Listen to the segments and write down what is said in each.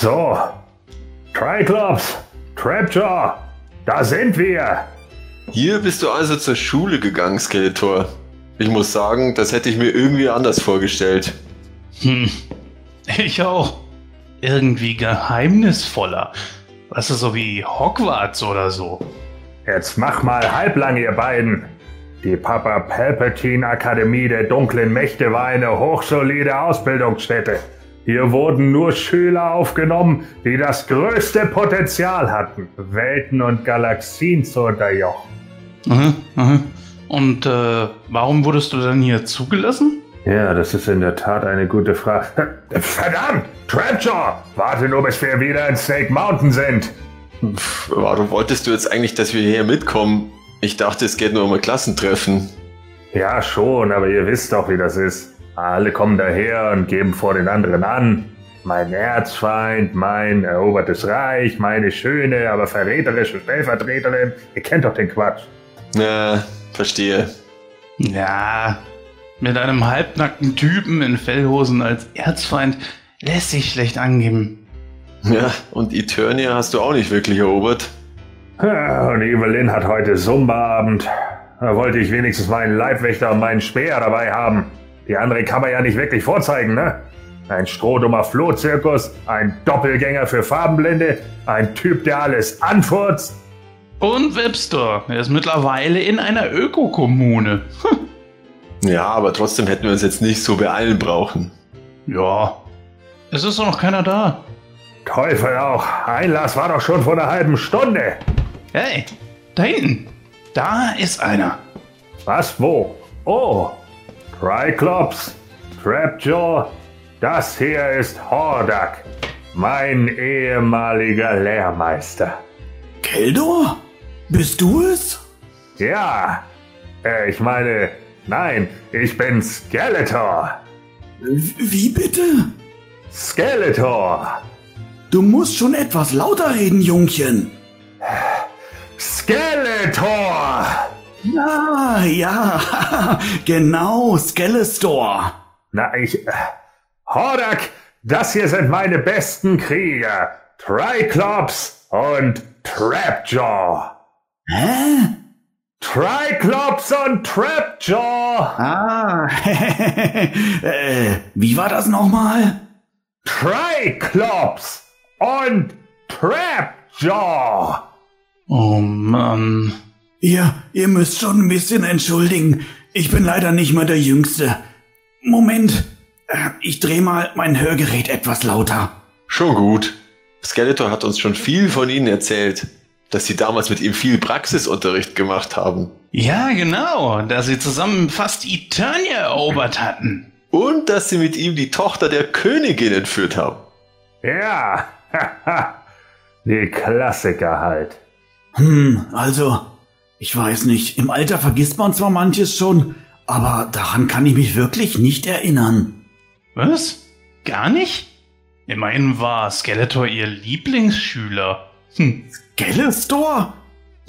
So, Triclops, Trapjaw, da sind wir. Hier bist du also zur Schule gegangen, Skeletor. Ich muss sagen, das hätte ich mir irgendwie anders vorgestellt. Hm, ich auch. Irgendwie geheimnisvoller. Weißt du, so wie Hogwarts oder so. Jetzt mach mal halblang, ihr beiden. Die Papa Palpatine Akademie der dunklen Mächte war eine hochsolide Ausbildungsstätte. Hier wurden nur Schüler aufgenommen, die das größte Potenzial hatten, Welten und Galaxien zu unterjochen. Aha, aha. Und äh, warum wurdest du dann hier zugelassen? Ja, das ist in der Tat eine gute Frage. Verdammt! Trapjaw! Warte nur, bis wir wieder in Snake Mountain sind. Pff, warum wolltest du jetzt eigentlich, dass wir hier mitkommen? Ich dachte, es geht nur um ein Klassentreffen. Ja, schon, aber ihr wisst doch, wie das ist. Alle kommen daher und geben vor den anderen an. Mein Erzfeind, mein erobertes Reich, meine schöne, aber verräterische Stellvertreterin. Ihr kennt doch den Quatsch. Na, verstehe. Ja, mit einem halbnackten Typen in Fellhosen als Erzfeind lässt sich schlecht angeben. Ja, und Eternia hast du auch nicht wirklich erobert. Und Evelyn hat heute Sumba-Abend. Da wollte ich wenigstens meinen Leibwächter und meinen Speer dabei haben. Die andere kann man ja nicht wirklich vorzeigen, ne? Ein strohdummer Flohzirkus, ein Doppelgänger für Farbenblinde, ein Typ, der alles anfurzt. Und Webster, er ist mittlerweile in einer Ökokommune. Ja, aber trotzdem hätten wir uns jetzt nicht so beeilen brauchen. Ja, es ist doch noch keiner da. Teufel auch, Einlass war doch schon vor einer halben Stunde. Hey, da hinten, da ist einer. Was, wo? Oh, Triclops, Trapjaw, das hier ist Hordak, mein ehemaliger Lehrmeister. Keldor? Bist du es? Ja, äh, ich meine, nein, ich bin Skeletor. Wie bitte? Skeletor. Du musst schon etwas lauter reden, Jungchen. Skeletor. Ja, ja, genau, Skelestor. Na, ich. Äh, Hordak, das hier sind meine besten Krieger. Triclops und Trapjaw. Hä? Triclops und Trapjaw. Ah, äh, wie war das nochmal? Triclops und Trapjaw. Oh Mann. Ihr, ihr müsst schon ein bisschen entschuldigen. Ich bin leider nicht mehr der Jüngste. Moment, äh, ich dreh mal mein Hörgerät etwas lauter. Schon gut. Skeletor hat uns schon viel von ihnen erzählt, dass sie damals mit ihm viel Praxisunterricht gemacht haben. Ja, genau, dass sie zusammen fast Eternia erobert hatten. Und dass sie mit ihm die Tochter der Königin entführt haben. Ja, haha. Die Klassiker halt. Hm, also, ich weiß nicht, im Alter vergisst man zwar manches schon, aber daran kann ich mich wirklich nicht erinnern. Was? Gar nicht? Immerhin war Skeletor ihr Lieblingsschüler. Hm. Gelestor?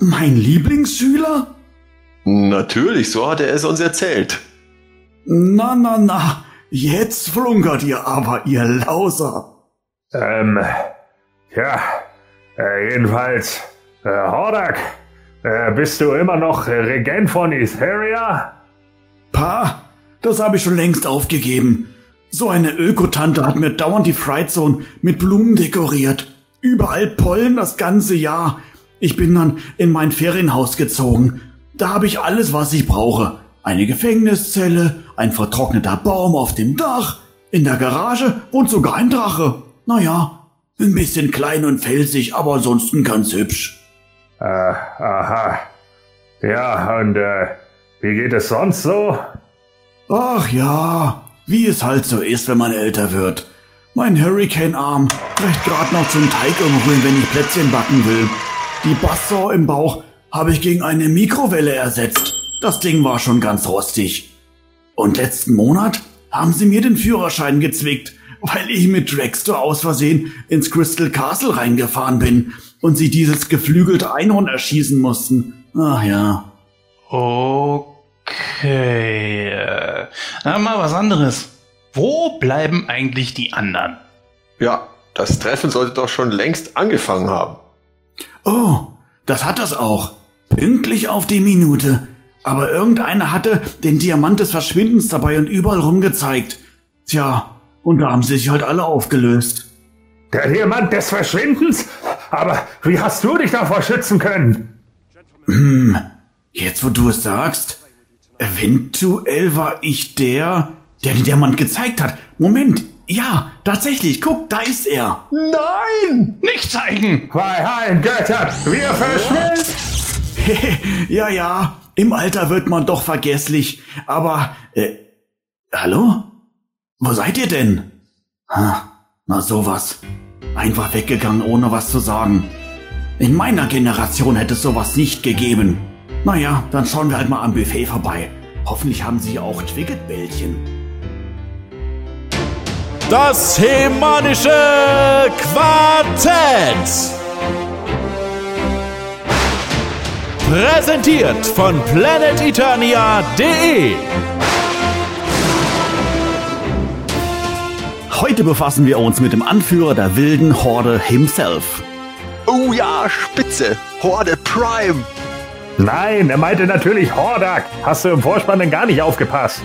Mein Lieblingsschüler? Natürlich, so hat er es uns erzählt. Na, na, na, jetzt flunkert ihr aber, ihr Lauser. Ähm, ja, äh, jedenfalls, äh, Hordak, äh, bist du immer noch äh, Regent von Etheria? Pa, das habe ich schon längst aufgegeben. So eine Ökotante hat mir dauernd die Fright Zone mit Blumen dekoriert. Überall Pollen das ganze Jahr. Ich bin dann in mein Ferienhaus gezogen. Da habe ich alles, was ich brauche. Eine Gefängniszelle, ein vertrockneter Baum auf dem Dach, in der Garage und sogar ein Drache. Naja, ein bisschen klein und felsig, aber ansonsten ganz hübsch. Äh, aha. Ja, und äh, wie geht es sonst so? Ach ja, wie es halt so ist, wenn man älter wird. Mein Hurricane-Arm reicht gerade noch zum Teig umrühren, wenn ich Plätzchen backen will. Die Basssaw im Bauch habe ich gegen eine Mikrowelle ersetzt. Das Ding war schon ganz rostig. Und letzten Monat haben sie mir den Führerschein gezwickt, weil ich mit Dragster aus Versehen ins Crystal Castle reingefahren bin und sie dieses geflügelte Einhorn erschießen mussten. Ach ja. Okay. äh, Na, mal was anderes. Wo bleiben eigentlich die anderen? Ja, Das Treffen sollte doch schon längst angefangen haben. Oh, das hat das auch. Pünktlich auf die Minute. Aber irgendeiner hatte den Diamant des Verschwindens dabei und überall rumgezeigt. Tja, und da haben sie sich halt alle aufgelöst. Der Diamant des Verschwindens? Aber wie hast du dich davor schützen können? Hm, jetzt wo du es sagst, eventuell war ich der, der den Diamant gezeigt hat. Moment, ja, tatsächlich, guck, da ist er. Nein! Nicht zeigen! Bei Hein Götter, wir verschwinden! ja, ja, im Alter wird man doch vergesslich. Aber, äh, hallo? Wo seid ihr denn? Ha, na sowas. Einfach weggegangen, ohne was zu sagen. In meiner Generation hätte es sowas nicht gegeben. Naja, dann schauen wir halt mal am Buffet vorbei. Hoffentlich haben sie auch Twigget-Bällchen. Das hemanische Quartett. Präsentiert von planeteternia.de. Heute befassen wir uns mit dem Anführer der wilden Horde himself. Oh ja, Spitze! Horde Prime! Nein, er meinte natürlich Hordak. Hast du im Vorspann denn gar nicht aufgepasst?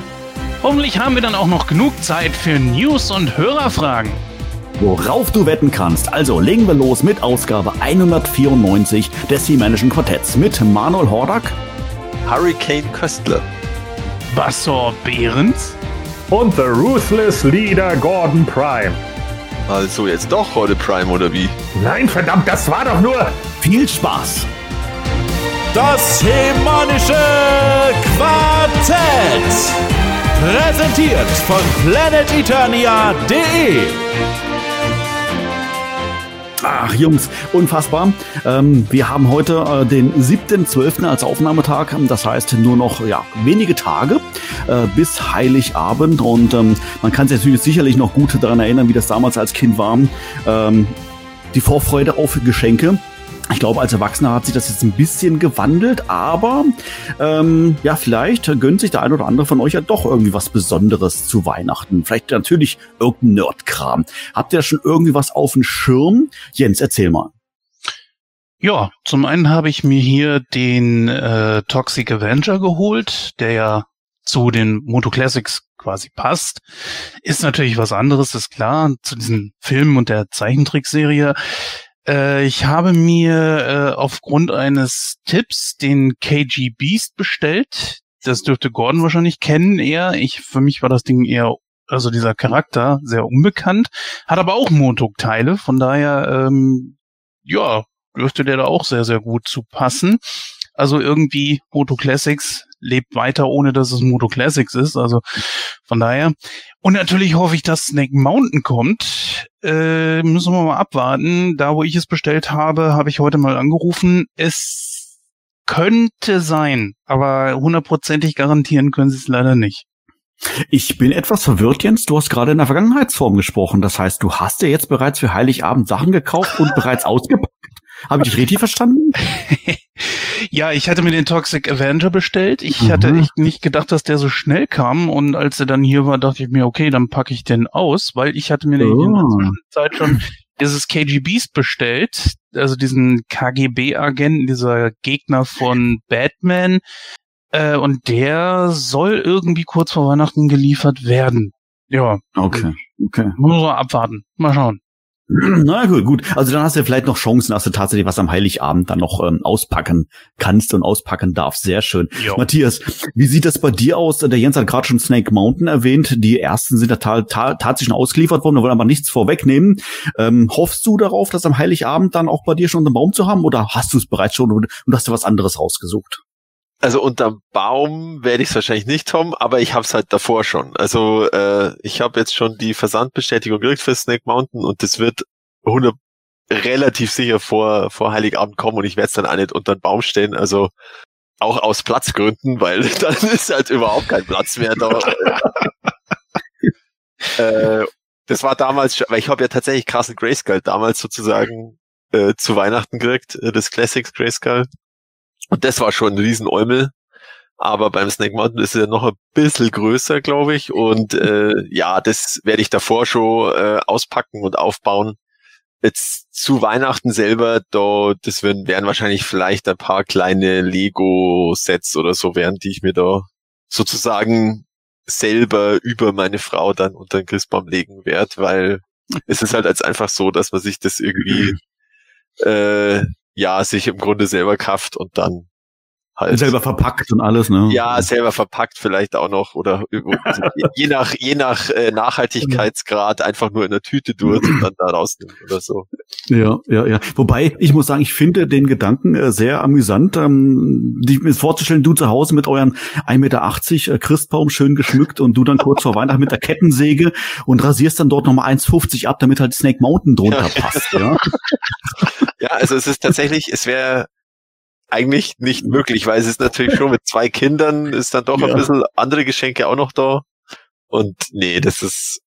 Hoffentlich haben wir dann auch noch genug Zeit für News und Hörerfragen. Worauf du wetten kannst. Also legen wir los mit Ausgabe 194 des Hiemänischen Quartetts mit Manuel Hordak, Hurricane Köstler. Bassor Behrens, Und The Ruthless Leader Gordon Prime. Also jetzt doch Horde Prime oder wie? Nein, verdammt, das war doch nur... viel Spaß. Das hemanische Quartett. Präsentiert von planeteternia.de. Ach Jungs, unfassbar. Ähm, wir haben heute äh, den 7.12. als Aufnahmetag. Das heißt nur noch ja, wenige Tage äh, bis Heiligabend. Und ähm, man kann sich natürlich sicherlich noch gut daran erinnern, wie das damals als Kind war. Ähm, die Vorfreude auf Geschenke. Ich glaube, als Erwachsener hat sich das jetzt ein bisschen gewandelt, aber ähm, ja, vielleicht gönnt sich der ein oder andere von euch ja doch irgendwie was Besonderes zu Weihnachten. Vielleicht natürlich irgendein Nerdkram. Habt ihr schon irgendwie was auf dem Schirm? Jens, erzähl mal. Ja, zum einen habe ich mir hier den äh, Toxic Avenger geholt, der ja zu den Moto Classics quasi passt. Ist natürlich was anderes, ist klar, zu diesen Filmen und der Zeichentrickserie. Äh, ich habe mir äh, aufgrund eines Tipps den KG Beast bestellt. Das dürfte Gordon wahrscheinlich kennen eher. Ich, für mich war das Ding eher, also dieser Charakter sehr unbekannt. Hat aber auch Montag-Teile, von daher, ähm, ja, dürfte der da auch sehr, sehr gut zu passen. Also irgendwie Moto Classics lebt weiter, ohne dass es Moto Classics ist. Also von daher. Und natürlich hoffe ich, dass Snake Mountain kommt. Äh, müssen wir mal abwarten. Da, wo ich es bestellt habe, habe ich heute mal angerufen. Es könnte sein, aber hundertprozentig garantieren können sie es leider nicht. Ich bin etwas verwirrt, Jens. Du hast gerade in der Vergangenheitsform gesprochen. Das heißt, du hast dir jetzt bereits für Heiligabend Sachen gekauft und bereits ausgepackt. Habe ich dich richtig verstanden? Ja, ich hatte mir den Toxic Avenger bestellt. Ich Mhm. hatte echt nicht gedacht, dass der so schnell kam. Und als er dann hier war, dachte ich mir, okay, dann packe ich den aus, weil ich hatte mir in der Oh. Zwischenzeit schon dieses KGBs bestellt. Also diesen KGB-Agenten, dieser Gegner von Batman. Äh, und der soll irgendwie kurz vor Weihnachten geliefert werden. Ja, Okay, okay. muss man abwarten. Mal schauen. Na gut, gut. Also dann hast du vielleicht noch Chancen, dass du tatsächlich was am Heiligabend dann noch ähm, auspacken kannst und auspacken darfst. Sehr schön. Jo. Matthias, wie sieht das bei dir aus? Der Jens hat gerade schon Snake Mountain erwähnt. Die ersten sind ja ta ta tatsächlich schon ausgeliefert worden, da wollen aber nichts vorwegnehmen. Ähm, hoffst du darauf, das am Heiligabend dann auch bei dir schon dem Baum zu haben oder hast du es bereits schon und, und hast du was anderes rausgesucht? Also unterm Baum werde ich es wahrscheinlich nicht, Tom, aber ich habe es halt davor schon. Also äh, ich habe jetzt schon die Versandbestätigung gekriegt für Snake Mountain und das wird 100 relativ sicher vor, vor Heiligabend kommen und ich werde es dann auch nicht unter den Baum stellen. Also auch aus Platzgründen, weil dann ist halt überhaupt kein Platz mehr da. äh, das war damals, schon- weil ich habe ja tatsächlich Castle Grayskull damals sozusagen äh, zu Weihnachten gekriegt, äh, das Classics Grayskull. Und das war schon ein Riesenäumel. Aber beim Snake Mountain ist er noch ein bisschen größer, glaube ich. Und äh, ja, das werde ich davor schon äh, auspacken und aufbauen. jetzt zu Weihnachten selber, da, das wären, wären wahrscheinlich vielleicht ein paar kleine Lego-Sets oder so wären, die ich mir da sozusagen selber über meine Frau dann unter den Christbaum legen werde, weil es ist halt als einfach so, dass man sich das irgendwie äh, ja sich im Grunde selber kauft und dann halt selber verpackt und alles, ne? Ja, selber verpackt vielleicht auch noch oder je nach je nach äh, Nachhaltigkeitsgrad einfach nur in der Tüte durch und dann da rausnehmen oder so. Ja, ja, ja. Wobei ich muss sagen, ich finde den Gedanken äh, sehr amüsant, ähm, dich mir vorzustellen, du zu Hause mit euren 1,80 Meter äh, Christbaum schön geschmückt und du dann kurz vor Weihnachten mit der Kettensäge und rasierst dann dort nochmal 1,50 ab, damit halt Snake Mountain drunter passt. Ja, ja also es ist tatsächlich, es wäre eigentlich nicht möglich, weil es ist natürlich schon mit zwei Kindern ist dann doch ja. ein bisschen andere Geschenke auch noch da. Und nee, das ist,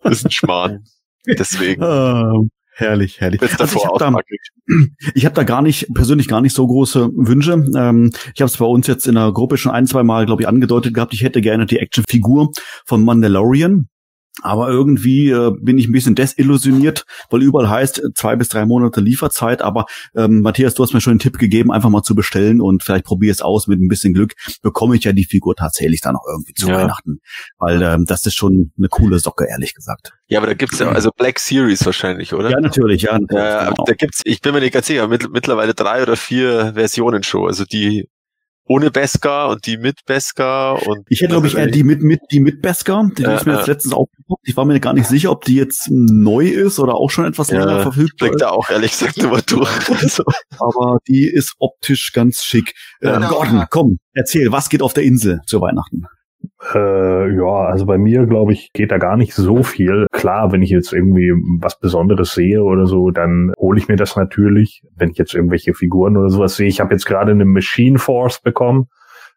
das ist ein Schmarrn. Deswegen. Uh, herrlich, herrlich. Also ich habe da, ich hab da gar nicht, persönlich gar nicht so große Wünsche. Ähm, ich habe es bei uns jetzt in der Gruppe schon ein, zwei Mal, glaube ich, angedeutet gehabt, ich hätte gerne die Actionfigur von Mandalorian. Aber irgendwie äh, bin ich ein bisschen desillusioniert, weil überall heißt äh, zwei bis drei Monate Lieferzeit. Aber ähm, Matthias, du hast mir schon einen Tipp gegeben, einfach mal zu bestellen und vielleicht probiere es aus mit ein bisschen Glück. Bekomme ich ja die Figur tatsächlich dann noch irgendwie zu ja. Weihnachten. Weil ähm, das ist schon eine coole Socke, ehrlich gesagt. Ja, aber da gibt's ja, also Black Series wahrscheinlich, oder? Ja, natürlich, ja. Natürlich, ja genau. Da gibt's, ich bin mir nicht ganz sicher, mittlerweile drei oder vier Versionen schon. Also die ohne Beskar und die mit Beskar und ich hätte glaube ich eher die mit mit die mit Beskar, die ja, ist mir jetzt letztens aufgepoppt. Ich war mir gar nicht sicher, ob die jetzt neu ist oder auch schon etwas länger ja, verfügbar. Blickt da auch ehrlich gesagt immer durch. Also. Aber die ist optisch ganz schick. Ja, ähm, Gordon, komm, erzähl, was geht auf der Insel zu Weihnachten? Äh, ja, also bei mir, glaube ich, geht da gar nicht so viel. Klar, wenn ich jetzt irgendwie was Besonderes sehe oder so, dann hole ich mir das natürlich. Wenn ich jetzt irgendwelche Figuren oder sowas sehe. Ich habe jetzt gerade eine Machine Force bekommen.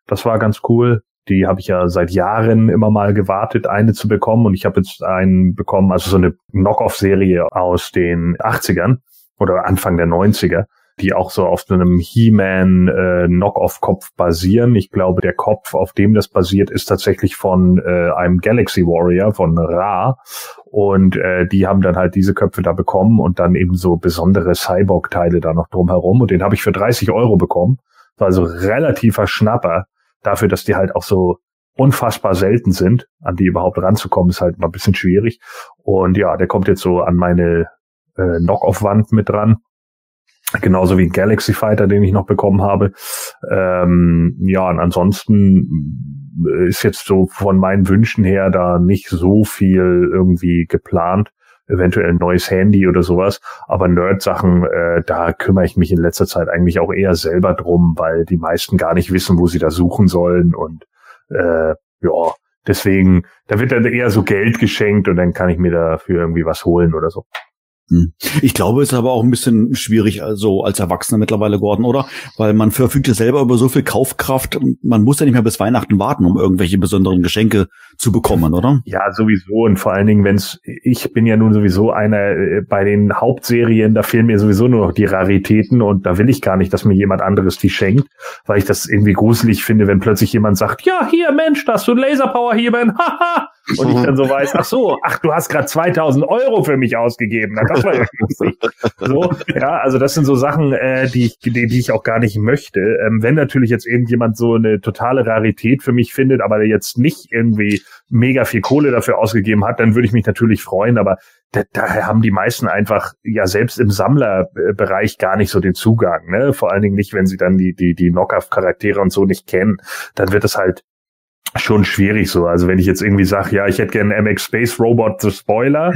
Das war ganz cool. Die habe ich ja seit Jahren immer mal gewartet, eine zu bekommen. Und ich habe jetzt einen bekommen, also so eine Knock-off-Serie aus den 80ern oder Anfang der 90er die auch so auf so einem He-Man äh, Knock-off-Kopf basieren. Ich glaube, der Kopf, auf dem das basiert, ist tatsächlich von äh, einem Galaxy Warrior von Ra. Und äh, die haben dann halt diese Köpfe da bekommen und dann eben so besondere Cyborg-Teile da noch drumherum. Und den habe ich für 30 Euro bekommen. War also relativer Schnapper dafür, dass die halt auch so unfassbar selten sind. An die überhaupt ranzukommen, ist halt mal ein bisschen schwierig. Und ja, der kommt jetzt so an meine äh, Knock-off-Wand mit dran. Genauso wie Galaxy Fighter, den ich noch bekommen habe. Ähm, ja, und ansonsten ist jetzt so von meinen Wünschen her da nicht so viel irgendwie geplant. Eventuell ein neues Handy oder sowas. Aber Nerd-Sachen, äh, da kümmere ich mich in letzter Zeit eigentlich auch eher selber drum, weil die meisten gar nicht wissen, wo sie da suchen sollen. Und äh, ja, deswegen, da wird dann eher so Geld geschenkt und dann kann ich mir dafür irgendwie was holen oder so. Hm. Ich glaube, es ist aber auch ein bisschen schwierig, also als Erwachsener mittlerweile geworden, oder? Weil man verfügt ja selber über so viel Kaufkraft, man muss ja nicht mehr bis Weihnachten warten, um irgendwelche besonderen Geschenke zu bekommen, oder? Ja, sowieso. Und vor allen Dingen, wenn's, ich bin ja nun sowieso einer äh, bei den Hauptserien, da fehlen mir sowieso nur noch die Raritäten und da will ich gar nicht, dass mir jemand anderes die schenkt, weil ich das irgendwie gruselig finde, wenn plötzlich jemand sagt, ja, hier, Mensch, da hast du Laserpower hier, haha, und ich dann so weiß, ach so, ach, du hast gerade 2000 Euro für mich ausgegeben. Na, das war ja so, ja, also das sind so Sachen, äh, die, ich, die, die ich auch gar nicht möchte. Ähm, wenn natürlich jetzt irgendjemand so eine totale Rarität für mich findet, aber jetzt nicht irgendwie mega viel Kohle dafür ausgegeben hat, dann würde ich mich natürlich freuen, aber da, daher haben die meisten einfach ja selbst im Sammlerbereich gar nicht so den Zugang, ne? Vor allen Dingen nicht, wenn sie dann die die die Knockoff-Charaktere und so nicht kennen, dann wird es halt schon schwierig so. Also wenn ich jetzt irgendwie sage, ja, ich hätte gerne MX Space Robot The Spoiler,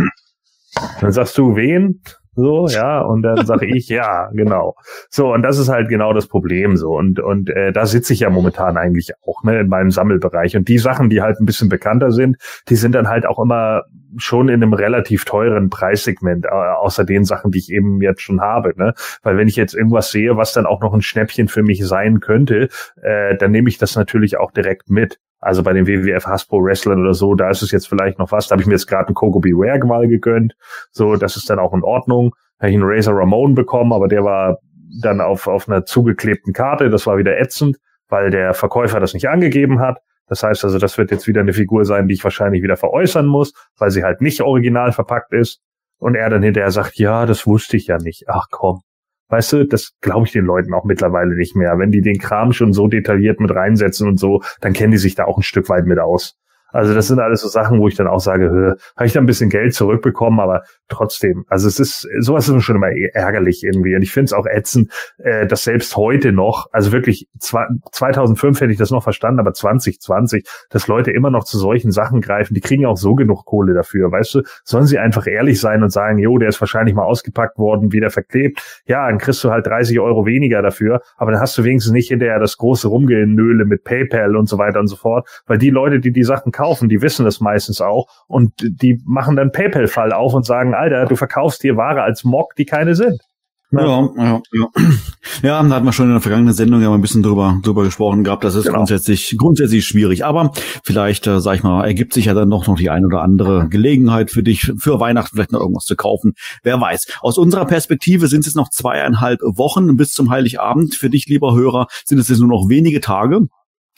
dann sagst du wen? So, ja, und dann sage ich, ja, genau. So, und das ist halt genau das Problem so. Und, und äh, da sitze ich ja momentan eigentlich auch, ne, in meinem Sammelbereich. Und die Sachen, die halt ein bisschen bekannter sind, die sind dann halt auch immer schon in einem relativ teuren Preissegment, äh, außer den Sachen, die ich eben jetzt schon habe. Ne? Weil wenn ich jetzt irgendwas sehe, was dann auch noch ein Schnäppchen für mich sein könnte, äh, dann nehme ich das natürlich auch direkt mit. Also bei den WWF Hasbro Wrestlern oder so, da ist es jetzt vielleicht noch was. Da habe ich mir jetzt gerade einen Coco Beware mal gegönnt. So, das ist dann auch in Ordnung. Da habe ich einen Razor Ramon bekommen, aber der war dann auf, auf einer zugeklebten Karte. Das war wieder ätzend, weil der Verkäufer das nicht angegeben hat. Das heißt also, das wird jetzt wieder eine Figur sein, die ich wahrscheinlich wieder veräußern muss, weil sie halt nicht original verpackt ist. Und er dann hinterher sagt, ja, das wusste ich ja nicht. Ach komm. Weißt du, das glaube ich den Leuten auch mittlerweile nicht mehr. Wenn die den Kram schon so detailliert mit reinsetzen und so, dann kennen die sich da auch ein Stück weit mit aus. Also das sind alles so Sachen, wo ich dann auch sage, habe ich da ein bisschen Geld zurückbekommen, aber trotzdem, also es ist, sowas ist schon immer ärgerlich irgendwie. Und ich finde es auch ätzend, äh, dass selbst heute noch, also wirklich 2005 hätte ich das noch verstanden, aber 2020, dass Leute immer noch zu solchen Sachen greifen, die kriegen auch so genug Kohle dafür, weißt du? Sollen sie einfach ehrlich sein und sagen, jo, der ist wahrscheinlich mal ausgepackt worden, wieder verklebt. Ja, dann kriegst du halt 30 Euro weniger dafür, aber dann hast du wenigstens nicht hinterher das große Rumgenöle mit PayPal und so weiter und so fort, weil die Leute, die die Sachen kaufen, die wissen das meistens auch und die machen dann PayPal-Fall auf und sagen, Alter, du verkaufst hier Ware als Mock, die keine sind. Ja, ja, ja. Ja, da hatten wir schon in der vergangenen Sendung ja mal ein bisschen drüber, drüber gesprochen gehabt. Das ist genau. grundsätzlich, grundsätzlich schwierig. Aber vielleicht, äh, sag ich mal, ergibt sich ja dann noch, noch die ein oder andere Gelegenheit für dich, für Weihnachten vielleicht noch irgendwas zu kaufen. Wer weiß. Aus unserer Perspektive sind es jetzt noch zweieinhalb Wochen bis zum Heiligabend. Für dich, lieber Hörer, sind es jetzt nur noch wenige Tage.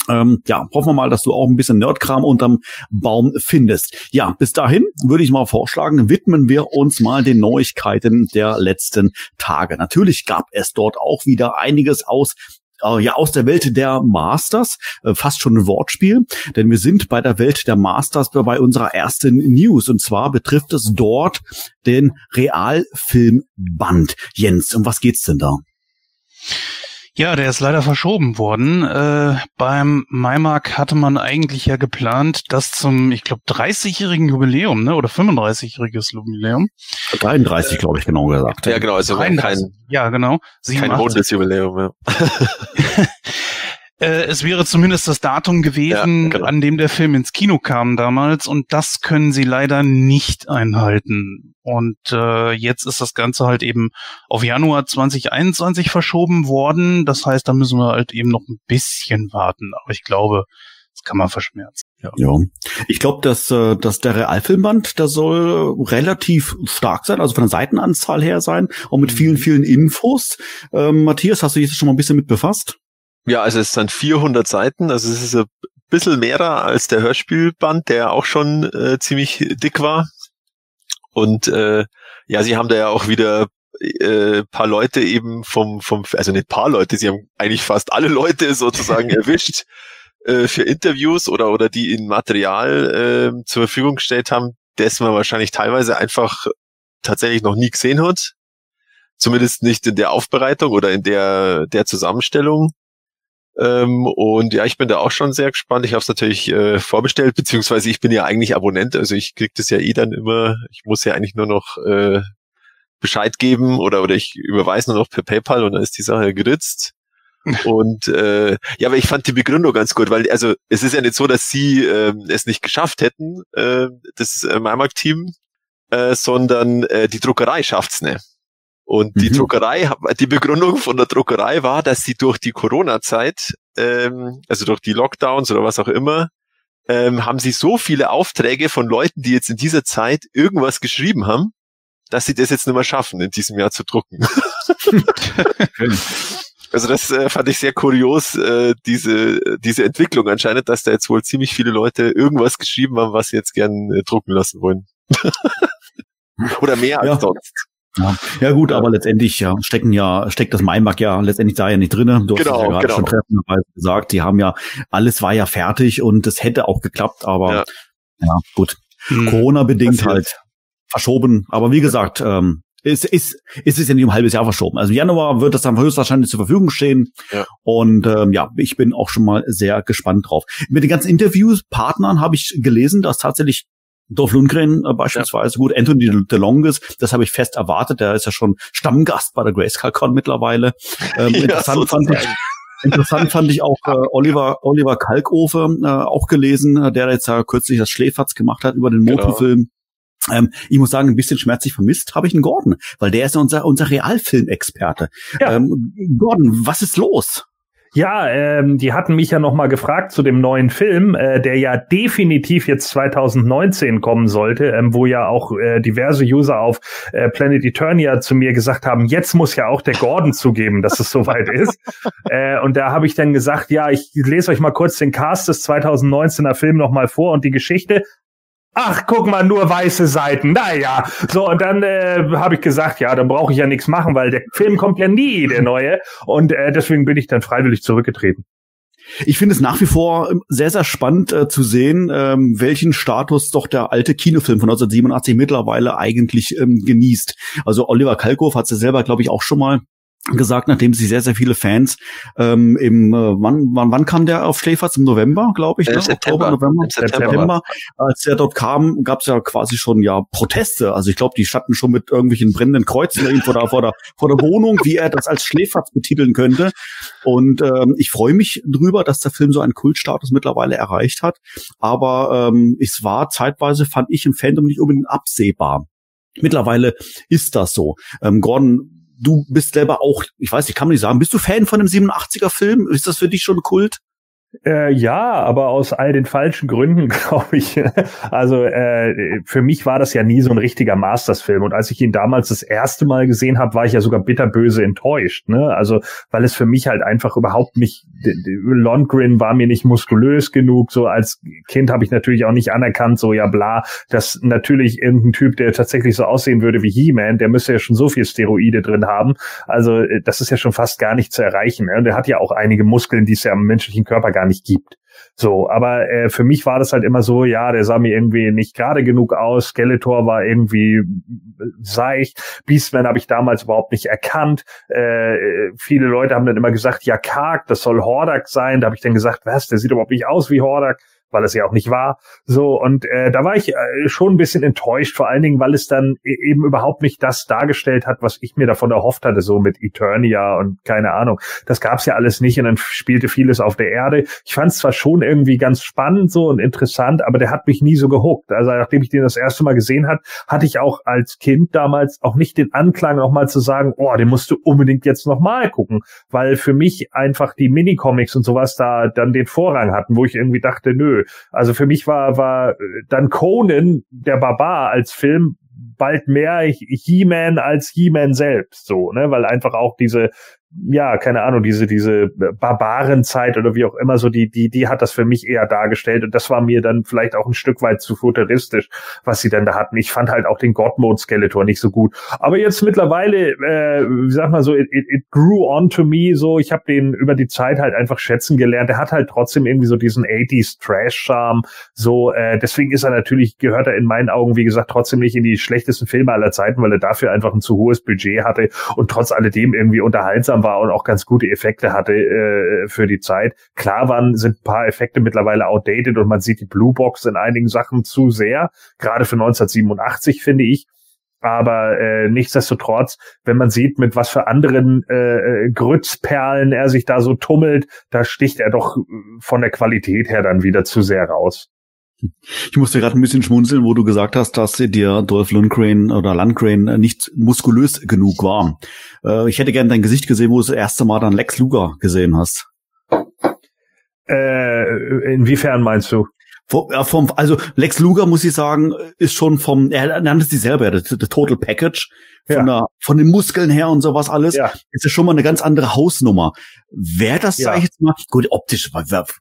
Ähm, ja, hoffen wir mal, dass du auch ein bisschen Nerdkram unterm Baum findest. Ja, bis dahin würde ich mal vorschlagen, widmen wir uns mal den Neuigkeiten der letzten Tage. Natürlich gab es dort auch wieder einiges aus äh, ja aus der Welt der Masters, äh, fast schon ein Wortspiel, denn wir sind bei der Welt der Masters bei unserer ersten News und zwar betrifft es dort den Realfilmband. Jens, um was geht's denn da? Ja, der ist leider verschoben worden. Äh, beim Maimark hatte man eigentlich ja geplant, das zum, ich glaube, 30-jährigen Jubiläum, ne, oder 35-jähriges Jubiläum. 33, glaube ich, genau gesagt. Ja, genau, also 33, kein, ja, genau. 87. Kein rundes Jubiläum, ja. Äh, es wäre zumindest das Datum gewesen, ja, genau. an dem der Film ins Kino kam damals und das können sie leider nicht einhalten. Und äh, jetzt ist das Ganze halt eben auf Januar 2021 verschoben worden. Das heißt, da müssen wir halt eben noch ein bisschen warten. Aber ich glaube, das kann man verschmerzen. Ja. ja. Ich glaube, dass, äh, dass der Realfilmband, der soll relativ stark sein, also von der Seitenanzahl her sein und mit vielen, mhm. vielen Infos. Ähm, Matthias, hast du dich schon mal ein bisschen mit befasst? Ja, also es sind 400 Seiten, also es ist ein bisschen mehr als der Hörspielband, der auch schon äh, ziemlich dick war. Und äh, ja, sie haben da ja auch wieder äh, paar Leute eben vom, vom, also nicht paar Leute, sie haben eigentlich fast alle Leute sozusagen erwischt äh, für Interviews oder, oder die ihnen Material äh, zur Verfügung gestellt haben, das man wahrscheinlich teilweise einfach tatsächlich noch nie gesehen hat. Zumindest nicht in der Aufbereitung oder in der, der Zusammenstellung. Ähm, und ja, ich bin da auch schon sehr gespannt. Ich habe es natürlich äh, vorbestellt, beziehungsweise ich bin ja eigentlich Abonnent, also ich krieg das ja eh dann immer. Ich muss ja eigentlich nur noch äh, Bescheid geben oder oder ich überweise nur noch per PayPal und dann ist die Sache geritzt. und äh, ja, aber ich fand die Begründung ganz gut, weil also es ist ja nicht so, dass sie äh, es nicht geschafft hätten, äh, das äh, MyMark-Team, äh, sondern äh, die Druckerei schafft's nicht. Und die mhm. Druckerei, die Begründung von der Druckerei war, dass sie durch die Corona-Zeit, ähm, also durch die Lockdowns oder was auch immer, ähm, haben sie so viele Aufträge von Leuten, die jetzt in dieser Zeit irgendwas geschrieben haben, dass sie das jetzt nicht mehr schaffen, in diesem Jahr zu drucken. also das äh, fand ich sehr kurios, äh, diese, diese Entwicklung anscheinend, dass da jetzt wohl ziemlich viele Leute irgendwas geschrieben haben, was sie jetzt gern äh, drucken lassen wollen. Oder mehr als ja. sonst. Ja, ja gut, aber letztendlich ja, stecken ja, steckt das Maimark ja letztendlich da ja nicht drinne. Du genau, hast ja gerade genau. schon treffenderweise gesagt, die haben ja, alles war ja fertig und es hätte auch geklappt, aber ja, ja gut. Hm, Corona-bedingt halt verschoben. Aber wie gesagt, ähm, es ist, es ist ja nicht um ein halbes Jahr verschoben. Also im Januar wird das dann höchstwahrscheinlich zur Verfügung stehen. Ja. Und ähm, ja, ich bin auch schon mal sehr gespannt drauf. Mit den ganzen Interviews, Partnern habe ich gelesen, dass tatsächlich Dolph Lundgren äh, beispielsweise, ja. gut, Anthony DeLongis, das habe ich fest erwartet, der ist ja schon Stammgast bei der Grayscale-Con mittlerweile. Ähm, ja, interessant, fand ich, interessant fand ich auch äh, Oliver, Oliver Kalkofe äh, auch gelesen, äh, der jetzt ja kürzlich das Schläferz gemacht hat über den genau. Motofilm. Ähm, ich muss sagen, ein bisschen schmerzlich vermisst habe ich einen Gordon, weil der ist ja unser, unser Realfilmexperte. Ja. Ähm, Gordon, was ist los? Ja, ähm, die hatten mich ja noch mal gefragt zu dem neuen Film, äh, der ja definitiv jetzt 2019 kommen sollte, ähm, wo ja auch äh, diverse User auf äh, Planet Eternia zu mir gesagt haben, jetzt muss ja auch der Gordon zugeben, dass es soweit ist. Äh, und da habe ich dann gesagt, ja, ich lese euch mal kurz den Cast des 2019er Film noch mal vor und die Geschichte. Ach, guck mal, nur weiße Seiten. Naja, so und dann äh, habe ich gesagt, ja, dann brauche ich ja nichts machen, weil der Film kommt ja nie, der neue. Und äh, deswegen bin ich dann freiwillig zurückgetreten. Ich finde es nach wie vor ähm, sehr, sehr spannend äh, zu sehen, ähm, welchen Status doch der alte Kinofilm von 1987 mittlerweile eigentlich ähm, genießt. Also Oliver Kalkow hat es selber, glaube ich, auch schon mal gesagt, nachdem sie sehr, sehr viele Fans ähm, im, äh, wann, wann, wann kam der auf Schläferz? Im November, glaube ich, Äh, ne? September. Oktober, November, September. September. Als der dort kam, gab es ja quasi schon ja Proteste. Also ich glaube, die standen schon mit irgendwelchen brennenden Kreuzen da vor der, vor der, vor der Wohnung, wie er das als Schläferz betiteln könnte. Und ähm, ich freue mich drüber, dass der Film so einen Kultstatus mittlerweile erreicht hat. Aber ähm, es war zeitweise, fand ich im Fandom nicht unbedingt absehbar. Mittlerweile ist das so. Ähm, Gordon, du bist selber auch, ich weiß nicht, kann man nicht sagen, bist du Fan von dem 87er Film? Ist das für dich schon Kult? Äh, ja, aber aus all den falschen Gründen, glaube ich. Also äh, für mich war das ja nie so ein richtiger Masters-Film. Und als ich ihn damals das erste Mal gesehen habe, war ich ja sogar bitterböse enttäuscht. Ne? Also weil es für mich halt einfach überhaupt nicht. Lundgren war mir nicht muskulös genug. So als Kind habe ich natürlich auch nicht anerkannt, so ja bla, dass natürlich irgendein Typ, der tatsächlich so aussehen würde wie He-Man, der müsste ja schon so viel Steroide drin haben. Also äh, das ist ja schon fast gar nicht zu erreichen. Ne? Und er hat ja auch einige Muskeln, die es ja im menschlichen Körper gar nicht gibt. So, aber äh, für mich war das halt immer so, ja, der sah mir irgendwie nicht gerade genug aus, Skeletor war irgendwie äh, seicht, Beastman habe ich damals überhaupt nicht erkannt. Äh, viele Leute haben dann immer gesagt, ja, Karg, das soll Hordak sein. Da habe ich dann gesagt, was, der sieht überhaupt nicht aus wie Hordak weil es ja auch nicht war. So, und äh, da war ich äh, schon ein bisschen enttäuscht, vor allen Dingen, weil es dann e- eben überhaupt nicht das dargestellt hat, was ich mir davon erhofft hatte, so mit Eternia und keine Ahnung. Das gab's ja alles nicht und dann spielte vieles auf der Erde. Ich fand es zwar schon irgendwie ganz spannend so und interessant, aber der hat mich nie so gehuckt. Also nachdem ich den das erste Mal gesehen hat, hatte ich auch als Kind damals auch nicht den Anklang, nochmal zu sagen, oh, den musst du unbedingt jetzt nochmal gucken, weil für mich einfach die Minicomics und sowas da dann den Vorrang hatten, wo ich irgendwie dachte, nö, also für mich war, war äh, dann Conan, der Barbar als Film, bald mehr He-Man als He-Man selbst, so, ne, weil einfach auch diese, ja, keine Ahnung, diese, diese Barbarenzeit oder wie auch immer, so die, die, die hat das für mich eher dargestellt und das war mir dann vielleicht auch ein Stück weit zu futuristisch, was sie dann da hatten. Ich fand halt auch den God-Mode-Skeletor nicht so gut. Aber jetzt mittlerweile, äh, wie sag mal so, it, it, it grew on to me, so, ich habe den über die Zeit halt einfach schätzen gelernt. Er hat halt trotzdem irgendwie so diesen 80s Trash-Charme, so, äh, deswegen ist er natürlich, gehört er in meinen Augen, wie gesagt, trotzdem nicht in die schlechtesten Filme aller Zeiten, weil er dafür einfach ein zu hohes Budget hatte und trotz alledem irgendwie unterhaltsam war und auch ganz gute Effekte hatte äh, für die Zeit. Klar waren, sind ein paar Effekte mittlerweile outdated und man sieht die Blue Box in einigen Sachen zu sehr, gerade für 1987 finde ich. Aber äh, nichtsdestotrotz, wenn man sieht, mit was für anderen äh, äh, Grützperlen er sich da so tummelt, da sticht er doch äh, von der Qualität her dann wieder zu sehr raus. Ich musste gerade ein bisschen schmunzeln, wo du gesagt hast, dass dir Dolph Lundgren oder Lundgren nicht muskulös genug war. Äh, ich hätte gern dein Gesicht gesehen, wo du das erste Mal dann Lex Luger gesehen hast. Äh, inwiefern meinst du? Vom, ja, vom, also Lex Luger, muss ich sagen, ist schon vom, er nannte es sich selber, das, das Total Package, von, Ja. der, von den Muskeln her und sowas alles, Ja. ist ja schon mal eine ganz andere Hausnummer. Wäre das, Ja. sag ich jetzt mal, gut, optisch,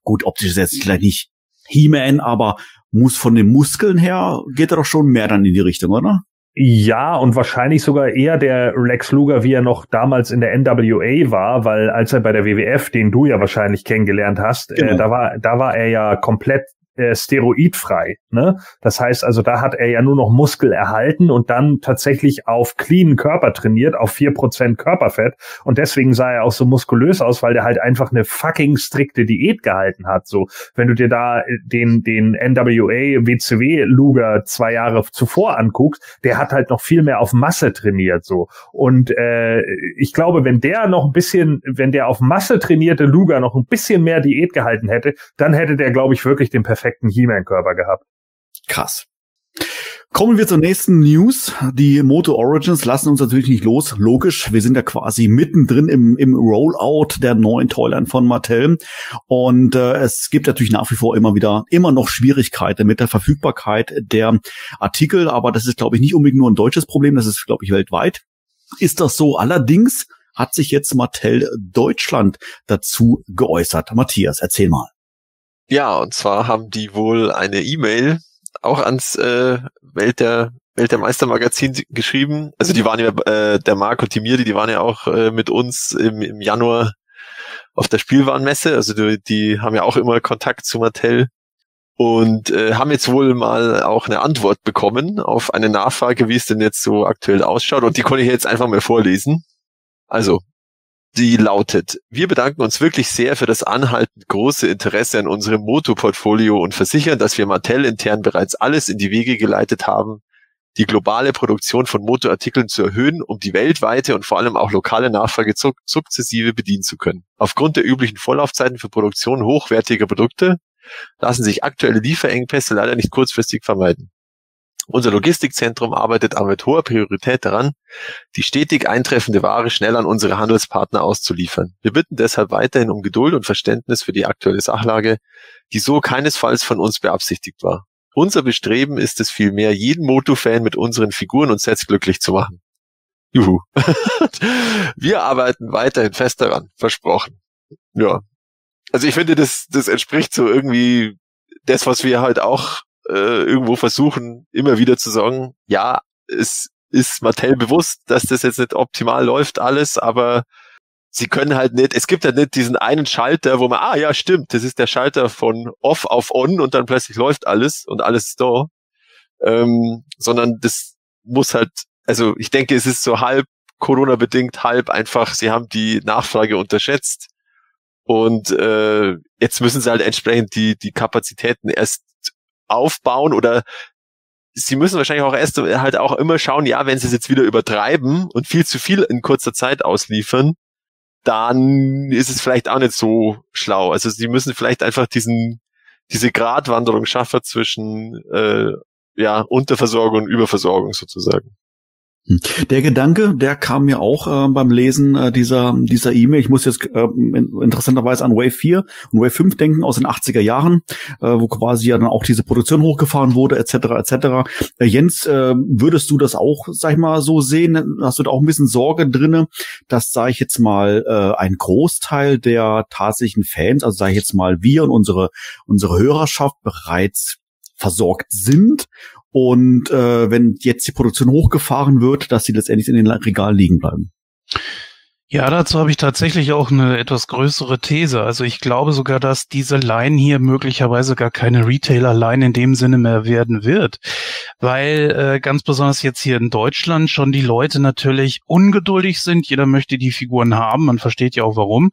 gut, optisch ist jetzt vielleicht nicht He-Man, aber muss von den Muskeln her, geht er doch schon mehr dann in die Richtung, oder? Ja, und wahrscheinlich sogar eher der Lex Luger, wie er noch damals in der NWA war, weil als er bei der WWF, den du ja wahrscheinlich kennengelernt hast, Genau. äh, da war, da war er ja komplett äh, steroidfrei. Ne? Das heißt also, da hat er ja nur noch Muskel erhalten und dann tatsächlich auf cleanen Körper trainiert, auf vier Prozent Körperfett. Und deswegen sah er auch so muskulös aus, weil der halt einfach eine fucking strikte Diät gehalten hat. So, wenn du dir da äh, den, den NWA WCW Luger zwei Jahre zuvor anguckst, der hat halt noch viel mehr auf Masse trainiert. So. Und äh, ich glaube, wenn der noch ein bisschen, wenn der auf Masse trainierte Luger noch ein bisschen mehr Diät gehalten hätte, dann hätte der, glaube ich, wirklich den perfekten He-Man-Körper gehabt. Krass. Kommen wir zur nächsten News. Die Moto Origins lassen uns natürlich nicht los. Logisch, wir sind ja quasi mittendrin im, im Rollout der neuen Toyline von Mattel. Und äh, es gibt natürlich nach wie vor immer wieder, immer noch Schwierigkeiten mit der Verfügbarkeit der Artikel. Aber das ist, glaube ich, nicht unbedingt nur ein deutsches Problem. Das ist, glaube ich, weltweit. Ist das so? Allerdings hat sich jetzt Mattel Deutschland dazu geäußert. Matthias, erzähl mal. Ja, und zwar haben die wohl eine E-Mail auch ans äh, Welt der Welt der Meister Magazin geschrieben. Also die waren ja, äh, der Marco Timiri, die waren ja auch äh, mit uns im, im Januar auf der Spielwarenmesse. Also die, die haben ja auch immer Kontakt zu Mattel und äh, haben jetzt wohl mal auch eine Antwort bekommen auf eine Nachfrage, wie es denn jetzt so aktuell ausschaut. Und die konnte ich jetzt einfach mal vorlesen. Also, die lautet, wir bedanken uns wirklich sehr für das anhaltend große Interesse an unserem Moto-Portfolio und versichern, dass wir Mattel intern bereits alles in die Wege geleitet haben, die globale Produktion von Motorartikeln zu erhöhen, um die weltweite und vor allem auch lokale Nachfrage sukzessive bedienen zu können. Aufgrund der üblichen Vorlaufzeiten für Produktion hochwertiger Produkte lassen sich aktuelle Lieferengpässe leider nicht kurzfristig vermeiden. Unser Logistikzentrum arbeitet aber mit hoher Priorität daran, die stetig eintreffende Ware schnell an unsere Handelspartner auszuliefern. Wir bitten deshalb weiterhin um Geduld und Verständnis für die aktuelle Sachlage, die so keinesfalls von uns beabsichtigt war. Unser Bestreben ist es vielmehr, jeden Moto-Fan mit unseren Figuren und Sets glücklich zu machen. Juhu. Wir arbeiten weiterhin fest daran, versprochen. Ja, also ich finde, das, das entspricht so irgendwie das, was wir halt auch äh, irgendwo versuchen, immer wieder zu sagen, ja, es ist Mattel bewusst, dass das jetzt nicht optimal läuft alles, aber sie können halt nicht, es gibt halt nicht diesen einen Schalter, wo man, ah ja, stimmt, das ist der Schalter von off auf on und dann plötzlich läuft alles und alles ist da. Ähm, sondern das muss halt, also ich denke, es ist so halb Corona-bedingt, halb einfach, sie haben die Nachfrage unterschätzt und äh, jetzt müssen sie halt entsprechend die, die Kapazitäten erst aufbauen oder sie müssen wahrscheinlich auch erst halt auch immer schauen, ja, wenn sie es jetzt wieder übertreiben und viel zu viel in kurzer Zeit ausliefern, dann ist es vielleicht auch nicht so schlau. Also sie müssen vielleicht einfach diesen, diese Gratwanderung schaffen zwischen äh, ja, Unterversorgung und Überversorgung sozusagen. Hm. Der Gedanke, der kam mir auch äh, beim Lesen äh, dieser dieser E-Mail. Ich muss jetzt äh, interessanterweise an Wave 4 und Wave 5 denken aus den 80er Jahren, äh, wo quasi ja dann auch diese Produktion hochgefahren wurde, etc. etc. Äh, Jens, äh, würdest du das auch, sag ich mal, so sehen? Hast du da auch ein bisschen Sorge drinne, dass, sage ich jetzt mal, äh, ein Großteil der tatsächlichen Fans, also sage ich jetzt mal, wir und unsere unsere Hörerschaft bereits versorgt sind und äh, wenn jetzt die Produktion hochgefahren wird, dass sie letztendlich in den Regal liegen bleiben. Ja, dazu habe ich tatsächlich auch eine etwas größere These. Also ich glaube sogar, dass diese Line hier möglicherweise gar keine Retailer-Line in dem Sinne mehr werden wird, weil äh, ganz besonders jetzt hier in Deutschland schon die Leute natürlich ungeduldig sind. Jeder möchte die Figuren haben, man versteht ja auch warum.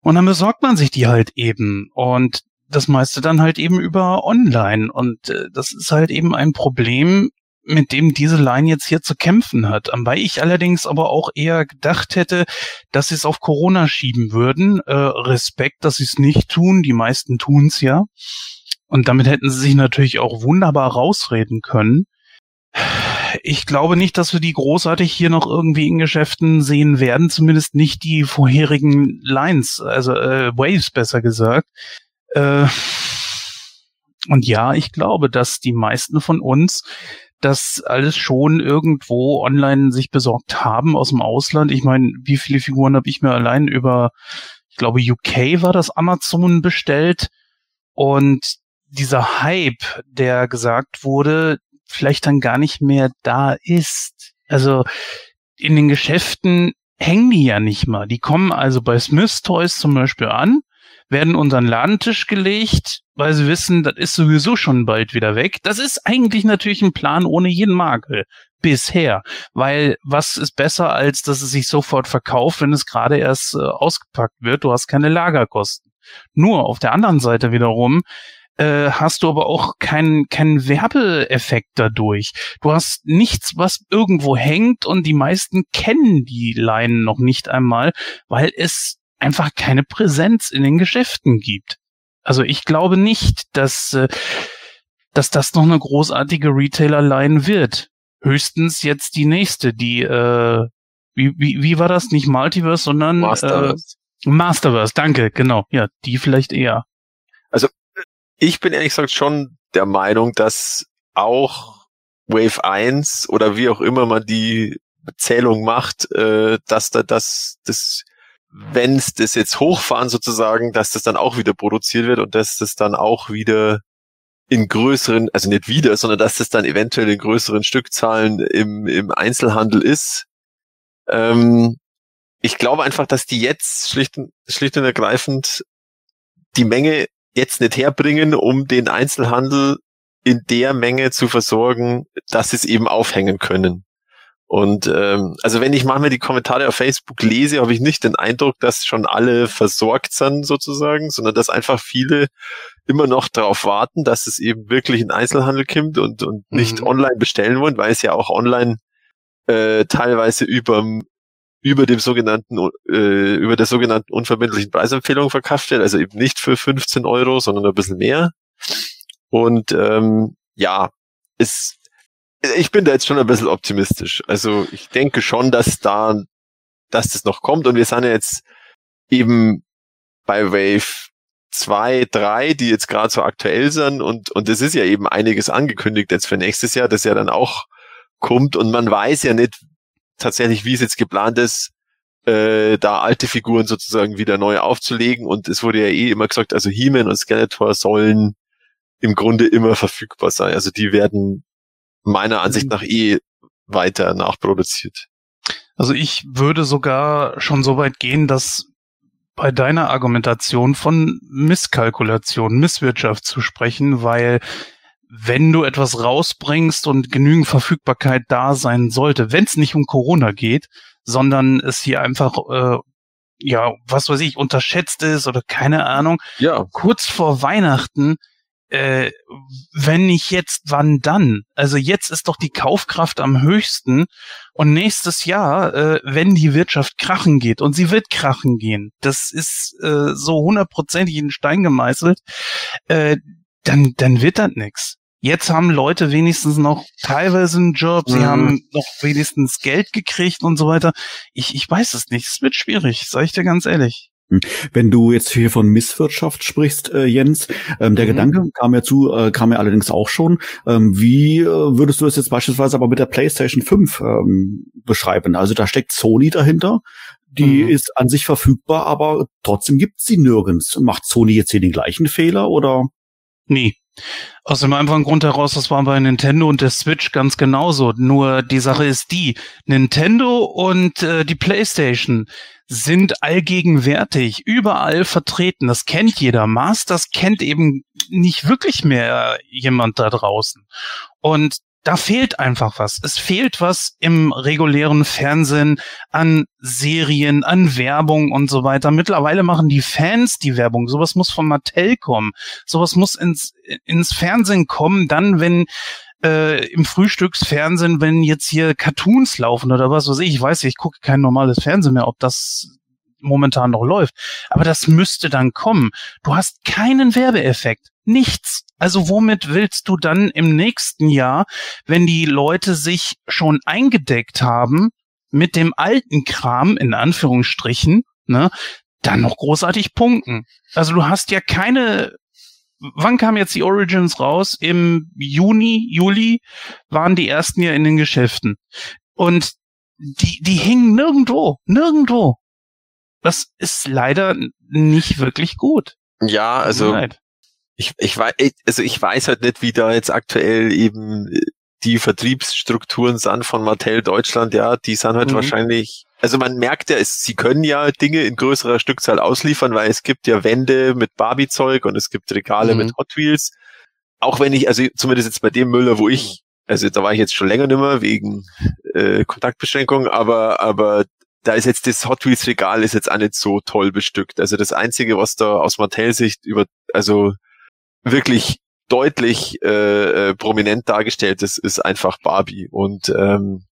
Und dann besorgt man sich die halt eben. Und das meiste dann halt eben über online. Und äh, das ist halt eben ein Problem, mit dem diese Line jetzt hier zu kämpfen hat. Wobei ich allerdings aber auch eher gedacht hätte, dass sie es auf Corona schieben würden. Äh, Respekt, dass sie es nicht tun. Die meisten tun es ja. Und damit hätten sie sich natürlich auch wunderbar rausreden können. Ich glaube nicht, dass wir die großartig hier noch irgendwie in Geschäften sehen werden, zumindest nicht die vorherigen Lines, also äh, Waves besser gesagt. Äh, und ja, ich glaube, dass die meisten von uns das alles schon irgendwo online sich besorgt haben aus dem Ausland. Ich meine, wie viele Figuren habe ich mir allein über, ich glaube, UK war das Amazon bestellt und dieser Hype, der gesagt wurde, vielleicht dann gar nicht mehr da ist. Also in den Geschäften hängen die ja nicht mal. Die kommen also bei Smith Toys zum Beispiel an werden unter den Ladentisch gelegt, weil sie wissen, das ist sowieso schon bald wieder weg. Das ist eigentlich natürlich ein Plan ohne jeden Makel. Bisher. Weil was ist besser, als dass es sich sofort verkauft, wenn es gerade erst äh, ausgepackt wird? Du hast keine Lagerkosten. Nur auf der anderen Seite wiederum äh, hast du aber auch keinen keinen Werbeeffekt dadurch. Du hast nichts, was irgendwo hängt und die meisten kennen die Leinen noch nicht einmal, weil es einfach keine Präsenz in den Geschäften gibt. Also ich glaube nicht, dass, äh, dass das noch eine großartige Retailer-Line wird. Höchstens jetzt die nächste, die, äh, wie, wie, wie war das? Nicht Multiverse, sondern Masterverse. Äh, Masterverse, danke, genau. Ja, die vielleicht eher. Also ich bin ehrlich gesagt schon der Meinung, dass auch Wave 1 oder wie auch immer man die Zählung macht, äh, dass da das, das wenn es das jetzt hochfahren sozusagen, dass das dann auch wieder produziert wird und dass das dann auch wieder in größeren, also nicht wieder, sondern dass das dann eventuell in größeren Stückzahlen im, im Einzelhandel ist. Ähm, ich glaube einfach, dass die jetzt schlicht, schlicht und ergreifend die Menge jetzt nicht herbringen, um den Einzelhandel in der Menge zu versorgen, dass sie es eben aufhängen können. Und ähm, also wenn ich manchmal die Kommentare auf Facebook lese, habe ich nicht den Eindruck, dass schon alle versorgt sind sozusagen, sondern dass einfach viele immer noch darauf warten, dass es eben wirklich in Einzelhandel kommt und, und nicht Mhm. online bestellen wollen, weil es ja auch online äh, teilweise über über dem sogenannten äh, über der sogenannten unverbindlichen Preisempfehlung verkauft wird, also eben nicht für 15 Euro, sondern ein bisschen mehr. Und ähm, ja, es ich bin da jetzt schon ein bisschen optimistisch. Also ich denke schon, dass da, dass das noch kommt und wir sind ja jetzt eben bei Wave 2, 3, die jetzt gerade so aktuell sind und, und es ist ja eben einiges angekündigt jetzt für nächstes Jahr, das ja dann auch kommt und man weiß ja nicht tatsächlich, wie es jetzt geplant ist, äh, da alte Figuren sozusagen wieder neu aufzulegen und es wurde ja eh immer gesagt, also He-Man und Skeletor sollen im Grunde immer verfügbar sein. Also die werden meiner Ansicht nach eh weiter nachproduziert. Also ich würde sogar schon so weit gehen, dass bei deiner Argumentation von Misskalkulation, Misswirtschaft zu sprechen, weil wenn du etwas rausbringst und genügend Verfügbarkeit da sein sollte, wenn es nicht um Corona geht, sondern es hier einfach, äh, ja, was weiß ich, unterschätzt ist oder keine Ahnung, Ja, kurz vor Weihnachten, äh, wenn nicht jetzt, wann dann? Also jetzt ist doch die Kaufkraft am höchsten und nächstes Jahr, äh, wenn die Wirtschaft krachen geht und sie wird krachen gehen, das ist äh, so hundertprozentig in Stein gemeißelt, äh, dann dann wird das nix. Jetzt haben Leute wenigstens noch teilweise einen Job, sie Mhm. haben noch wenigstens Geld gekriegt und so weiter. Ich, ich weiß es nicht, es wird schwierig, sag ich dir ganz ehrlich. Wenn du jetzt hier von Misswirtschaft sprichst, äh, Jens, ähm, der Mhm. Gedanke kam mir zu, äh, kam mir allerdings auch schon. Ähm, wie äh, würdest du es jetzt beispielsweise aber mit der PlayStation 5 ähm, beschreiben? Also da steckt Sony dahinter. Die Mhm. ist an sich verfügbar, aber trotzdem gibt's sie nirgends. Macht Sony jetzt hier den gleichen Fehler oder? Nie. Aus dem einfachen Grund heraus, das war bei Nintendo und der Switch ganz genauso. Nur die Sache ist die, Nintendo und äh, die PlayStation sind allgegenwärtig, überall vertreten. Das kennt jeder. Masters kennt eben nicht wirklich mehr jemand da draußen. Und da fehlt einfach was. Es fehlt was im regulären Fernsehen an Serien, an Werbung und so weiter. Mittlerweile machen die Fans die Werbung. Sowas muss von Mattel kommen. Sowas muss ins, ins Fernsehen kommen, dann, wenn äh, im Frühstücksfernsehen, wenn jetzt hier Cartoons laufen oder was weiß ich, ich weiß, ich gucke kein normales Fernsehen mehr, ob das momentan noch läuft. Aber das müsste dann kommen. Du hast keinen Werbeeffekt. Nichts. Also womit willst du dann im nächsten Jahr, wenn die Leute sich schon eingedeckt haben mit dem alten Kram, in Anführungsstrichen, ne, dann noch großartig punkten? Also du hast ja keine wann kam jetzt die Origins raus? Im Juni, Juli waren die ersten ja in den Geschäften. Und die, die hingen nirgendwo, nirgendwo. Das ist leider nicht wirklich gut. ja, also leid. Ich, ich weiß, also ich weiß halt nicht, wie da jetzt aktuell eben die Vertriebsstrukturen sind von Mattel Deutschland, ja, die sind halt Mhm. wahrscheinlich, also man merkt ja, es, sie können ja Dinge in größerer Stückzahl ausliefern, weil es gibt ja Wände mit Barbie-Zeug und es gibt Regale Mhm. mit Hot Wheels. Auch wenn ich, also zumindest jetzt bei dem Müller, wo ich, also da war ich jetzt schon länger nimmer wegen äh, Kontaktbeschränkung, aber, aber da ist jetzt das Hot Wheels Regal ist jetzt auch nicht so toll bestückt. Also das einzige, was da aus Mattel-Sicht über, also wirklich deutlich äh, äh, prominent dargestellt. Ist, ist einfach Barbie. Und ähm,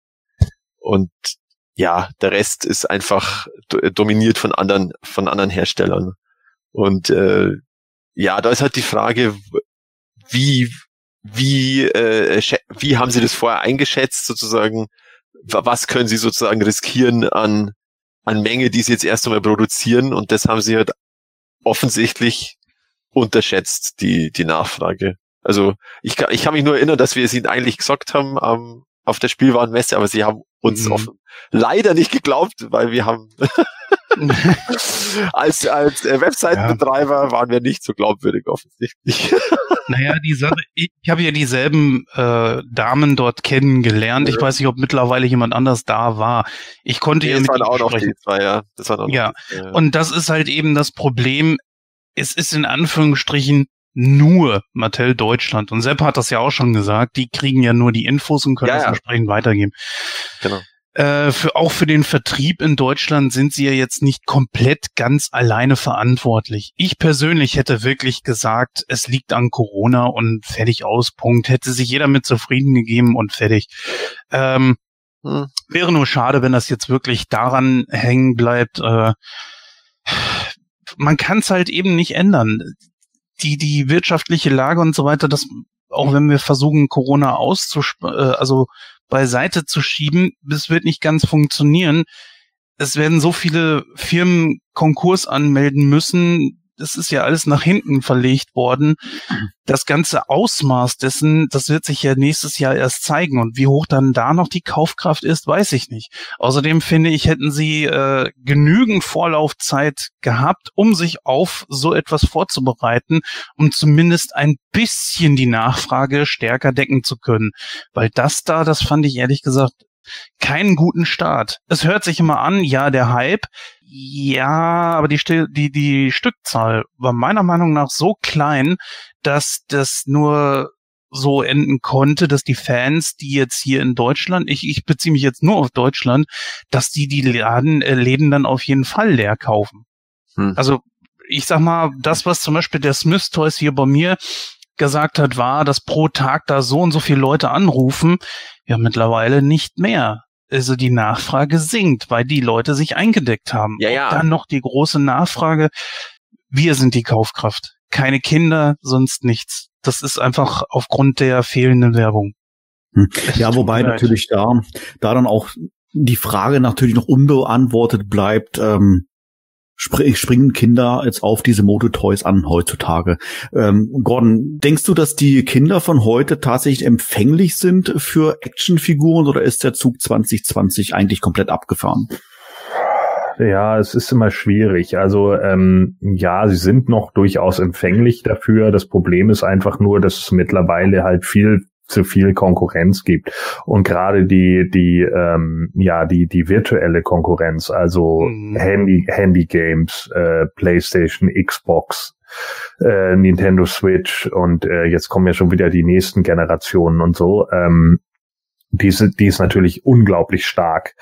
und ja, der Rest ist einfach do dominiert von anderen von anderen Herstellern. Und äh, ja, da ist halt die Frage, wie wie äh, wie haben Sie das vorher eingeschätzt sozusagen? Wa- Was können Sie sozusagen riskieren an an Menge, die Sie jetzt erst einmal produzieren? Und das haben Sie halt offensichtlich unterschätzt, die, die Nachfrage. Also ich kann, ich kann mich nur erinnern, dass wir es ihnen eigentlich gesagt haben ähm, auf der Spielwarenmesse, aber sie haben uns Mhm. offen, leider nicht geglaubt, weil wir haben als als äh, Webseitenbetreiber ja. waren wir nicht so glaubwürdig offensichtlich. naja, die Sache, ich, ich habe ja dieselben äh, Damen dort kennengelernt. Ja. Ich weiß nicht, ob mittlerweile jemand anders da war. Ich konnte nee, ja mit waren auch noch die zwei, ja. Das waren auch ja. Die, ja. Und das ist halt eben das Problem. Es ist in Anführungsstrichen nur Mattel Deutschland. Und Sepp hat das ja auch schon gesagt, die kriegen ja nur die Infos und können ja, das entsprechend weitergeben. Genau. Äh, für, auch für den Vertrieb in Deutschland sind sie ja jetzt nicht komplett ganz alleine verantwortlich. Ich persönlich hätte wirklich gesagt, es liegt an Corona und fertig aus, Punkt. Hätte sich jeder mit zufrieden gegeben und fertig. Ähm, hm. Wäre nur schade, wenn das jetzt wirklich daran hängen bleibt. Äh, man kann es halt eben nicht ändern. Die, die wirtschaftliche Lage und so weiter, das, auch wenn wir versuchen, Corona auszusp äh, also beiseite zu schieben. Das wird nicht ganz funktionieren. Es werden so viele Firmen Konkurs anmelden müssen. Das ist ja alles nach hinten verlegt worden. Das ganze Ausmaß dessen, das wird sich ja nächstes Jahr erst zeigen. Und wie hoch dann da noch die Kaufkraft ist, weiß ich nicht. Außerdem finde ich, hätten sie äh, genügend Vorlaufzeit gehabt, um sich auf so etwas vorzubereiten, um zumindest ein bisschen die Nachfrage stärker decken zu können. Weil das da, das fand ich ehrlich gesagt keinen guten Start. Es hört sich immer an, ja, der Hype, ja, aber die, die, die Stückzahl war meiner Meinung nach so klein, dass das nur so enden konnte, dass die Fans, die jetzt hier in Deutschland, ich, ich beziehe mich jetzt nur auf Deutschland, dass die die Laden, äh, Läden dann auf jeden Fall leer kaufen. Hm. Also ich sag mal, das, was zum Beispiel der Smith Toys hier bei mir gesagt hat, war, dass pro Tag da so und so viele Leute anrufen. Ja, mittlerweile nicht mehr. Also die Nachfrage sinkt, weil die Leute sich eingedeckt haben. Ja, ja. Und dann noch die große Nachfrage. Wir sind die Kaufkraft. Keine Kinder, sonst nichts. Das ist einfach aufgrund der fehlenden Werbung. Hm. Ja, wobei natürlich da, da dann auch die Frage natürlich noch unbeantwortet bleibt, ähm, springen Kinder jetzt auf diese Moto-Toys an heutzutage. Ähm, Gordon, denkst du, dass die Kinder von heute tatsächlich empfänglich sind für Actionfiguren oder ist der Zug 2020 eigentlich komplett abgefahren? Ja, es ist immer schwierig. Also ähm, ja, sie sind noch durchaus empfänglich dafür. Das Problem ist einfach nur, dass es mittlerweile halt viel zu viel Konkurrenz gibt und gerade die die ähm, ja die die virtuelle Konkurrenz also mhm. Handy Handy Games äh, PlayStation Xbox äh, Nintendo Switch und äh, jetzt kommen ja schon wieder die nächsten Generationen und so ähm, diese die ist natürlich unglaublich stark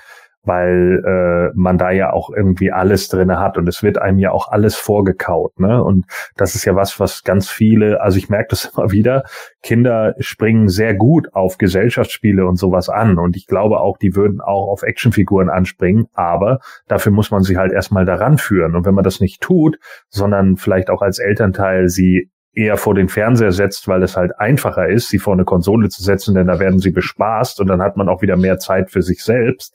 weil äh, man da ja auch irgendwie alles drinne hat und es wird einem ja auch alles vorgekaut, ne? Und das ist ja was, was ganz viele, also ich merke das immer wieder, Kinder springen sehr gut auf Gesellschaftsspiele und sowas an und ich glaube auch, die würden auch auf Actionfiguren anspringen, aber dafür muss man sie halt erstmal daran führen und wenn man das nicht tut, sondern vielleicht auch als Elternteil sie eher vor den Fernseher setzt, weil es halt einfacher ist, sie vor eine Konsole zu setzen, denn da werden sie bespaßt und dann hat man auch wieder mehr Zeit für sich selbst,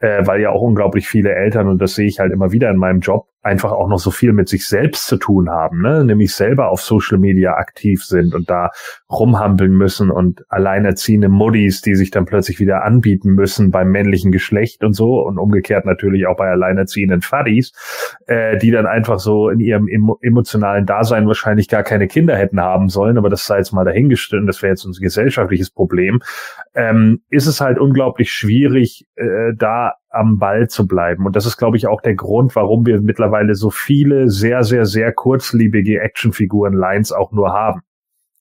äh, weil ja auch unglaublich viele Eltern, und das sehe ich halt immer wieder in meinem Job, einfach auch noch so viel mit sich selbst zu tun haben, ne? nämlich selber auf Social Media aktiv sind und da rumhampeln müssen und alleinerziehende Muddis, die sich dann plötzlich wieder anbieten müssen beim männlichen Geschlecht und so und umgekehrt natürlich auch bei alleinerziehenden Faddies, äh, die dann einfach so in ihrem emotionalen Dasein wahrscheinlich gar keine Kinder hätten haben sollen, aber das sei jetzt mal dahingestellt, das wäre jetzt unser gesellschaftliches Problem, ähm, ist es halt unglaublich schwierig, äh, da am Ball zu bleiben. Und das ist, glaube ich, auch der Grund, warum wir mittlerweile so viele sehr, sehr, sehr kurzliebige Actionfiguren-Lines auch nur haben.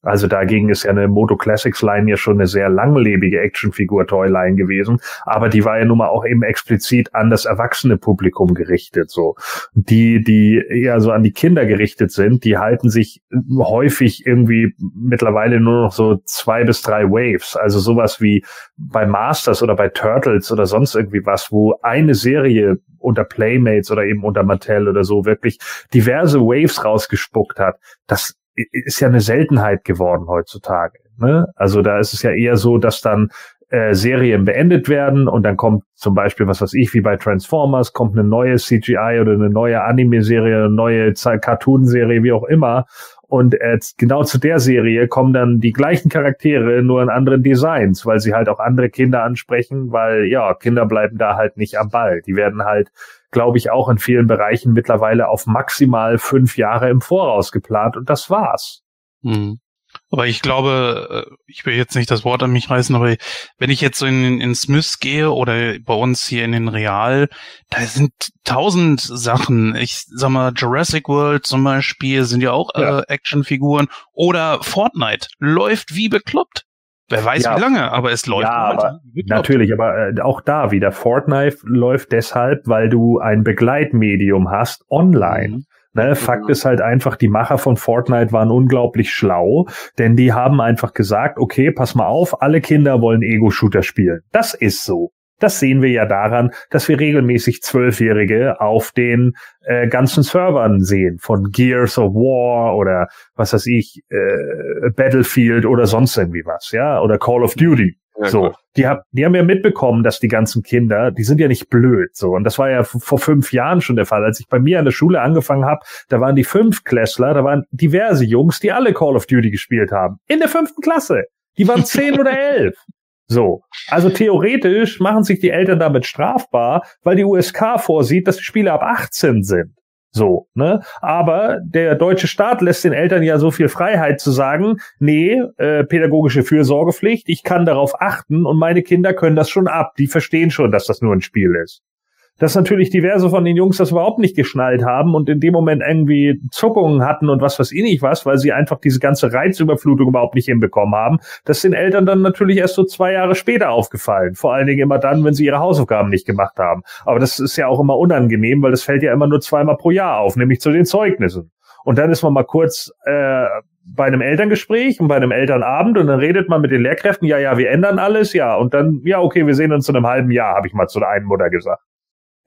Also dagegen ist ja eine Moto Classics Line ja schon eine sehr langlebige Actionfigur Toyline gewesen, aber die war ja nun mal auch eben explizit an das erwachsene Publikum gerichtet, so. Die, die eher so an die Kinder gerichtet sind, die halten sich häufig irgendwie mittlerweile nur noch so zwei bis drei Waves, also sowas wie bei Masters oder bei Turtles oder sonst irgendwie was, wo eine Serie unter Playmates oder eben unter Mattel oder so wirklich diverse Waves rausgespuckt hat. Das ist ja eine Seltenheit geworden heutzutage. Ne? Also da ist es ja eher so, dass dann äh, Serien beendet werden und dann kommt zum Beispiel, was weiß ich, wie bei Transformers, kommt eine neue CGI oder eine neue Anime-Serie, eine neue Cartoon-Serie, wie auch immer. Und äh, genau zu der Serie kommen dann die gleichen Charaktere, nur in anderen Designs, weil sie halt auch andere Kinder ansprechen, weil ja, Kinder bleiben da halt nicht am Ball. Die werden halt, glaube ich, auch in vielen Bereichen mittlerweile auf maximal fünf Jahre im Voraus geplant und das war's. Mhm. Aber ich glaube, äh, ich will jetzt nicht das Wort an mich reißen, aber wenn ich jetzt so in, in Smiths gehe oder bei uns hier in den Real, da sind tausend Sachen. Ich sag mal, Jurassic World zum Beispiel sind ja auch ja. Äh, Actionfiguren oder Fortnite läuft wie bekloppt. Wer weiß ja. wie lange, aber es läuft. Ja, aber natürlich, aber äh, auch da wieder. Fortnite läuft deshalb, weil du ein Begleitmedium hast online. Mhm. Ne, Fakt ist halt einfach, die Macher von Fortnite waren unglaublich schlau, denn die haben einfach gesagt, okay, pass mal auf, alle Kinder wollen Ego-Shooter spielen. Das ist so. Das sehen wir ja daran, dass wir regelmäßig Zwölfjährige auf den äh, ganzen Servern sehen, von Gears of War oder was weiß ich, äh, Battlefield oder sonst irgendwie was, ja, oder Call of Duty. Ja, so, die, hab, die haben ja mitbekommen, dass die ganzen Kinder, die sind ja nicht blöd. So, und das war ja vor fünf Jahren schon der Fall. Als ich bei mir an der Schule angefangen habe, da waren die Fünfklässler, da waren diverse Jungs, die alle Call of Duty gespielt haben. In der fünften Klasse. Die waren zehn oder elf. So. Also theoretisch machen sich die Eltern damit strafbar, weil die USK vorsieht, dass die Spiele ab 18 sind. So, ne? Aber der deutsche Staat lässt den Eltern ja so viel Freiheit zu sagen, nee, äh, pädagogische Fürsorgepflicht, ich kann darauf achten und meine Kinder können das schon ab. Die verstehen schon, dass das nur ein Spiel ist dass natürlich diverse von den Jungs das überhaupt nicht geschnallt haben und in dem Moment irgendwie Zuckungen hatten und was weiß ich nicht was, weil sie einfach diese ganze Reizüberflutung überhaupt nicht hinbekommen haben. Das sind Eltern dann natürlich erst so zwei Jahre später aufgefallen. Vor allen Dingen immer dann, wenn sie ihre Hausaufgaben nicht gemacht haben. Aber das ist ja auch immer unangenehm, weil das fällt ja immer nur zweimal pro Jahr auf, nämlich zu den Zeugnissen. Und dann ist man mal kurz äh, bei einem Elterngespräch und bei einem Elternabend und dann redet man mit den Lehrkräften, ja, ja, wir ändern alles, ja. Und dann, ja, okay, wir sehen uns in einem halben Jahr, habe ich mal zu der einen Mutter gesagt.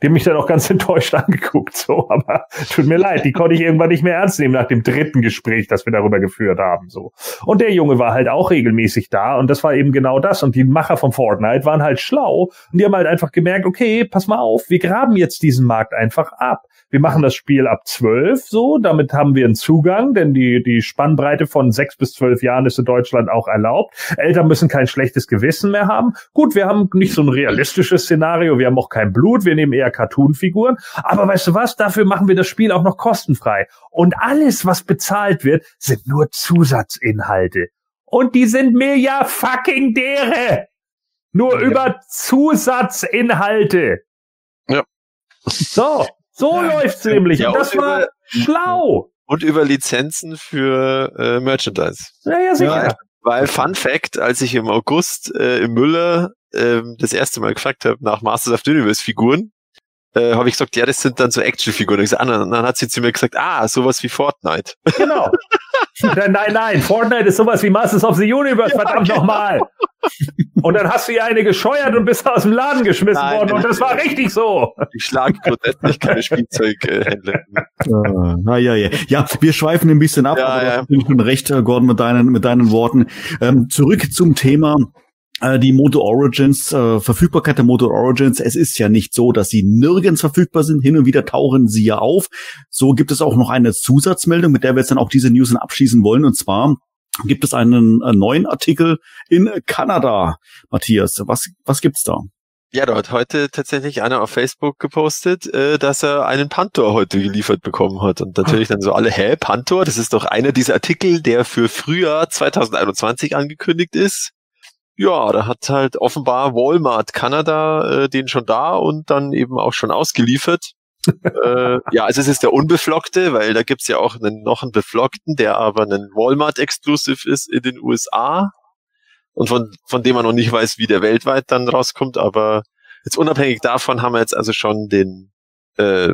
Die haben mich dann auch ganz enttäuscht angeguckt, so, aber tut mir leid, die konnte ich irgendwann nicht mehr ernst nehmen nach dem dritten Gespräch, das wir darüber geführt haben, so. Und der Junge war halt auch regelmäßig da und das war eben genau das und die Macher von Fortnite waren halt schlau und die haben halt einfach gemerkt, okay, pass mal auf, wir graben jetzt diesen Markt einfach ab wir machen das Spiel ab zwölf so, damit haben wir einen Zugang, denn die, die Spannbreite von sechs bis zwölf Jahren ist in Deutschland auch erlaubt. Eltern müssen kein schlechtes Gewissen mehr haben. Gut, wir haben nicht so ein realistisches Szenario, wir haben auch kein Blut, wir nehmen eher Cartoon-Figuren, aber weißt du was, dafür machen wir das Spiel auch noch kostenfrei. Und alles, was bezahlt wird, sind nur Zusatzinhalte. Und die sind mir ja fucking dere. Nur ja. über Zusatzinhalte. Ja. So. So ja. läuft's nämlich. Ja, und das und war über, schlau. Und über Lizenzen für äh, Merchandise. Ja, ja, sicher. Ja, weil Fun Fact, als ich im August äh, im Müller äh, das erste Mal gefragt habe nach Masters of the Universe Figuren, äh, habe ich gesagt, ja, das sind dann so Actionfiguren. Und dann, dann hat sie zu mir gesagt, ah, sowas wie Fortnite. Genau. nein, nein, Fortnite ist sowas wie Masters of the Universe, ja, verdammt genau. nochmal. Und dann hast du ihr eine gescheuert und bist aus dem Laden geschmissen nein, worden. Und das war richtig so. Ich schlage grundsätzlich keine Spielzeughändler. Ah, ja, ja. ja, wir schweifen ein bisschen ab, ja, aber ja. du hast schon recht, Gordon, mit deinen, mit deinen Worten. Ähm, zurück zum Thema äh, die Moto Origins, äh, Verfügbarkeit der Moto Origins, es ist ja nicht so, dass sie nirgends verfügbar sind, hin und wieder tauchen sie ja auf. So gibt es auch noch eine Zusatzmeldung, mit der wir jetzt dann auch diese News abschließen wollen, und zwar gibt es einen äh, neuen Artikel in Kanada. Matthias, was, was gibt's da? Ja, da hat heute tatsächlich einer auf Facebook gepostet, äh, dass er einen Pantor heute geliefert bekommen hat. Und natürlich dann so alle, hä, Pantor? Das ist doch einer dieser Artikel, der für Frühjahr 2021 angekündigt ist. Ja, da hat halt offenbar Walmart Kanada äh, den schon da und dann eben auch schon ausgeliefert. äh, ja, also es ist der Unbeflockte, weil da gibt's ja auch einen, noch einen Beflockten, der aber ein Walmart-Exclusive ist in den USA und von, von dem man noch nicht weiß, wie der weltweit dann rauskommt, aber jetzt unabhängig davon haben wir jetzt also schon den äh,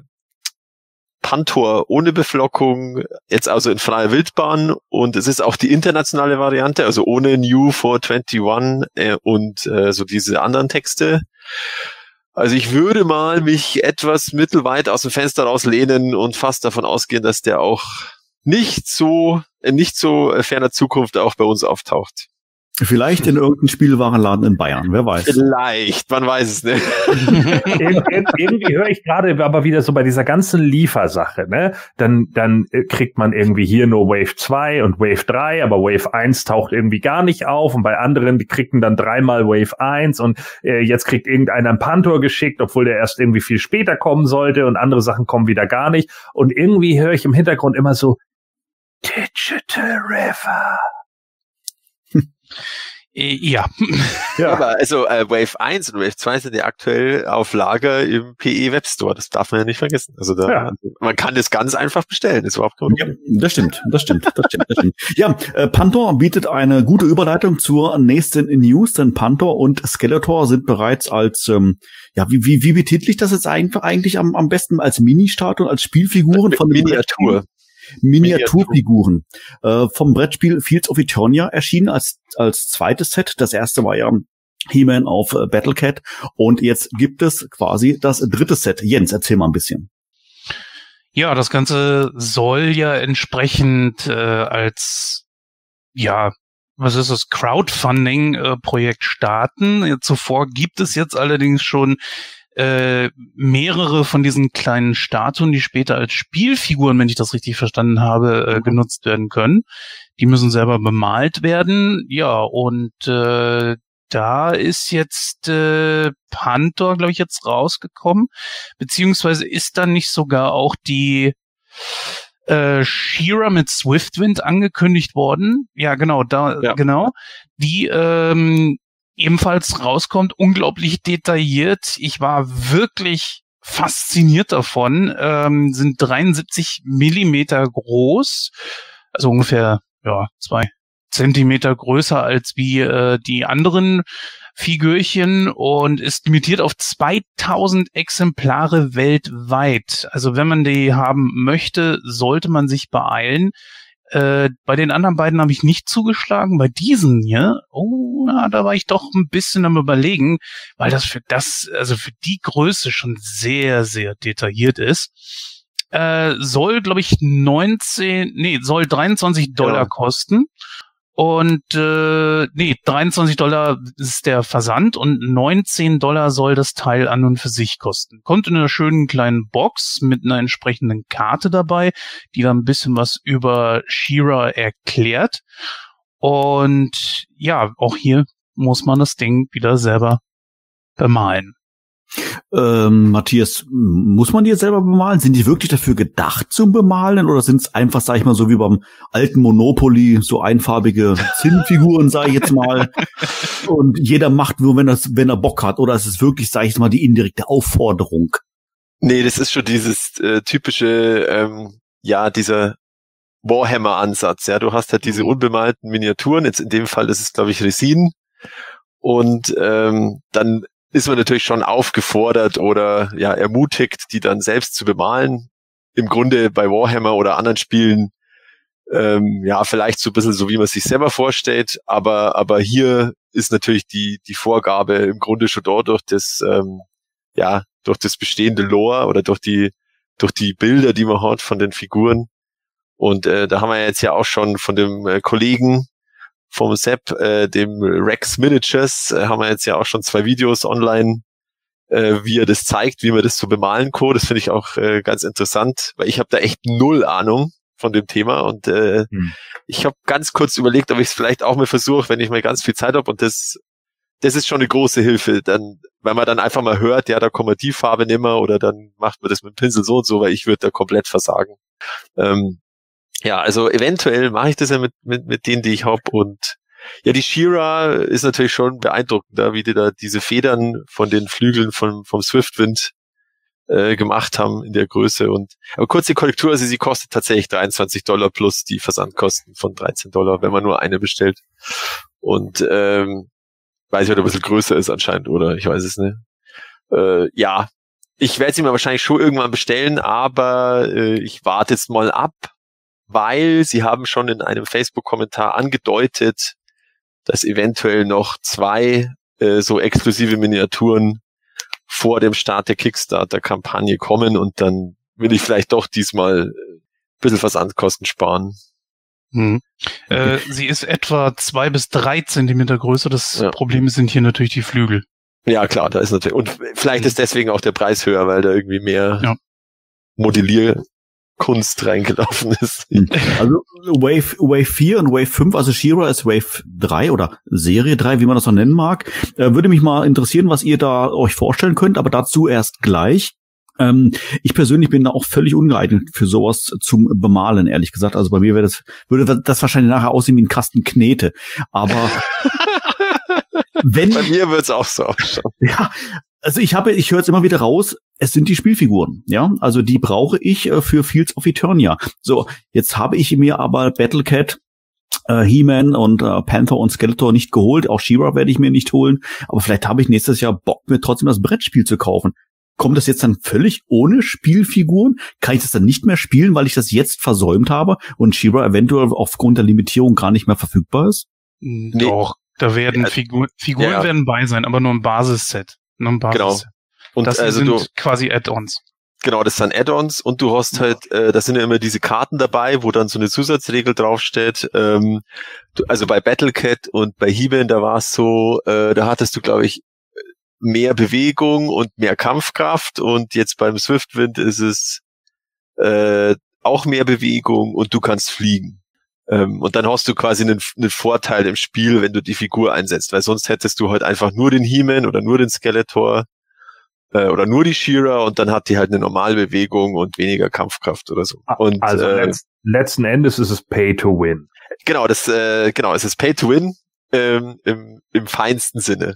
Pantor ohne Beflockung, jetzt also in freier Wildbahn und es ist auch die internationale Variante, also ohne New 421 äh, und äh, so diese anderen Texte. Also ich würde mal mich etwas mittelweit aus dem Fenster rauslehnen und fast davon ausgehen, dass der auch nicht so, nicht so ferner Zukunft auch bei uns auftaucht. Vielleicht in irgendeinem Spielwarenladen in Bayern, wer weiß. Vielleicht, man weiß es nicht. Ir ir irgendwie höre ich gerade aber wieder so bei dieser ganzen Liefersache, ne? Dann, dann äh, kriegt man irgendwie hier nur Wave 2 und Wave 3, aber Wave 1 taucht irgendwie gar nicht auf und bei anderen, die kriegen dann dreimal Wave 1 und äh, jetzt kriegt irgendeiner ein Pantor geschickt, obwohl der erst irgendwie viel später kommen sollte und andere Sachen kommen wieder gar nicht. Und irgendwie höre ich im Hintergrund immer so Digital River. Äh, Ja. Ja. Aber also äh, Wave 1 und Wave 2 sind ja aktuell auf Lager im PE Web Store. Das darf man ja nicht vergessen. Also da, Ja. man kann das ganz einfach bestellen. Ist überhaupt kein Ja, Problem. das stimmt, das stimmt, das stimmt, das stimmt. Ja, äh, Panther bietet eine gute Überleitung zur nächsten News, denn Panther und Skeletor sind bereits als, ähm, ja, wie, wie, wie betitel ich das jetzt eigentlich, eigentlich am, am besten als Mini-Start und als Spielfiguren von dem Miniatur. Miniaturfiguren. Äh, vom Brettspiel Fields of Eternia erschienen als, als zweites Set. Das erste war ja He-Man auf äh, Battlecat und jetzt gibt es quasi das dritte Set. Jens, erzähl mal ein bisschen. Ja, das Ganze soll ja entsprechend äh, als ja, was ist das Crowdfunding-Projekt starten. Ja, Zuvor gibt es jetzt allerdings schon äh, mehrere von diesen kleinen Statuen, die später als Spielfiguren, wenn ich das richtig verstanden habe, äh, genutzt werden können. Die müssen selber bemalt werden. Ja, und äh, da ist jetzt äh, Panther, glaube ich, jetzt rausgekommen. Beziehungsweise ist dann nicht sogar auch die äh, Shira mit Swiftwind angekündigt worden. Ja, genau, da, Ja. genau. Die ähm, ebenfalls rauskommt, unglaublich detailliert. Ich war wirklich fasziniert davon. Ähm, sind 73 Millimeter groß, also ungefähr ja zwei Zentimeter größer als wie äh, die anderen Figürchen und ist limitiert auf 2000 Exemplare weltweit. Also wenn man die haben möchte, sollte man sich beeilen. Äh, bei den anderen beiden habe ich nicht zugeschlagen. Bei diesen hier, oh, na, da war ich doch ein bisschen am überlegen, weil das für das, also für die Größe schon sehr, sehr detailliert ist. Äh, soll, glaube ich, 19, nee, soll 23 Dollar Ja. kosten. Und äh, nee, 23 Dollar ist der Versand und 19 Dollar soll das Teil an und für sich kosten. Kommt in einer schönen kleinen Box mit einer entsprechenden Karte dabei, die da ein bisschen was über Shira erklärt. Und ja, auch hier muss man das Ding wieder selber bemalen. Ähm, Matthias, muss man die jetzt selber bemalen? Sind die wirklich dafür gedacht zum Bemalen oder sind es einfach, sag ich mal, so wie beim alten Monopoly, so einfarbige Zinnfiguren, sag ich jetzt mal, und jeder macht nur, wenn, das, wenn er Bock hat, oder ist es wirklich, sag ich jetzt mal, die indirekte Aufforderung? Nee, das ist schon dieses äh, typische, ähm, ja, dieser Warhammer-Ansatz. Ja, du hast halt diese unbemalten Miniaturen. Jetzt in dem Fall ist es, glaube ich, Resin. Und ähm, dann ist man natürlich schon aufgefordert oder ja ermutigt, die dann selbst zu bemalen. Im Grunde bei Warhammer oder anderen Spielen ähm, ja vielleicht so ein bisschen so, wie man sich selber vorstellt. Aber aber hier ist natürlich die die Vorgabe im Grunde schon dort durch das ähm, ja durch das bestehende Lore oder durch die durch die Bilder, die man hat von den Figuren. Und äh, da haben wir jetzt ja auch schon von dem äh, Kollegen vom Sepp, äh, dem Rex Miniatures, äh, haben wir jetzt ja auch schon zwei Videos online, äh, wie er das zeigt, wie man das so bemalen kann. Das finde ich auch äh, ganz interessant, weil ich habe da echt null Ahnung von dem Thema und äh, Hm. ich habe ganz kurz überlegt, ob ich es vielleicht auch mal versuche, wenn ich mal ganz viel Zeit habe und das das ist schon eine große Hilfe, dann, weil man dann einfach mal hört, ja, da kommt man die Farbe nimmer oder dann macht man das mit dem Pinsel so und so, weil ich würde da komplett versagen. Ähm, ja, also eventuell mache ich das ja mit, mit, mit denen, die ich hab und ja, die Shira ist natürlich schon beeindruckend, da wie die da diese Federn von den Flügeln vom, vom Swiftwind äh, gemacht haben in der Größe und aber kurze Korrektur, also sie kostet tatsächlich 23 Dollar plus die Versandkosten von 13 Dollar, wenn man nur eine bestellt. Und ähm, weiß ich, ob er ein bisschen größer ist anscheinend, oder ich weiß es nicht. Äh, ja, ich werde sie mir wahrscheinlich schon irgendwann bestellen, aber äh, ich warte jetzt mal ab, weil sie haben schon in einem Facebook-Kommentar angedeutet, dass eventuell noch zwei äh, so exklusive Miniaturen vor dem Start der Kickstarter-Kampagne kommen und dann will ich vielleicht doch diesmal äh, ein bisschen Versandkosten sparen. Hm. Äh, sie ist etwa zwei bis drei Zentimeter größer. Das Ja. Problem sind hier natürlich die Flügel. Ja, klar, da ist natürlich. Und vielleicht ist deswegen auch der Preis höher, weil da irgendwie mehr Ja. Modellierkunst reingelaufen ist. Also Wave, Wave 4 und Wave 5, also Shira ist Wave 3 oder Serie 3, wie man das so nennen mag. Äh, würde mich mal interessieren, was ihr da euch vorstellen könnt, aber dazu erst gleich. Ähm, ich persönlich bin da auch völlig ungeeignet für sowas zum Bemalen, ehrlich gesagt. Also bei mir wäre das, würde das wahrscheinlich nachher aussehen wie ein Kasten Knete. Aber wenn, Bei mir wird's auch so ausschauen. ja, also ich habe, ich höre jetzt immer wieder raus, es sind die Spielfiguren, ja, also die brauche ich äh, für Fields of Eternia. So, jetzt habe ich mir aber Battlecat, äh, He-Man und äh, Panther und Skeletor nicht geholt, auch She-Ra werde ich mir nicht holen, aber vielleicht habe ich nächstes Jahr Bock, mir trotzdem das Brettspiel zu kaufen. Kommt das jetzt dann völlig ohne Spielfiguren? Kann ich das dann nicht mehr spielen, weil ich das jetzt versäumt habe und She-Ra eventuell aufgrund der Limitierung gar nicht mehr verfügbar ist? Nee. Doch, da werden Ja, Figuren, Figuren ja. werden bei sein, aber nur ein Basisset. Genau. Und das also sind du, quasi Add-ons. genau, das sind Add-ons und du hast halt, äh, da sind ja immer diese Karten dabei, wo dann so eine Zusatzregel draufsteht. Ähm, du, also bei Battlecat und bei He-Man, da war es so, äh, da hattest du, glaube ich, mehr Bewegung und mehr Kampfkraft und jetzt beim Swiftwind ist es äh, auch mehr Bewegung und du kannst fliegen. Ähm, und dann hast du quasi einen, einen Vorteil im Spiel, wenn du die Figur einsetzt, weil sonst hättest du halt einfach nur den He-Man oder nur den Skeletor äh, oder nur die She-Ra und dann hat die halt eine normale Bewegung und weniger Kampfkraft oder so. Und also äh, letz, letzten Endes ist es Pay to Win. genau, das äh, genau, es ist Pay to Win ähm, im, im feinsten Sinne.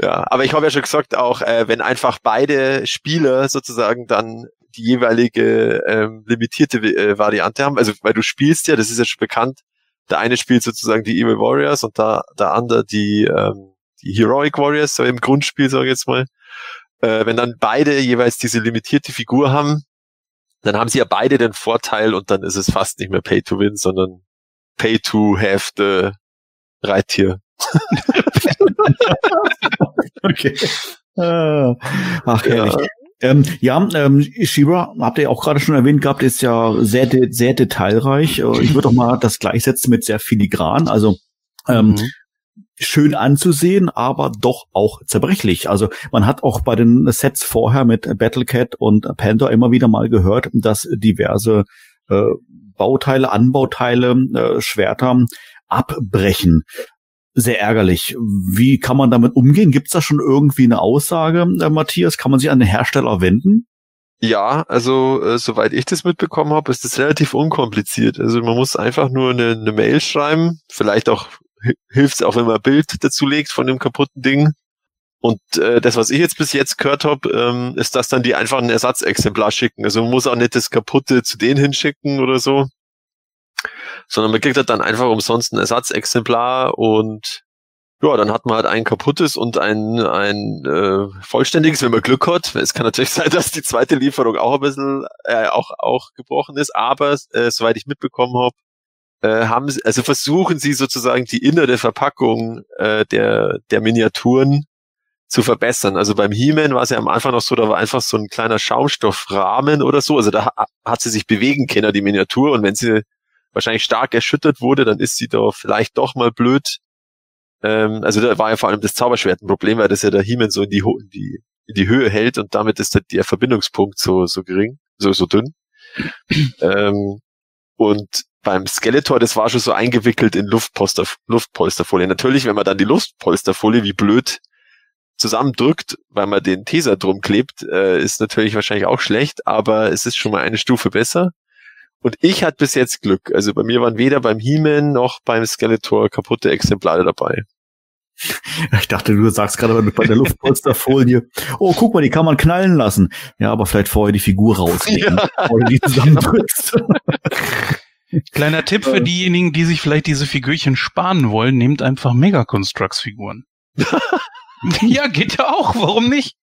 ja, aber ich habe ja schon gesagt, auch äh, wenn einfach beide Spieler sozusagen dann die jeweilige ähm, limitierte äh, Variante haben, also weil du spielst ja, das ist ja schon bekannt, der eine spielt sozusagen die Evil Warriors und da der andere die ähm, die Heroic Warriors, so im Grundspiel sage ich jetzt mal. Äh, wenn dann beide jeweils diese limitierte Figur haben, dann haben sie ja beide den Vorteil und dann ist es fast nicht mehr Pay to Win, sondern Pay to have the Reittier. Okay. Äh, ach, herrlich. Ähm, ja, ähm, Shira, habt ihr auch gerade schon erwähnt gehabt, ist ja sehr, de sehr detailreich. Äh, Ich würde auch mal das gleichsetzen mit sehr filigran. Also ähm, Mhm. schön anzusehen, aber doch auch zerbrechlich. Also man hat auch bei den Sets vorher mit Battlecat und Panther immer wieder mal gehört, dass diverse äh, Bauteile, Anbauteile, äh, Schwerter abbrechen. Sehr ärgerlich. Wie kann man damit umgehen? Gibt es da schon irgendwie eine Aussage, äh, Matthias? Kann man sich an den Hersteller wenden? Ja, also äh, soweit ich das mitbekommen habe, ist das relativ unkompliziert. Also man muss einfach nur eine, eine Mail schreiben, vielleicht auch hilft es auch, wenn man ein Bild dazu legt von dem kaputten Ding. Und äh, das, was ich jetzt bis jetzt gehört habe, ähm, ist, dass dann die einfach ein Ersatzexemplar schicken. Also man muss auch nicht das kaputte zu denen hinschicken oder so, sondern man kriegt halt dann einfach umsonst ein Ersatzexemplar und ja, dann hat man halt ein kaputtes und ein, ein äh, vollständiges, wenn man Glück hat. Es kann natürlich sein, dass die zweite Lieferung auch ein bisschen äh, auch, auch gebrochen ist, aber äh, soweit ich mitbekommen habe, äh, haben sie, also versuchen sie sozusagen die innere Verpackung äh, der, der Miniaturen zu verbessern. Also beim He-Man war es ja am Anfang noch so, da war einfach so ein kleiner Schaumstoffrahmen oder so. Also da ha- hat sie sich bewegen können, die Miniatur. Und wenn sie wahrscheinlich stark erschüttert wurde, dann ist sie da vielleicht doch mal blöd. Ähm, also da war ja vor allem das Zauberschwert ein Problem, weil das ja der He-Man so in die, in die, in die Höhe hält und damit ist halt der Verbindungspunkt so, so gering, so, so dünn. ähm, und beim Skeletor, das war schon so eingewickelt in Luftpolster, Luftpolsterfolie. Natürlich, wenn man dann die Luftpolsterfolie wie blöd zusammendrückt, weil man den Teser drum klebt, äh, ist natürlich wahrscheinlich auch schlecht, aber es ist schon mal eine Stufe besser. Und ich hatte bis jetzt Glück. Also bei mir waren weder beim He-Man noch beim Skeletor kaputte Exemplare dabei. Ich dachte, du sagst gerade bei der Luftpolsterfolie, oh, guck mal, die kann man knallen lassen. Ja, aber vielleicht vorher die Figur rausnehmen, oder die zusammendrückst. Kleiner Tipp für diejenigen, die sich vielleicht diese Figürchen sparen wollen, nehmt einfach Mega Constructs Figuren. ja, geht ja auch, warum nicht?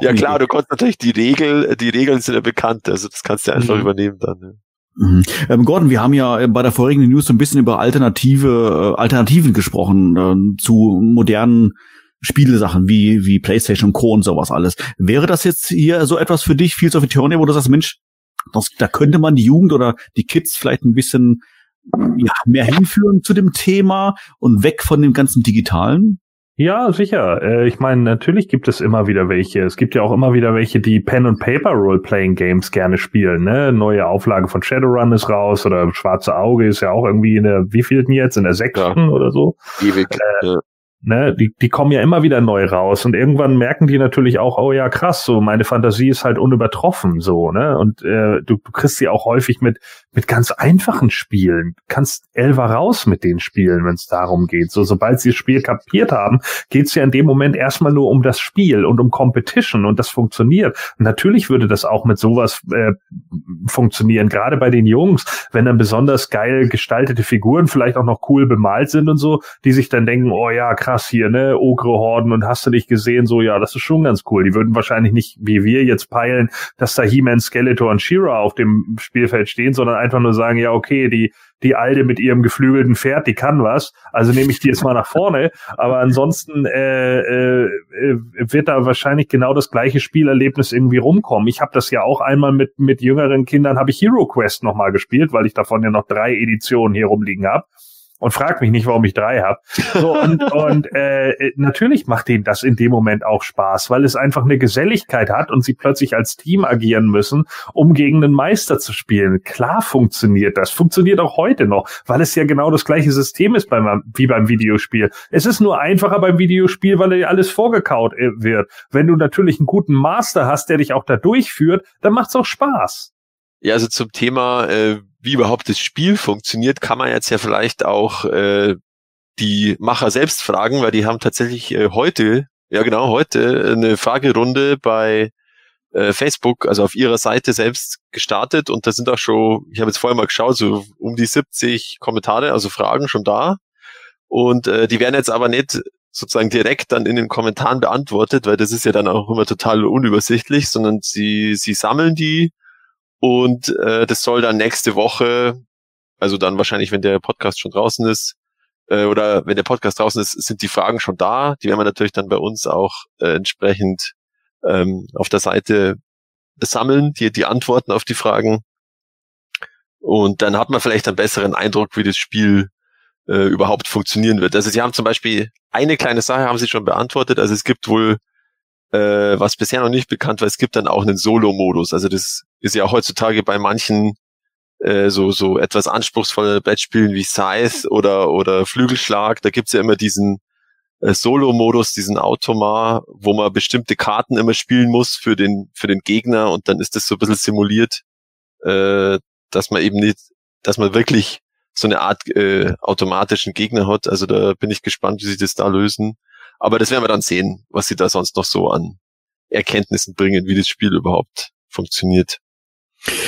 Ja klar, du konntest natürlich die Regel, die Regeln sind ja bekannt, also das kannst du einfach Mhm. übernehmen dann. Ne? Mhm. Ähm, Gordon, wir haben ja äh, bei der vorigen News so ein bisschen über alternative äh, Alternativen gesprochen äh, zu modernen Spielesachen wie wie PlayStation und Co und sowas alles. Wäre das jetzt hier so etwas für dich, Fields of Eternity, wo du sagst, Mensch, Das, da könnte man die Jugend oder die Kids vielleicht ein bisschen ja, mehr hinführen zu dem Thema und weg von dem ganzen Digitalen. Ja, sicher. Äh, ich meine, natürlich gibt es immer wieder welche. Es gibt ja auch immer wieder welche, die Pen and Paper Role-Playing Games gerne spielen. Ne? Neue Auflage von Shadowrun ist raus oder Schwarze Auge ist ja auch irgendwie in der wievielten jetzt? In der sechsten ja. oder so. Ewig. Äh, ja ne, die, die kommen ja immer wieder neu raus und irgendwann merken die natürlich auch, oh ja, krass, so meine Fantasie ist halt unübertroffen, so, ne? Und äh, du, du kriegst sie auch häufig mit, mit ganz einfachen Spielen. kannst Elva raus mit den Spielen, wenn es darum geht. So, sobald sie das Spiel kapiert haben, geht's ja in dem Moment erstmal nur um das Spiel und um Competition und das funktioniert. Und natürlich würde das auch mit sowas äh, funktionieren, gerade bei den Jungs, wenn dann besonders geil gestaltete Figuren vielleicht auch noch cool bemalt sind und so, die sich dann denken, oh ja, krass, krass hier, ne? Ogre-Horden und hast du nicht gesehen, so, ja, das ist schon ganz cool. Die würden wahrscheinlich nicht, wie wir jetzt peilen, dass da He-Man, Skeletor und She-Ra auf dem Spielfeld stehen, sondern einfach nur sagen, ja, okay, die, die Alte mit ihrem geflügelten Pferd, die kann was, also nehme ich die jetzt mal nach vorne. Aber ansonsten äh, äh, wird da wahrscheinlich genau das gleiche Spielerlebnis irgendwie rumkommen. Ich habe das ja auch einmal mit mit jüngeren Kindern, habe ich Hero Quest nochmal gespielt, weil ich davon ja noch drei Editionen hier rumliegen habe und frag mich nicht, warum ich drei habe. So, und und äh, natürlich macht denen das in dem Moment auch Spaß, weil es einfach eine Geselligkeit hat und sie plötzlich als Team agieren müssen, um gegen einen Meister zu spielen. Klar funktioniert das, funktioniert auch heute noch, weil es ja genau das gleiche System ist beim, wie beim Videospiel. Es ist nur einfacher beim Videospiel, weil dir alles vorgekaut äh, wird. Wenn du natürlich einen guten Master hast, der dich auch da durchführt, dann macht's auch Spaß. Ja, also zum Thema, äh, wie überhaupt das Spiel funktioniert, kann man jetzt ja vielleicht auch äh, die Macher selbst fragen, weil die haben tatsächlich äh, heute, ja genau, heute eine Fragerunde bei äh, Facebook, also auf ihrer Seite selbst gestartet und da sind auch schon, ich habe jetzt vorher mal geschaut, so um die 70 Kommentare, also Fragen schon da. Und äh, die werden jetzt aber nicht sozusagen direkt dann in den Kommentaren beantwortet, weil das ist ja dann auch immer total unübersichtlich, sondern sie, sie sammeln die und äh, das soll dann nächste Woche, also dann wahrscheinlich, wenn der Podcast schon draußen ist, äh, oder wenn der Podcast draußen ist, sind die Fragen schon da. Die werden wir natürlich dann bei uns auch äh, entsprechend ähm, auf der Seite sammeln, die, die Antworten auf die Fragen. Und dann hat man vielleicht einen besseren Eindruck, wie das Spiel äh, überhaupt funktionieren wird. Also sie haben zum Beispiel eine kleine Sache haben sie schon beantwortet. Also es gibt wohl äh, was bisher noch nicht bekannt war, es gibt dann auch einen Solo-Modus. Also das ist ja heutzutage bei manchen äh, so so etwas anspruchsvolle Brettspielen wie Scythe oder oder Flügelschlag. Da gibt's ja immer diesen äh, Solo-Modus, diesen Automar, wo man bestimmte Karten immer spielen muss für den für den Gegner und dann ist das so ein bisschen simuliert, äh, dass man eben nicht, dass man wirklich so eine Art äh, automatischen Gegner hat. Also da bin ich gespannt, wie sie das da lösen. Aber das werden wir dann sehen, was sie da sonst noch so an Erkenntnissen bringen, wie das Spiel überhaupt funktioniert.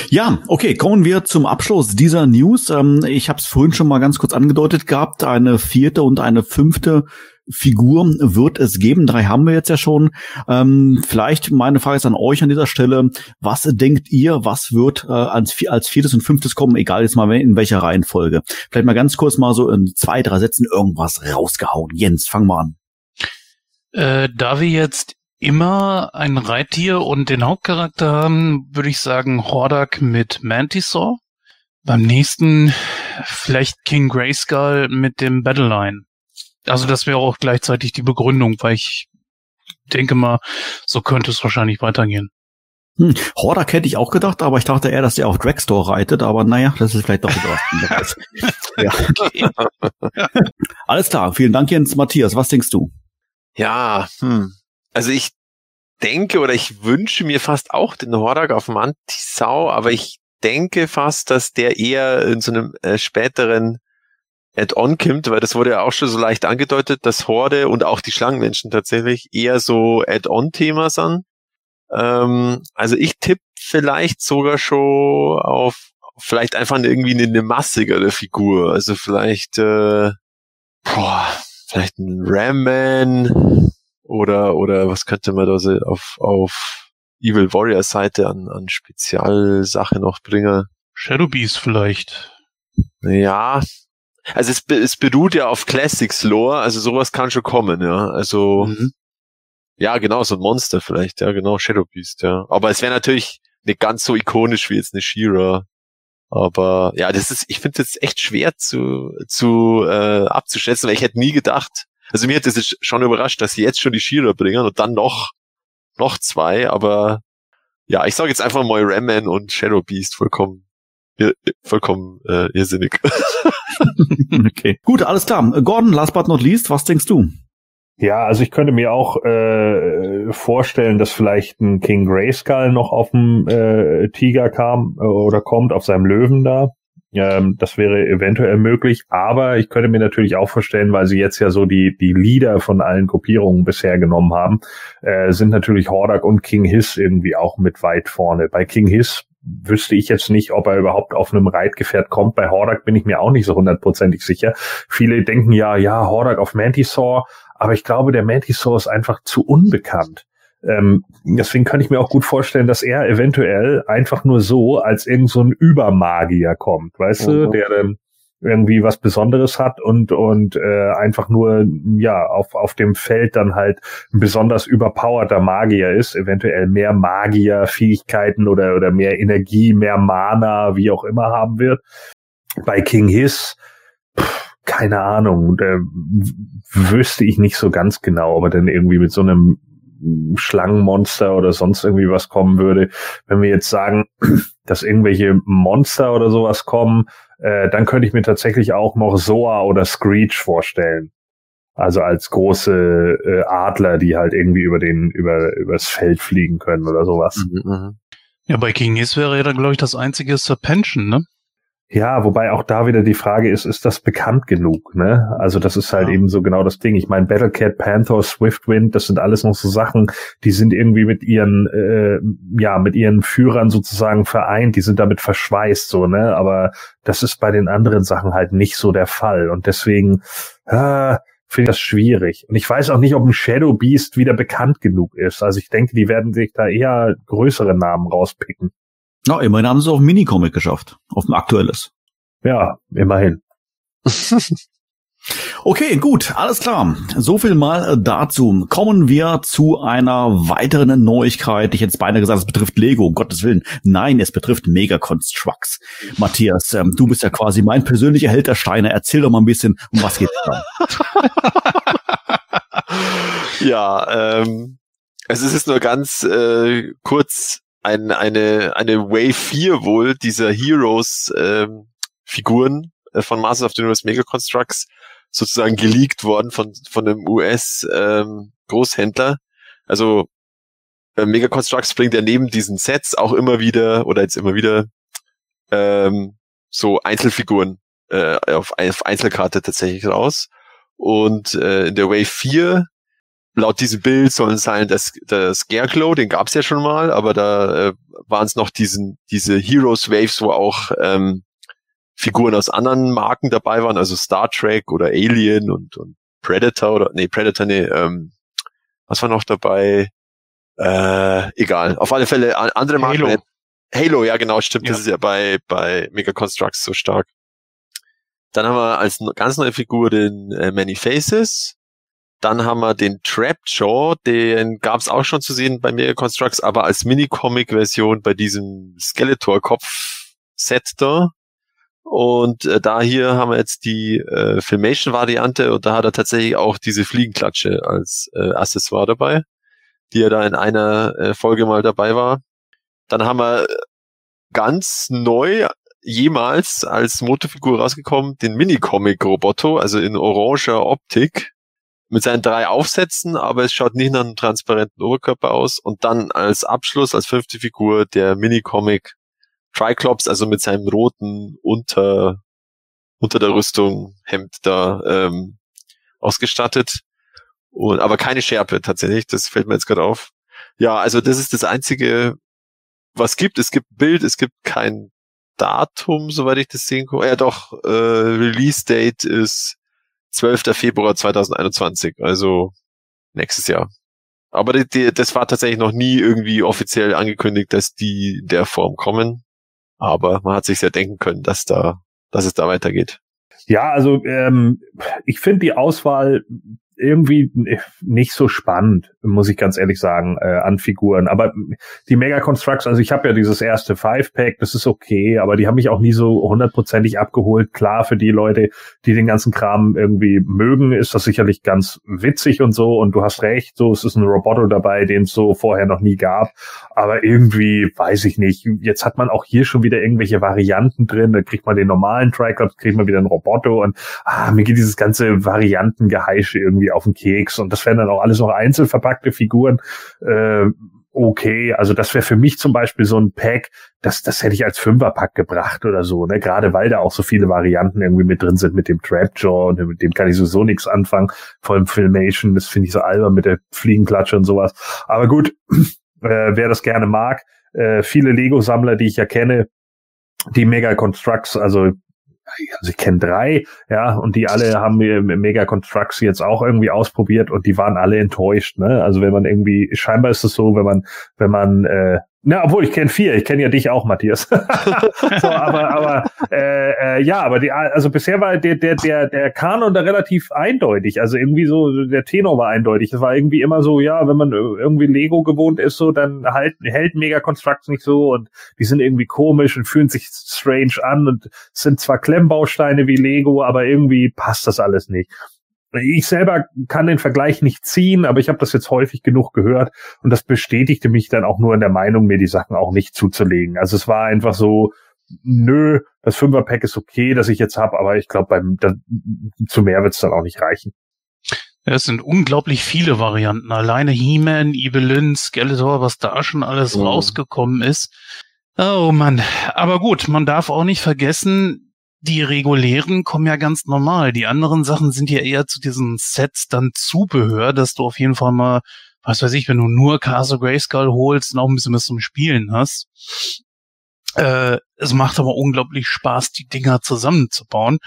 Ja, okay, kommen wir zum Abschluss dieser News. Ähm, ich habe es vorhin schon mal ganz kurz angedeutet gehabt. Eine vierte und eine fünfte Figur wird es geben. Drei haben wir jetzt ja schon. Ähm, vielleicht meine Frage ist an euch an dieser Stelle. Was denkt ihr, was wird äh, als, als viertes und fünftes kommen? Egal jetzt mal in welcher Reihenfolge. Vielleicht mal ganz kurz mal so in zwei, drei Sätzen irgendwas rausgehauen. Jens, fang mal an. Äh, da wir jetzt immer ein Reittier und den Hauptcharakter haben, würde ich sagen Hordak mit Mantisaur. Beim nächsten vielleicht King Grayskull mit dem Battleline. Also das wäre auch gleichzeitig die Begründung, weil ich denke mal, so könnte es wahrscheinlich weitergehen. Hm, Hordak hätte ich auch gedacht, aber ich dachte eher, dass der auf Dragstore reitet, aber naja, das ist vielleicht doch etwas ja. Alles klar, vielen Dank Jens. Matthias, was denkst du? Ja, hm. Also ich denke oder ich wünsche mir fast auch den Hordak auf Mantisau, aber ich denke fast, dass der eher in so einem äh, späteren Add-on kommt, weil das wurde ja auch schon so leicht angedeutet, dass Horde und auch die Schlangenmenschen tatsächlich eher so Add-on-Thema sind. Ähm, also ich tippe vielleicht sogar schon auf vielleicht einfach irgendwie eine, eine massigere Figur. Also vielleicht äh, boah, vielleicht ein Ram-Man oder, oder was könnte man da so auf, auf Evil Warrior Seite an, an Spezialsache noch bringen? Shadow Beast vielleicht. Ja. Also es, es beruht ja auf Classics Lore, also sowas kann schon kommen, ja. Also, mhm. ja, genau, so ein Monster vielleicht, ja, genau, Shadow Beast, ja. Aber es wäre natürlich nicht ganz so ikonisch wie jetzt eine Shira. Aber ja, das ist, ich finde das echt schwer zu, zu äh, abzuschätzen, weil ich hätte nie gedacht, also mir hat das schon überrascht, dass sie jetzt schon die Shira bringen und dann noch, noch zwei, aber ja, ich sage jetzt einfach mal Ramman und Shadow Beast vollkommen, vollkommen äh, irrsinnig. okay. Gut, alles klar. Gordon, last but not least, was denkst du? Ja, also ich könnte mir auch äh, vorstellen, dass vielleicht ein King Grayskull noch auf dem äh, Tiger kam äh, oder kommt, auf seinem Löwen da. Ähm, das wäre eventuell möglich, aber ich könnte mir natürlich auch vorstellen, weil sie jetzt ja so die, die Leader von allen Gruppierungen bisher genommen haben, äh, sind natürlich Hordak und King Hiss irgendwie auch mit weit vorne. Bei King Hiss wüsste ich jetzt nicht, ob er überhaupt auf einem Reitgefährt kommt. Bei Hordak bin ich mir auch nicht so hundertprozentig sicher. Viele denken ja, ja, Hordak auf Mantisaur, aber ich glaube, der Mantisaur ist einfach zu unbekannt. Ähm, deswegen kann ich mir auch gut vorstellen, dass er eventuell einfach nur so als irgend so ein Übermagier kommt, weißt mhm. du, der dann irgendwie was Besonderes hat und und äh, einfach nur ja auf auf dem Feld dann halt ein besonders überpowerter Magier ist, eventuell mehr Magierfähigkeiten oder oder mehr Energie, mehr Mana, wie auch immer haben wird. Bei King Hiss pff, keine Ahnung, da wüsste ich nicht so ganz genau, ob er denn irgendwie mit so einem Schlangenmonster oder sonst irgendwie was kommen würde. Wenn wir jetzt sagen, dass irgendwelche Monster oder sowas kommen, äh, dann könnte ich mir tatsächlich auch noch Soa oder Screech vorstellen. Also als große äh, Adler, die halt irgendwie über den, über, übers Feld fliegen können oder sowas. Mhm, mhm. ja, bei King wäre ja dann, glaube ich, das einzige Serpension, ne? Ja, wobei auch da wieder die Frage ist, ist das bekannt genug? Ne? Also das ist halt ja. eben so genau das Ding. Ich meine, Battlecat, Panther, Swiftwind, das sind alles noch so Sachen, die sind irgendwie mit ihren, äh, ja, mit ihren Führern sozusagen vereint, die sind damit verschweißt, so, ne? Aber das ist bei den anderen Sachen halt nicht so der Fall. Und deswegen, äh, finde ich das schwierig. Und ich weiß auch nicht, ob ein Shadow Beast wieder bekannt genug ist. Also ich denke, die werden sich da eher größere Namen rauspicken. Na, immerhin haben sie es auf Minicomic geschafft, auf dem aktuelles. Ja, immerhin. Okay, gut, alles klar. So viel mal dazu. Kommen wir zu einer weiteren Neuigkeit. Ich hätte beinahe gesagt, es betrifft Lego, um Gottes Willen. Nein, es betrifft Mega Constructs. Matthias, ähm, du bist ja quasi mein persönlicher Held der Steine. Erzähl doch mal ein bisschen, um was geht's da? ja, ähm, es ist nur ganz äh, kurz ein, eine, eine Wave 4 wohl dieser Heroes ähm, äh, von Masters of the Universe Mega Constructs sozusagen geleakt worden von, von einem US ähm. Also äh, Mega Constructs bringt ja neben diesen Sets auch immer wieder oder jetzt immer wieder ähm, so Einzelfiguren äh, auf, auf Einzelkarte tatsächlich raus. Und äh, in der Wave 4 laut diesem Bild sollen sein, dass der Scarecrow, den gab's ja schon mal, aber da äh, waren es noch diesen, diese Heroes Waves, wo auch ähm, Figuren aus anderen Marken dabei waren, also Star Trek oder Alien und, und Predator oder nee, Predator, nee, ähm, was war noch dabei? Äh, egal. Auf alle Fälle andere Marken. Halo, Halo ja genau, stimmt. Ja. Das ist ja bei, bei Mega Constructs so stark. Dann haben wir als ganz neue Figur den äh, Many Faces. Dann haben wir den Trapjaw, den gab es auch schon zu sehen bei Mega Constructs, aber als Mini-Comic-Version bei diesem Skeletor-Kopf-Set da. Und äh, da hier haben wir jetzt die äh, Filmation-Variante und da hat er tatsächlich auch diese Fliegenklatsche als äh, Accessoire dabei, die er da in einer äh, Folge mal dabei war. Dann haben wir ganz neu jemals als Motofigur rausgekommen den Mini-Comic-Roboto, also in oranger Optik mit seinen drei Aufsätzen, aber es schaut nicht nach einem transparenten Oberkörper aus. Und dann als Abschluss, als fünfte Figur, der Mini-Comic Triclops, also mit seinem roten unter, unter der Rüstung Hemd da ähm, ausgestattet. Und, aber keine Schärpe tatsächlich, das fällt mir jetzt gerade auf. Ja, also das ist das Einzige, was gibt. Es gibt Bild, es gibt kein Datum, soweit ich das sehen kann. Ja doch, äh, Release Date ist 12. Februar 2021, also nächstes Jahr. Aber die, die, das war tatsächlich noch nie irgendwie offiziell angekündigt, dass die in der Form kommen. Aber man hat sich ja denken können, dass da, dass es da weitergeht. Ja, also ähm, ich finde die Auswahl irgendwie nicht so spannend, muss ich ganz ehrlich sagen, äh, an Figuren. Aber die Mega Constructs, also ich habe ja dieses erste Five-Pack, das ist okay, aber die haben mich auch nie so hundertprozentig abgeholt. Klar, für die Leute, die den ganzen Kram irgendwie mögen, ist das sicherlich ganz witzig und so. Und du hast recht, so es ist ein Roboter dabei, den es so vorher noch nie gab. Aber irgendwie, weiß ich nicht, jetzt hat man auch hier schon wieder irgendwelche Varianten drin. Da kriegt man den normalen Triclops, kriegt man wieder einen Roboter und ah, mir geht dieses ganze Variantengeheische irgendwie auf den Keks. Und das wären dann auch alles noch einzeln Figuren. Äh, okay, also das wäre für mich zum Beispiel so ein Pack, das, das hätte ich als Fünferpack gebracht oder so, ne? Gerade weil da auch so viele Varianten irgendwie mit drin sind mit dem Trapjaw und mit dem kann ich sowieso nichts anfangen. Vor allem Filmation, das finde ich so albern mit der Fliegenklatsche und sowas. Aber gut, äh, wer das gerne mag, äh, viele Lego-Sammler, die ich ja kenne, die Mega Constructs, also also ich kenne drei, ja, und die alle haben Mega Constructs jetzt auch irgendwie ausprobiert und die waren alle enttäuscht, ne? Also wenn man irgendwie, scheinbar ist es so, wenn man, wenn man äh, na, obwohl ich kenne vier, ich kenne ja dich auch, Matthias. so, aber aber äh, äh, ja, aber die, also bisher war der der der der Kanon da relativ eindeutig. Also irgendwie so der Tenor war eindeutig. Es war irgendwie immer so, ja, wenn man irgendwie Lego gewohnt ist, so dann halt hält Mega Constructs nicht so und die sind irgendwie komisch und fühlen sich strange an und sind zwar Klemmbausteine wie Lego, aber irgendwie passt das alles nicht. Ich selber kann den Vergleich nicht ziehen, aber ich habe das jetzt häufig genug gehört und das bestätigte mich dann auch nur in der Meinung, mir die Sachen auch nicht zuzulegen. Also es war einfach so, nö, das Fünferpack ist okay, das ich jetzt habe, aber ich glaube, beim da, zu mehr wird es dann auch nicht reichen. Es sind unglaublich viele Varianten. Alleine He-Man, Evelyn, Skeletor, was da schon alles mhm. rausgekommen ist. Oh Mann. Aber gut, man darf auch nicht vergessen, die regulären kommen ja ganz normal. Die anderen Sachen sind ja eher zu diesen Sets dann Zubehör, dass du auf jeden Fall mal, was weiß ich, wenn du nur Castle Grayskull holst und auch ein bisschen was zum Spielen hast. Äh, es macht aber unglaublich Spaß, die Dinger zusammenzubauen.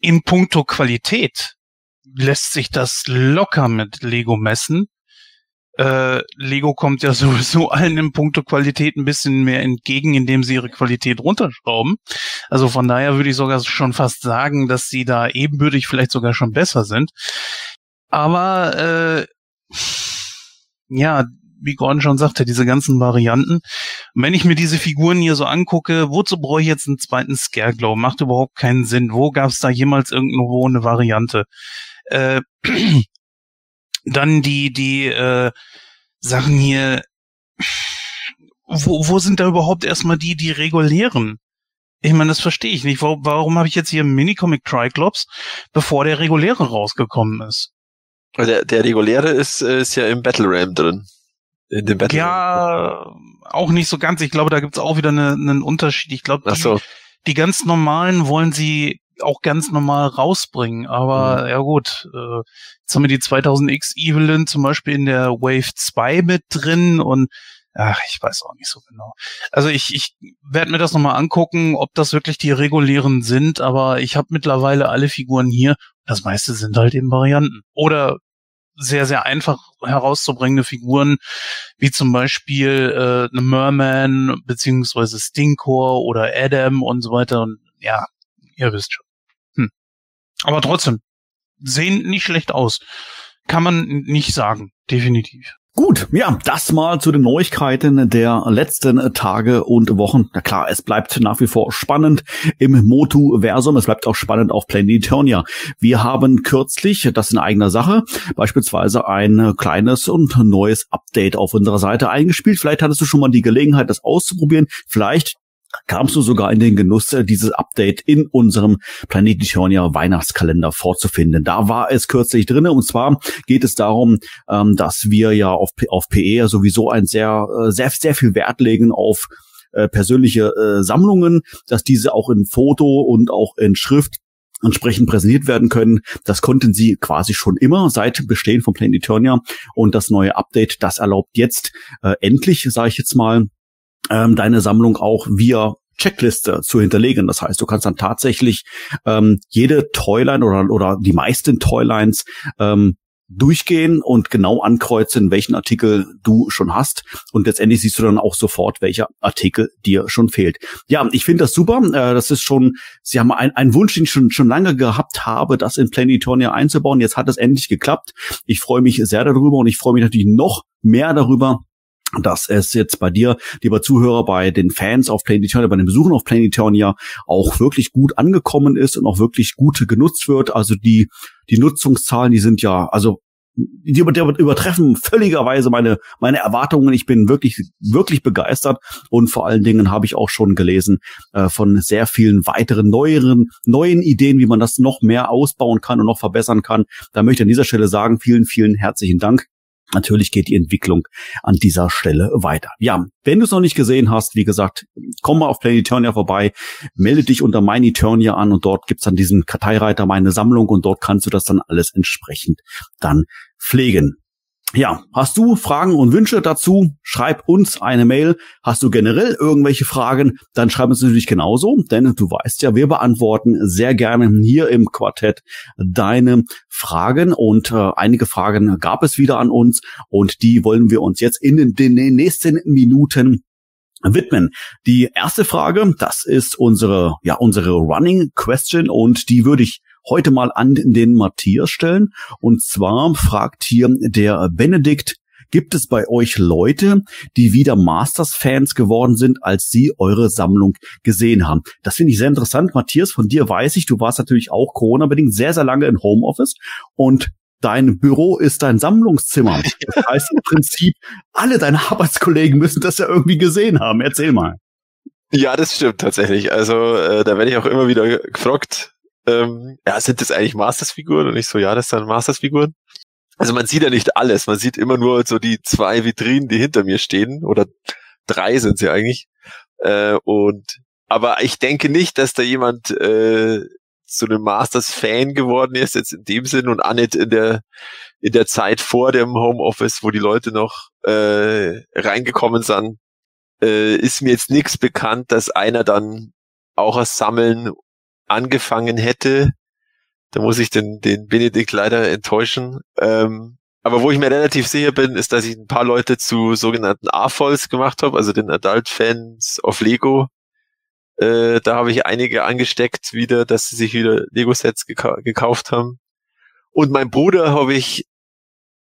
In puncto Qualität lässt sich das locker mit Lego messen äh, Lego kommt ja sowieso allen im Punkto Qualität ein bisschen mehr entgegen, indem sie ihre Qualität runterschrauben. Also von daher würde ich sogar schon fast sagen, dass sie da ebenbürtig vielleicht sogar schon besser sind. Aber äh, ja, wie Gordon schon sagte, diese ganzen Varianten. wenn ich mir diese Figuren hier so angucke, wozu brauche ich jetzt einen zweiten Scareglow? Macht überhaupt keinen Sinn. Wo gab es da jemals irgendwo eine Variante? Äh, dann die, die äh, Sachen hier, wo, wo sind da überhaupt erstmal die, die regulären? Ich meine, das verstehe ich nicht. Warum, warum habe ich jetzt hier Minicomic Triclops, bevor der reguläre rausgekommen ist? Der, der reguläre ist, ist ja im Battle Ram drin. In dem Battle ja, Ram. auch nicht so ganz. Ich glaube, da gibt's auch wieder eine, einen Unterschied. Ich glaube, die, so. die ganz normalen wollen sie auch ganz normal rausbringen. Aber mhm. ja gut, äh, jetzt haben wir die 2000X Evelyn zum Beispiel in der Wave 2 mit drin und ach, ich weiß auch nicht so genau. Also ich, ich werde mir das nochmal angucken, ob das wirklich die regulären sind, aber ich habe mittlerweile alle Figuren hier. Das meiste sind halt eben Varianten. Oder sehr, sehr einfach herauszubringende Figuren, wie zum Beispiel äh, eine Merman beziehungsweise Stinkor oder Adam und so weiter. Und ja, ihr wisst schon. Hm. Aber trotzdem, sehen nicht schlecht aus. Kann man nicht sagen, definitiv. Gut, ja, das mal zu den Neuigkeiten der letzten Tage und Wochen. Na klar, es bleibt nach wie vor spannend im Motu-Versum. Es bleibt auch spannend auf Planetonia. Wir haben kürzlich, das in eigener Sache, beispielsweise ein kleines und neues Update auf unserer Seite eingespielt. Vielleicht hattest du schon mal die Gelegenheit, das auszuprobieren. Vielleicht kamst du sogar in den Genuss, äh, dieses Update in unserem Planet Eternia Weihnachtskalender vorzufinden. Da war es kürzlich drinne und zwar geht es darum, ähm, dass wir ja auf, auf PE sowieso ein sehr, äh, sehr, sehr viel Wert legen auf äh, persönliche Sammlungen, dass diese auch in Foto und auch in Schrift entsprechend präsentiert werden können. Das konnten sie quasi schon immer seit Bestehen von Planet Eternia und das neue Update, das erlaubt jetzt äh, endlich, sage ich jetzt mal, ähm, deine Sammlung auch via Checkliste zu hinterlegen. Das heißt, du kannst dann tatsächlich ähm, jede Toyline oder, oder die meisten Toylines ähm, durchgehen und genau ankreuzen, welchen Artikel du schon hast. Und letztendlich siehst du dann auch sofort, welcher Artikel dir schon fehlt. Ja, ich finde das super. Äh, das ist schon, sie haben einen Wunsch, den ich schon, schon lange gehabt habe, das in Planetonia einzubauen. Jetzt hat es endlich geklappt. Ich freue mich sehr darüber und ich freue mich natürlich noch mehr darüber, dass es jetzt bei dir, lieber Zuhörer, bei den Fans auf Planetonia, bei den Besuchern auf Planetonia auch wirklich gut angekommen ist und auch wirklich gut genutzt wird. Also die, die Nutzungszahlen, die sind ja, also die übertreffen völligerweise meine, meine Erwartungen. Ich bin wirklich, wirklich begeistert und vor allen Dingen habe ich auch schon gelesen äh, von sehr vielen weiteren neueren, neuen Ideen, wie man das noch mehr ausbauen kann und noch verbessern kann. Da möchte ich an dieser Stelle sagen, vielen, vielen herzlichen Dank. Natürlich geht die Entwicklung an dieser Stelle weiter. Ja, wenn du es noch nicht gesehen hast, wie gesagt, komm mal auf Planeturnia vorbei, melde dich unter MyNeturnia an und dort gibt's dann diesen Karteireiter meine Sammlung und dort kannst du das dann alles entsprechend dann pflegen. Ja, hast du Fragen und Wünsche dazu? Schreib uns eine Mail. Hast du generell irgendwelche Fragen? Dann schreib uns natürlich genauso, denn du weißt ja, wir beantworten sehr gerne hier im Quartett deine Fragen und äh, einige Fragen gab es wieder an uns und die wollen wir uns jetzt in den, den nächsten Minuten widmen. Die erste Frage, das ist unsere, ja, unsere Running Question und die würde ich heute mal an den Matthias stellen. Und zwar fragt hier der Benedikt, Gibt es bei euch Leute, die wieder Masters-Fans geworden sind, als sie eure Sammlung gesehen haben? Das finde ich sehr interessant. Matthias, von dir weiß ich, du warst natürlich auch Corona-bedingt sehr, sehr lange in Homeoffice und dein Büro ist dein Sammlungszimmer. Das heißt im Prinzip, alle deine Arbeitskollegen müssen das ja irgendwie gesehen haben. Erzähl mal. Ja, das stimmt tatsächlich. Also äh, da werde ich auch immer wieder gefragt, ähm, ja, sind das eigentlich Masters-Figuren? Und ich so, ja, das sind Masters-Figuren. Also man sieht ja nicht alles, man sieht immer nur so die zwei Vitrinen, die hinter mir stehen, oder drei sind sie eigentlich. Äh, und aber ich denke nicht, dass da jemand äh, zu einem Masters-Fan geworden ist, jetzt in dem Sinn und nicht in der in der Zeit vor dem Homeoffice, wo die Leute noch äh, reingekommen sind, äh, ist mir jetzt nichts bekannt, dass einer dann auch das Sammeln angefangen hätte. Da muss ich den, den Benedikt leider enttäuschen. Ähm, aber wo ich mir relativ sicher bin, ist, dass ich ein paar Leute zu sogenannten AFOLs gemacht habe, also den Adult Fans of Lego. Äh, da habe ich einige angesteckt wieder, dass sie sich wieder Lego-Sets geka gekauft haben. Und mein Bruder habe ich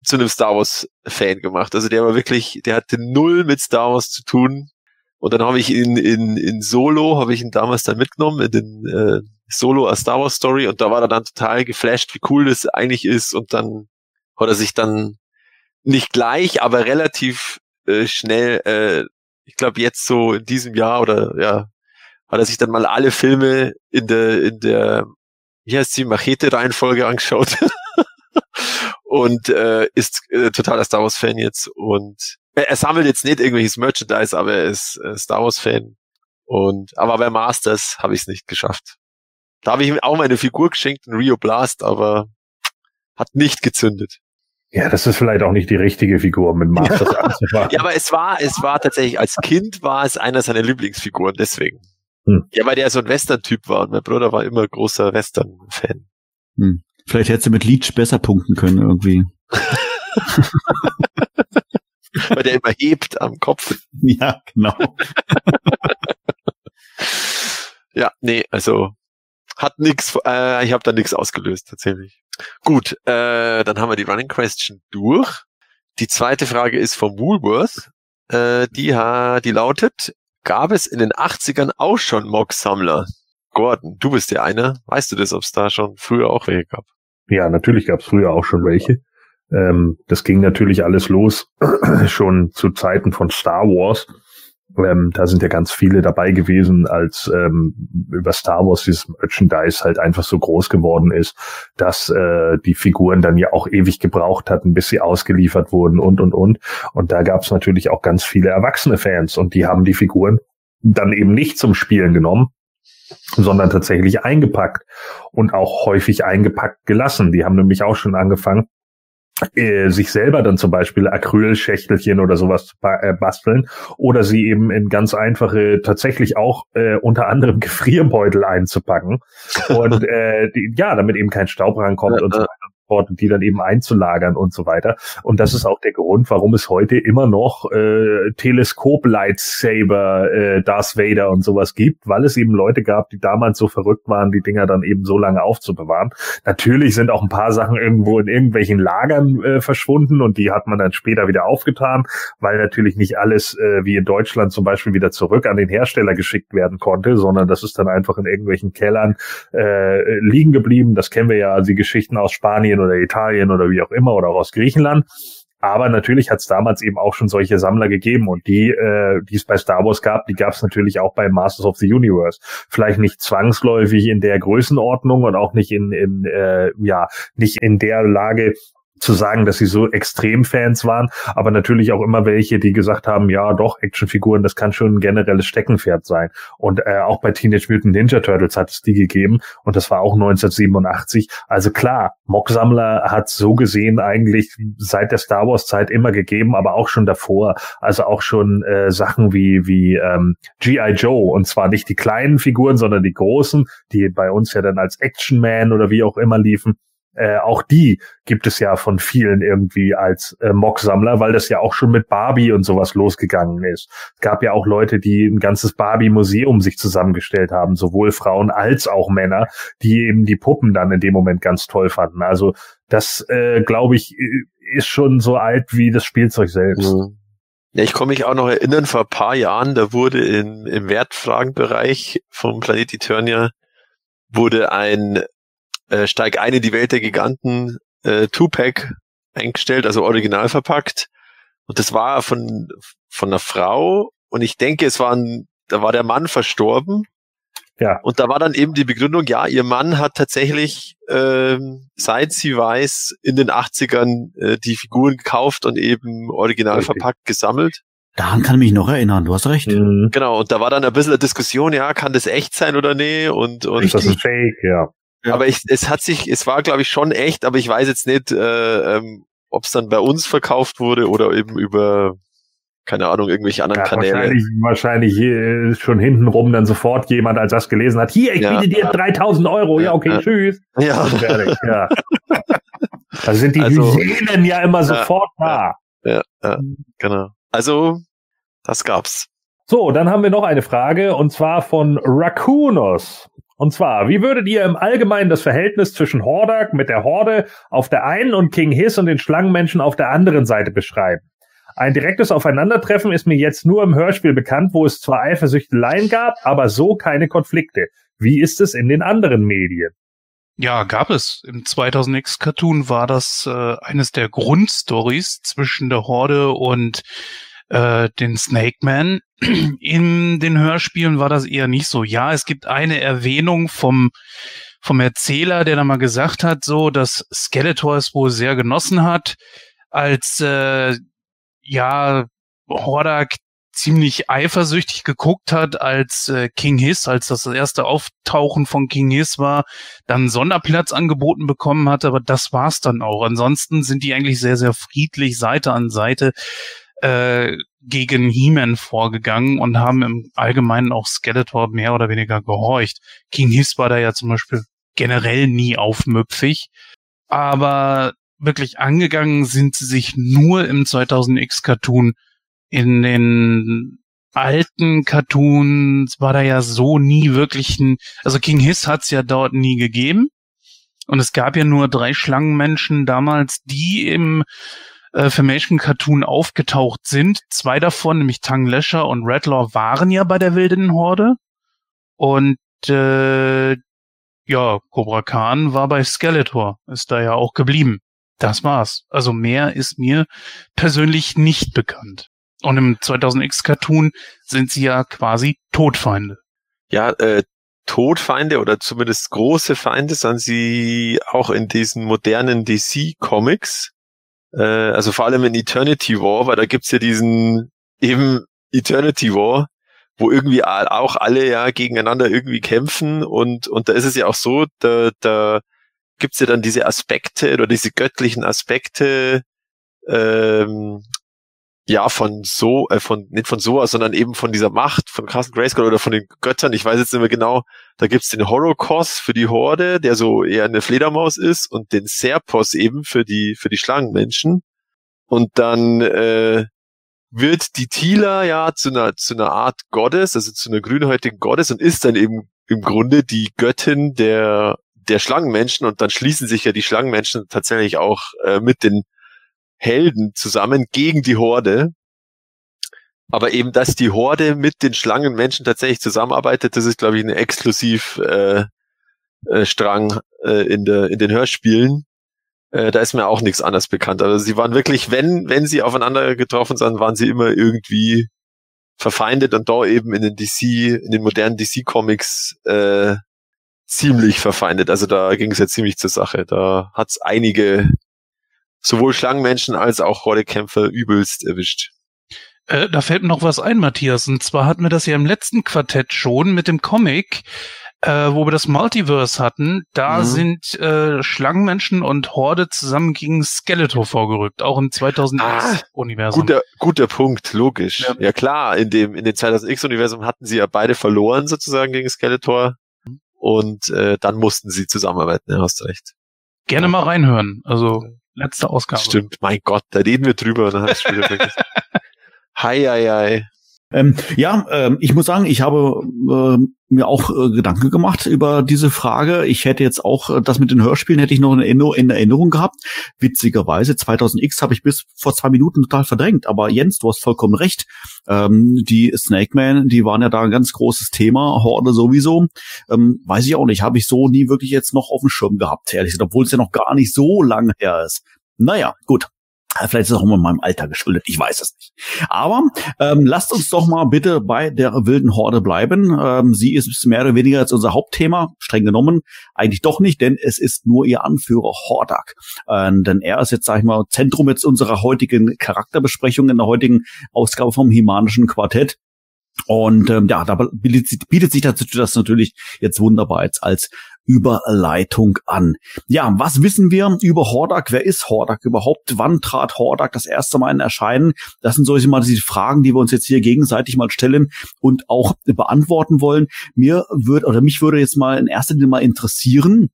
zu einem Star Wars Fan gemacht. Also der war wirklich, der hatte null mit Star Wars zu tun. Und dann habe ich ihn in, in Solo, habe ich ihn damals dann mitgenommen, in den äh, Solo a Star Wars Story und da war er dann total geflasht, wie cool das eigentlich ist und dann hat er sich dann nicht gleich, aber relativ äh, schnell, äh, ich glaube jetzt so in diesem Jahr oder ja, hat er sich dann mal alle Filme in der, in der, wie heißt die, Machete-Reihenfolge angeschaut und äh, ist äh, totaler Star Wars-Fan jetzt und er, er sammelt jetzt nicht irgendwelches Merchandise, aber er ist äh, Star Wars-Fan und aber bei Masters habe ich es nicht geschafft. Da habe ich ihm auch meine Figur geschenkt, ein Rio Blast, aber hat nicht gezündet. Ja, das ist vielleicht auch nicht die richtige Figur mit Masters anzufangen. ja, aber es war, es war tatsächlich, als Kind war es einer seiner Lieblingsfiguren, deswegen. Hm. Ja, weil der so ein Western-Typ war und mein Bruder war immer großer Western-Fan. Hm. Vielleicht hättest du mit Leech besser punkten können irgendwie. weil der immer hebt am Kopf. Ja, genau. ja, nee, also hat nix, äh, ich habe da nichts ausgelöst tatsächlich. Gut, äh, dann haben wir die Running Question durch. Die zweite Frage ist vom Woolworth. Äh, die, die lautet, gab es in den 80ern auch schon Mock-Sammler? Gordon, du bist der eine. Weißt du das, ob es da schon früher auch welche gab? Ja, natürlich gab es früher auch schon welche. Ähm, das ging natürlich alles los schon zu Zeiten von Star Wars. Ähm, da sind ja ganz viele dabei gewesen, als ähm, über Star Wars dieses Merchandise halt einfach so groß geworden ist, dass äh, die Figuren dann ja auch ewig gebraucht hatten, bis sie ausgeliefert wurden und und und. Und da gab es natürlich auch ganz viele erwachsene Fans und die haben die Figuren dann eben nicht zum Spielen genommen, sondern tatsächlich eingepackt und auch häufig eingepackt gelassen. Die haben nämlich auch schon angefangen, äh, sich selber dann zum Beispiel Acrylschächtelchen oder sowas zu äh, basteln oder sie eben in ganz einfache, tatsächlich auch äh, unter anderem Gefrierbeutel einzupacken und äh, die, ja, damit eben kein Staub rankommt und so weiter Und die dann eben einzulagern und so weiter. Und das ist auch der Grund, warum es heute immer noch äh, Teleskop-Lightsaber, äh, Darth Vader und sowas gibt, weil es eben Leute gab, die damals so verrückt waren, die Dinger dann eben so lange aufzubewahren. Natürlich sind auch ein paar Sachen irgendwo in irgendwelchen Lagern äh, verschwunden und die hat man dann später wieder aufgetan, weil natürlich nicht alles äh, wie in Deutschland zum Beispiel wieder zurück an den Hersteller geschickt werden konnte, sondern das ist dann einfach in irgendwelchen Kellern äh, liegen geblieben. Das kennen wir ja, die Geschichten aus Spanien oder Italien oder wie auch immer oder auch aus Griechenland. Aber natürlich hat es damals eben auch schon solche Sammler gegeben und die, äh, die es bei Star Wars gab, die gab es natürlich auch bei Masters of the Universe. Vielleicht nicht zwangsläufig in der Größenordnung und auch nicht in, in äh, ja nicht in der Lage, zu sagen, dass sie so Extremfans waren, aber natürlich auch immer welche, die gesagt haben, ja doch, Actionfiguren, das kann schon ein generelles Steckenpferd sein. Und äh, auch bei Teenage Mutant Ninja Turtles hat es die gegeben und das war auch 1987. Also klar, Mocksammler hat so gesehen eigentlich seit der Star Wars Zeit immer gegeben, aber auch schon davor. Also auch schon äh, Sachen wie wie ähm, GI Joe und zwar nicht die kleinen Figuren, sondern die großen, die bei uns ja dann als Action Man oder wie auch immer liefen äh, auch die gibt es ja von vielen irgendwie als äh, Mock-Sammler, weil das ja auch schon mit Barbie und sowas losgegangen ist. Es gab ja auch Leute, die ein ganzes Barbie-Museum sich zusammengestellt haben, sowohl Frauen als auch Männer, die eben die Puppen dann in dem Moment ganz toll fanden. Also das, äh, glaube ich, ist schon so alt wie das Spielzeug selbst. Mhm. Ja, ich kann mich auch noch erinnern, vor ein paar Jahren, da wurde in, im Wertfragenbereich vom Planet Eternia wurde ein äh, Steig ein in die Welt der Giganten äh, Two-Pack eingestellt, also original verpackt. Und das war von, von einer Frau und ich denke, es war ein, da war der Mann verstorben. Ja. Und da war dann eben die Begründung, ja, ihr Mann hat tatsächlich, ähm, seit sie weiß, in den 80ern äh, die Figuren gekauft und eben original Richtig. verpackt gesammelt. Daran kann ich mich noch erinnern, du hast recht. Mhm. Genau, und da war dann ein bisschen eine Diskussion, ja, kann das echt sein oder nee? Und, und ist das ein Fake, ja. Ja. Aber ich, es hat sich, es war glaube ich schon echt, aber ich weiß jetzt nicht, äh, ähm, ob es dann bei uns verkauft wurde oder eben über keine Ahnung, irgendwelche anderen ja, Kanäle. Wahrscheinlich, wahrscheinlich äh, schon hintenrum dann sofort jemand, als das gelesen hat, hier, ich ja, biete dir ja. 3000 Euro, ja, okay, tschüss. Ja. Fertig, ja. da sind die also, Hyänen ja immer sofort da. Ja, ja, genau. Also, das gab's. So, dann haben wir noch eine Frage und zwar von Raccoonus. Und zwar, wie würdet ihr im Allgemeinen das Verhältnis zwischen Hordak mit der Horde auf der einen und King Hiss und den Schlangenmenschen auf der anderen Seite beschreiben? Ein direktes Aufeinandertreffen ist mir jetzt nur im Hörspiel bekannt, wo es zwar Eifersüchteleien gab, aber so keine Konflikte. Wie ist es in den anderen Medien? Ja, gab es. Im 2000X Cartoon war das äh, eines der Grundstories zwischen der Horde und äh, den Snake Man. In den Hörspielen war das eher nicht so. Ja, es gibt eine Erwähnung vom vom Erzähler, der da mal gesagt hat, so, dass Skeletor es wohl sehr genossen hat, als äh, ja Hordak ziemlich eifersüchtig geguckt hat, als äh, King Hiss, als das erste Auftauchen von King Hiss war, dann Sonderplatz angeboten bekommen hat, aber das war's dann auch. Ansonsten sind die eigentlich sehr, sehr friedlich Seite an Seite äh, gegen He-Man vorgegangen und haben im Allgemeinen auch Skeletor mehr oder weniger gehorcht. King Hiss war da ja zum Beispiel generell nie aufmüpfig, aber wirklich angegangen sind sie sich nur im 2000X Cartoon. In den alten Cartoons war da ja so nie wirklich ein, also King Hiss hat's ja dort nie gegeben. Und es gab ja nur drei Schlangenmenschen damals, die im äh, Filmation Cartoon aufgetaucht sind. Zwei davon, nämlich Tang Lesher und Redlaw, waren ja bei der wilden Horde. Und äh, ja, Cobra Khan war bei Skeletor, ist da ja auch geblieben. Das war's. Also mehr ist mir persönlich nicht bekannt. Und im 2000X Cartoon sind sie ja quasi Todfeinde. Ja, äh, Todfeinde oder zumindest große Feinde sind sie auch in diesen modernen DC Comics äh, also vor allem in Eternity War, weil da gibt's ja diesen eben Eternity War, wo irgendwie auch alle ja gegeneinander irgendwie kämpfen und und da ist es ja auch so, da da gibt's ja dann diese Aspekte oder diese göttlichen Aspekte, ähm, ja, von so, äh, von, nicht von Soa, sondern eben von dieser Macht, von Carsten Grayskull oder von den Göttern. Ich weiß jetzt nicht mehr genau. Da gibt's den Horokos für die Horde, der so eher eine Fledermaus ist, und den Serpos eben für die, für die Schlangenmenschen. Und dann äh, wird die Tila ja zu einer, zu einer Art Gottes, also zu einer grünhäutigen Gottes und ist dann eben im Grunde die Göttin der, der Schlangenmenschen und dann schließen sich ja die Schlangenmenschen tatsächlich auch äh, mit den Helden zusammen gegen die Horde. Aber eben, dass die Horde mit den Schlangenmenschen tatsächlich zusammenarbeitet, das ist, glaube ich, ein exklusiv äh, äh, Strang äh, in, der, in den Hörspielen. Äh, da ist mir auch nichts anderes bekannt. Also sie waren wirklich, wenn, wenn sie aufeinander getroffen sind, waren sie immer irgendwie verfeindet und da eben in den DC, in den modernen DC-Comics äh, ziemlich verfeindet. Also da ging es ja ziemlich zur Sache. Da hat es einige sowohl Schlangenmenschen als auch Hordekämpfer übelst erwischt. Äh, da fällt mir noch was ein, Matthias. Und zwar hatten wir das ja im letzten Quartett schon mit dem Comic, äh, wo wir das Multiverse hatten. Da mhm. sind äh, Schlangenmenschen und Horde zusammen gegen Skeletor vorgerückt, auch im 2000X-Universum. Ah, guter, guter Punkt, logisch. Ja. ja. klar, in dem in dem 2000X-Universum hatten sie ja beide verloren sozusagen gegen Skeletor und äh, dann mussten sie zusammenarbeiten. Ja, hast recht. Gerne mal reinhören. Also Letzte Ausgabe. Stimmt, mein Gott, da reden wir drüber dann hast du wieder vergessen. Hi, hi, hi. Ähm, ja, ähm, ich muss sagen, ich habe äh, mir auch äh, Gedanken gemacht über diese Frage. Ich hätte jetzt auch äh, das mit den Hörspielen hätte ich noch in Erinnerung, in Erinnerung gehabt. Witzigerweise 2000X habe ich bis vor zwei Minuten total verdrängt. Aber Jens, du hast vollkommen recht. Ähm, die Snake Man, die waren ja da ein ganz großes Thema. Horde sowieso. Ähm, weiß ich auch nicht. Habe ich so nie wirklich jetzt noch auf dem Schirm gehabt, ehrlich gesagt, obwohl es ja noch gar nicht so lange her ist. Naja, gut. Äh, vielleicht ist es auch immer meinem Alter geschuldet, ich weiß es nicht. Aber ähm, lasst uns doch mal bitte bei der wilden Horde bleiben. Ähm, sie ist mehr oder weniger jetzt unser Hauptthema, streng genommen. Eigentlich doch nicht, denn es ist nur ihr Anführer Hordak. Ähm, denn er ist jetzt, sag ich mal, Zentrum jetzt unserer heutigen Charakterbesprechung in der heutigen Ausgabe vom Himanischen Quartett. Und ähm, ja, da bietet, bietet sich dazu das natürlich jetzt wunderbar jetzt als Überleitung an. Ja, was wissen wir über Hordak? Wer ist Hordak überhaupt? Wann trat Hordak das erste Mal in Erscheinen? Das sind solche mal diese Fragen, die wir uns jetzt hier gegenseitig mal stellen und auch beantworten wollen. Mir würde oder mich würde jetzt mal in erster Linie mal interessieren,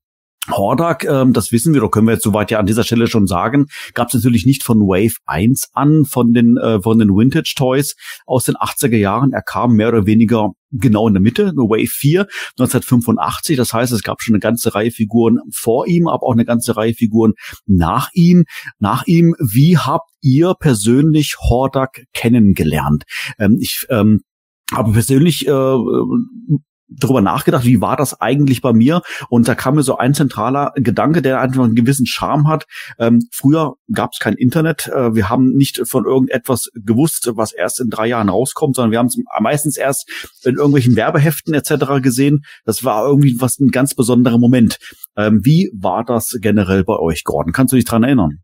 Hordak, ähm, das wissen wir, da können wir jetzt soweit ja an dieser Stelle schon sagen, gab es natürlich nicht von Wave 1 an, von den, äh, von den Vintage Toys aus den 80er Jahren. Er kam mehr oder weniger genau in der Mitte, Wave 4, 1985. Das heißt, es gab schon eine ganze Reihe Figuren vor ihm, aber auch eine ganze Reihe Figuren nach ihm. Nach ihm, wie habt ihr persönlich Hordak kennengelernt? Ähm, ich ähm, aber persönlich äh, drüber nachgedacht, wie war das eigentlich bei mir? Und da kam mir so ein zentraler Gedanke, der einfach einen gewissen Charme hat. Ähm, früher gab es kein Internet. Äh, wir haben nicht von irgendetwas gewusst, was erst in drei Jahren rauskommt, sondern wir haben es meistens erst in irgendwelchen Werbeheften etc. gesehen. Das war irgendwie was ein ganz besonderer Moment. Ähm, wie war das generell bei euch, Gordon? Kannst du dich dran erinnern?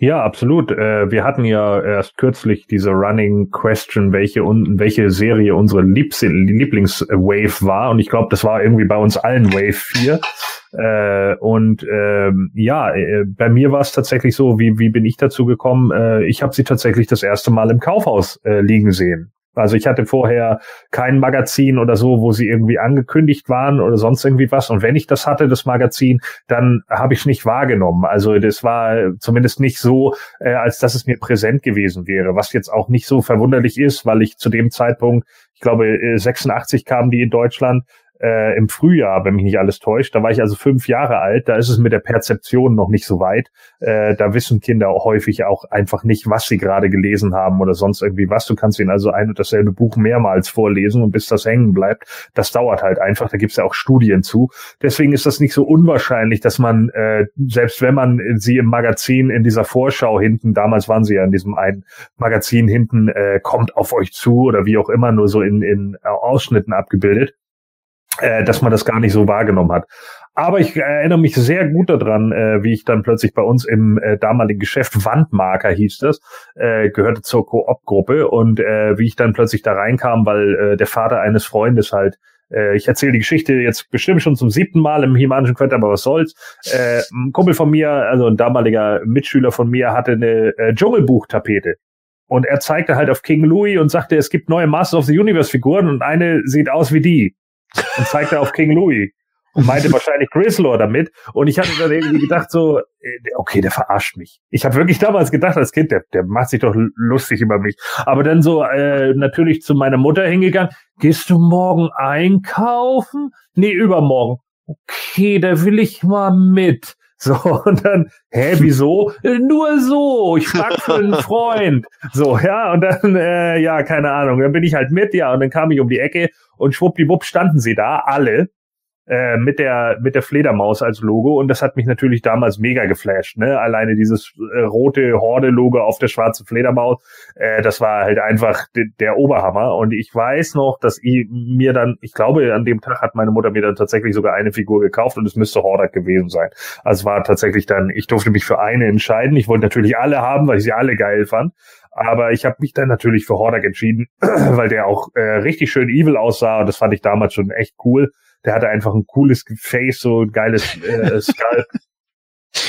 Ja, absolut. Äh, wir hatten ja erst kürzlich diese Running Question, welche welche Serie unsere Lieblingswave war. Und ich glaube, das war irgendwie bei uns allen Wave 4. Äh, und ähm, ja, äh, bei mir war es tatsächlich so, wie, wie bin ich dazu gekommen? Äh, ich habe sie tatsächlich das erste Mal im Kaufhaus äh, liegen sehen. Also ich hatte vorher kein Magazin oder so, wo sie irgendwie angekündigt waren oder sonst irgendwie was. Und wenn ich das hatte, das Magazin, dann habe ich es nicht wahrgenommen. Also das war zumindest nicht so, äh, als dass es mir präsent gewesen wäre. Was jetzt auch nicht so verwunderlich ist, weil ich zu dem Zeitpunkt, ich glaube, 86 äh, kamen die in Deutschland, äh, im Frühjahr, wenn mich nicht alles täuscht. Da war ich also fünf Jahre alt. Da ist es mit der Perzeption noch nicht so weit. Äh, da wissen Kinder häufig auch einfach nicht, was sie gerade gelesen haben oder sonst irgendwie was. Du kannst ihnen also ein und dasselbe Buch mehrmals vorlesen und bis das hängen bleibt. Das dauert halt einfach. Da gibt's ja auch Studien zu. Deswegen ist das nicht so unwahrscheinlich, dass man, äh, selbst wenn man sie im Magazin in dieser Vorschau hinten, damals waren sie ja in diesem einen Magazin hinten, äh, kommt auf euch zu oder wie auch immer, nur so in, in Ausschnitten abgebildet äh, dass man das gar nicht so wahrgenommen hat. Aber ich erinnere mich sehr gut daran, äh, wie ich dann plötzlich bei uns im äh, damaligen Geschäft Wandmarker hieß das, äh, gehörte zur Koop-Gruppe und äh, wie ich dann plötzlich da reinkam, weil äh, der Vater eines Freundes halt äh, ich erzähle die Geschichte jetzt bestimmt schon zum siebten Mal im Himanischen Quartett, aber was soll's. Äh, ein Kumpel von mir, also ein damaliger Mitschüler von mir, hatte eine äh, Dschungelbuchtapete Und er zeigte halt auf King Louis und sagte, es gibt neue Masters of the Universe Figuren und eine sieht aus wie die. Und zeigte auf King Louis und meinte wahrscheinlich Grislaw damit. Und ich hatte dann irgendwie gedacht so, äh, okay, der verarscht mich. Ich habe wirklich damals gedacht als Kind, der, der macht sich doch lustig über mich. Aber dann so äh, natürlich zu meiner Mutter hingegangen, gehst du morgen einkaufen? Nee, übermorgen. Okay, da will ich mal mit. So, und dann, hä, wieso? Äh, Nur so, ich frag für einen Freund. So, ja, und dann, äh, ja, keine Ahnung, dann bin ich halt mit, ja, und dann kam ich um die Ecke und schwuppdiwupp standen sie da, alle, äh, mit der mit der Fledermaus als Logo und das hat mich natürlich damals mega geflasht. Ne? Alleine dieses äh, rote Horde-Logo auf der schwarzen Fledermaus, äh, das war halt einfach der Oberhammer. Und ich weiß noch, dass ich mir dann, ich glaube, an dem Tag hat meine Mutter mir dann tatsächlich sogar eine Figur gekauft und es müsste Hordak gewesen sein. Also war tatsächlich dann, ich durfte mich für eine entscheiden. Ich wollte natürlich alle haben, weil ich sie alle geil fand. Aber ich habe mich dann natürlich für Hordak entschieden, weil der auch äh, richtig schön evil aussah und das fand ich damals schon echt cool der hatte einfach ein cooles Face, so ein geiles äh, Skull.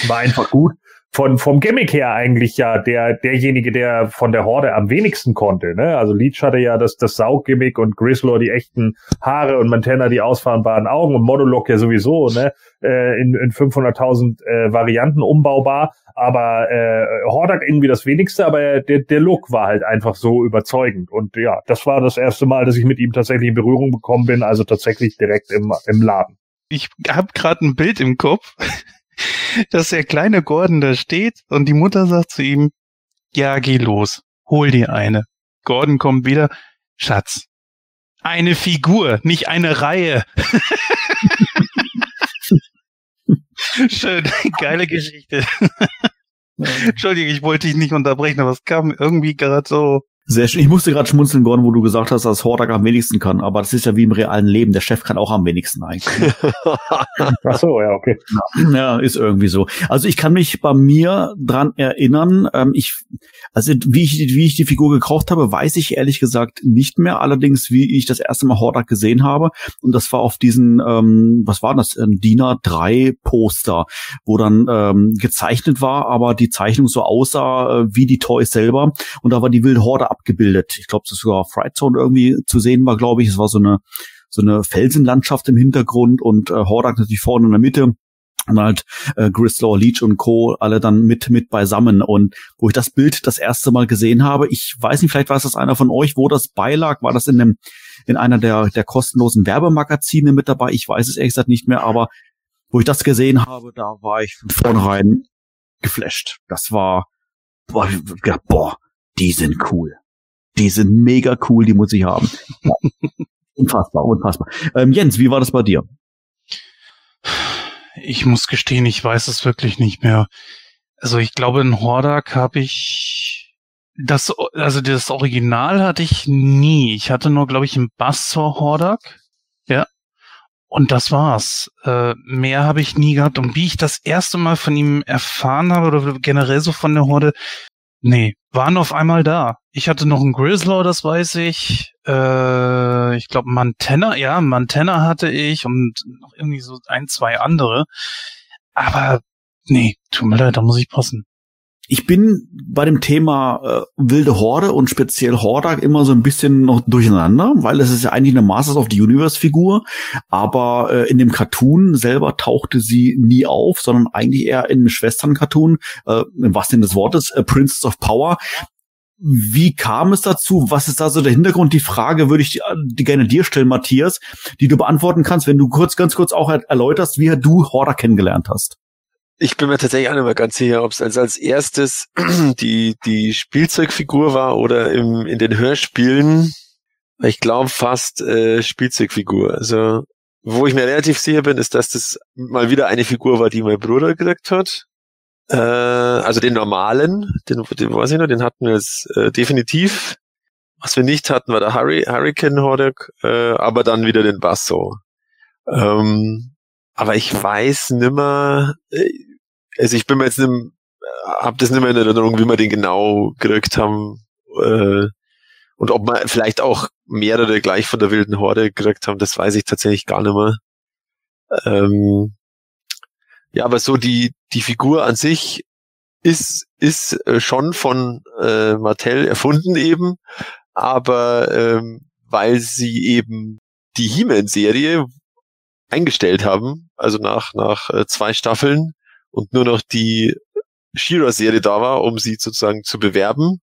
War einfach gut. Von, vom Gimmick her eigentlich ja der, derjenige, der von der Horde am wenigsten konnte, ne? Also Leech hatte ja das, das Sauggimmick und Grislaw die echten Haare und Montana die ausfahrenbaren Augen und Monolog ja sowieso, ne? Äh, in, in 500.000 äh, Varianten umbaubar aber äh, Hordak irgendwie das wenigste, aber der, der Look war halt einfach so überzeugend. Und ja, das war das erste Mal, dass ich mit ihm tatsächlich in Berührung bekommen bin, also tatsächlich direkt im, im Laden. Ich habe gerade ein Bild im Kopf, dass der kleine Gordon da steht und die Mutter sagt zu ihm, ja, geh los, hol dir eine. Gordon kommt wieder, Schatz, eine Figur, nicht eine Reihe. Schön, geile Geschichte. Entschuldigung, ich wollte dich nicht unterbrechen, aber es kam irgendwie gerade so sehr schön. Ich musste gerade schmunzeln, Gordon, wo du gesagt hast, dass Hordak am wenigsten kann. Aber das ist ja wie im realen Leben. Der Chef kann auch am wenigsten eigentlich. Ach so, ja, okay. Ja, ist irgendwie so. Also ich kann mich bei mir dran erinnern. Ähm, ich, also wie ich, wie ich die Figur gekauft habe, weiß ich ehrlich gesagt nicht mehr. Allerdings, wie ich das erste Mal Hordak gesehen habe. Und das war auf diesen, ähm, was war das, ein DIN A3 Poster, wo dann ähm, gezeichnet war, aber die Zeichnung so aussah äh, wie die Toys selber. Und da war die wilde Horde abgebildet. Ich glaube, das ist sogar Fright Zone irgendwie zu sehen war, glaube ich. Es war so eine so eine Felsenlandschaft im Hintergrund und äh, Hordak natürlich vorne in der Mitte und halt äh, Grislaw, Leech und Co. alle dann mit mit beisammen und wo ich das Bild das erste Mal gesehen habe, ich weiß nicht, vielleicht es das einer von euch, wo das beilag, war das in dem in einer der der kostenlosen Werbemagazine mit dabei, ich weiß es ehrlich gesagt nicht mehr, aber wo ich das gesehen habe, da war ich von vornherein geflasht. Das war boah, boah die sind cool die sind mega cool, die muss ich haben. Ja. unfassbar, unfassbar. Ähm, Jens, wie war das bei dir? Ich muss gestehen, ich weiß es wirklich nicht mehr. Also ich glaube, in Hordak habe ich das, also das Original hatte ich nie. Ich hatte nur, glaube ich, ein Bassor Hordak. Ja. Und das war's. Äh, mehr habe ich nie gehabt. Und wie ich das erste Mal von ihm erfahren habe, oder generell so von der Horde, Nee, waren auf einmal da. Ich hatte noch einen Grislaw, das weiß ich. Äh, ich glaube Montana, ja, Montana hatte ich und noch irgendwie so ein, zwei andere. Aber nee, tut mir leid, da muss ich passen ich bin bei dem Thema äh, wilde Horde und speziell Hordak immer so ein bisschen noch durcheinander, weil es ist ja eigentlich eine Masters of the Universe Figur, aber äh, in dem Cartoon selber tauchte sie nie auf, sondern eigentlich eher in einem Schwestern-Cartoon, äh, was denn des Wortes, äh, Princess of Power. Wie kam es dazu? Was ist da so der Hintergrund? Die Frage würde ich die gerne dir stellen, Matthias, die du beantworten kannst, wenn du kurz, ganz kurz auch erläuterst, wie du Hordak kennengelernt hast. Ich bin mir tatsächlich auch nicht mehr ganz sicher, ob es als, als erstes die, die Spielzeugfigur war oder im, in den Hörspielen. Ich glaube fast äh, Spielzeugfigur. Also, wo ich mir relativ sicher bin, ist, dass das mal wieder eine Figur war, die mein Bruder gekriegt hat. Äh, also den normalen, den, den weiß ich noch, den hatten wir jetzt äh, definitiv. Was wir nicht hatten, war der Hurry, Hurricane Hordak, äh, aber dann wieder den Basso. Ähm, aber ich weiß nimmer, äh, also ich bin mir jetzt nicht, hab das nicht mehr in Erinnerung, wie wir den genau gekriegt haben. Äh, und ob wir vielleicht auch mehrere gleich von der wilden Horde gekriegt haben, das weiß ich tatsächlich gar nicht mehr. Ähm, ja, aber so die, die Figur an sich ist, ist äh, schon von äh, Mattel erfunden eben, aber ähm, weil sie eben die He-Man-Serie eingestellt haben, also nach, nach äh, zwei Staffeln und nur noch die Shira-Serie da war, um sie sozusagen zu bewerben.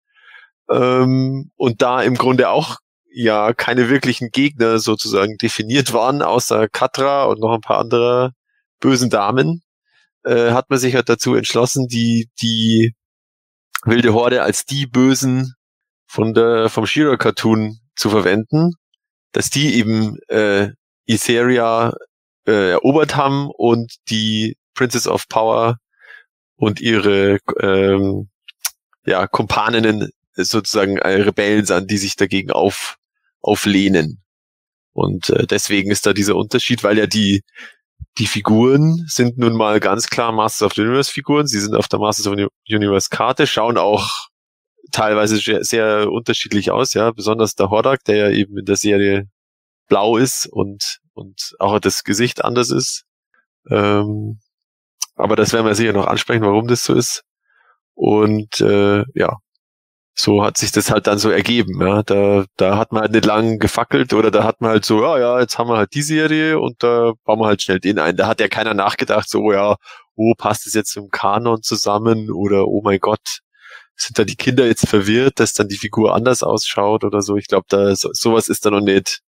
Ähm, und da im Grunde auch ja keine wirklichen Gegner sozusagen definiert waren, außer Katra und noch ein paar andere bösen Damen, äh, hat man sich halt dazu entschlossen, die, die wilde Horde als die Bösen von der, vom Shira-Cartoon zu verwenden, dass die eben äh, Iseria äh, erobert haben und die Princess of Power und ihre ähm, ja, Kumpaninnen sozusagen äh, Rebellen sind, die sich dagegen auf, auflehnen. Und äh, deswegen ist da dieser Unterschied, weil ja die, die Figuren sind nun mal ganz klar Masters of the Universe Figuren. Sie sind auf der Masters of the Universe Karte, schauen auch teilweise sehr, sehr unterschiedlich aus, ja. Besonders der Hordak, der ja eben in der Serie blau ist und, und auch das Gesicht anders ist. Ähm, aber das werden wir sicher noch ansprechen, warum das so ist. Und äh, ja, so hat sich das halt dann so ergeben. Ja. Da, da hat man halt nicht lang gefackelt oder da hat man halt so, ja, ja, jetzt haben wir halt die Serie und da bauen wir halt schnell den ein. Da hat ja keiner nachgedacht, so, ja, wo passt es jetzt im Kanon zusammen oder oh mein Gott, sind da die Kinder jetzt verwirrt, dass dann die Figur anders ausschaut oder so. Ich glaube, da so, sowas ist da noch nicht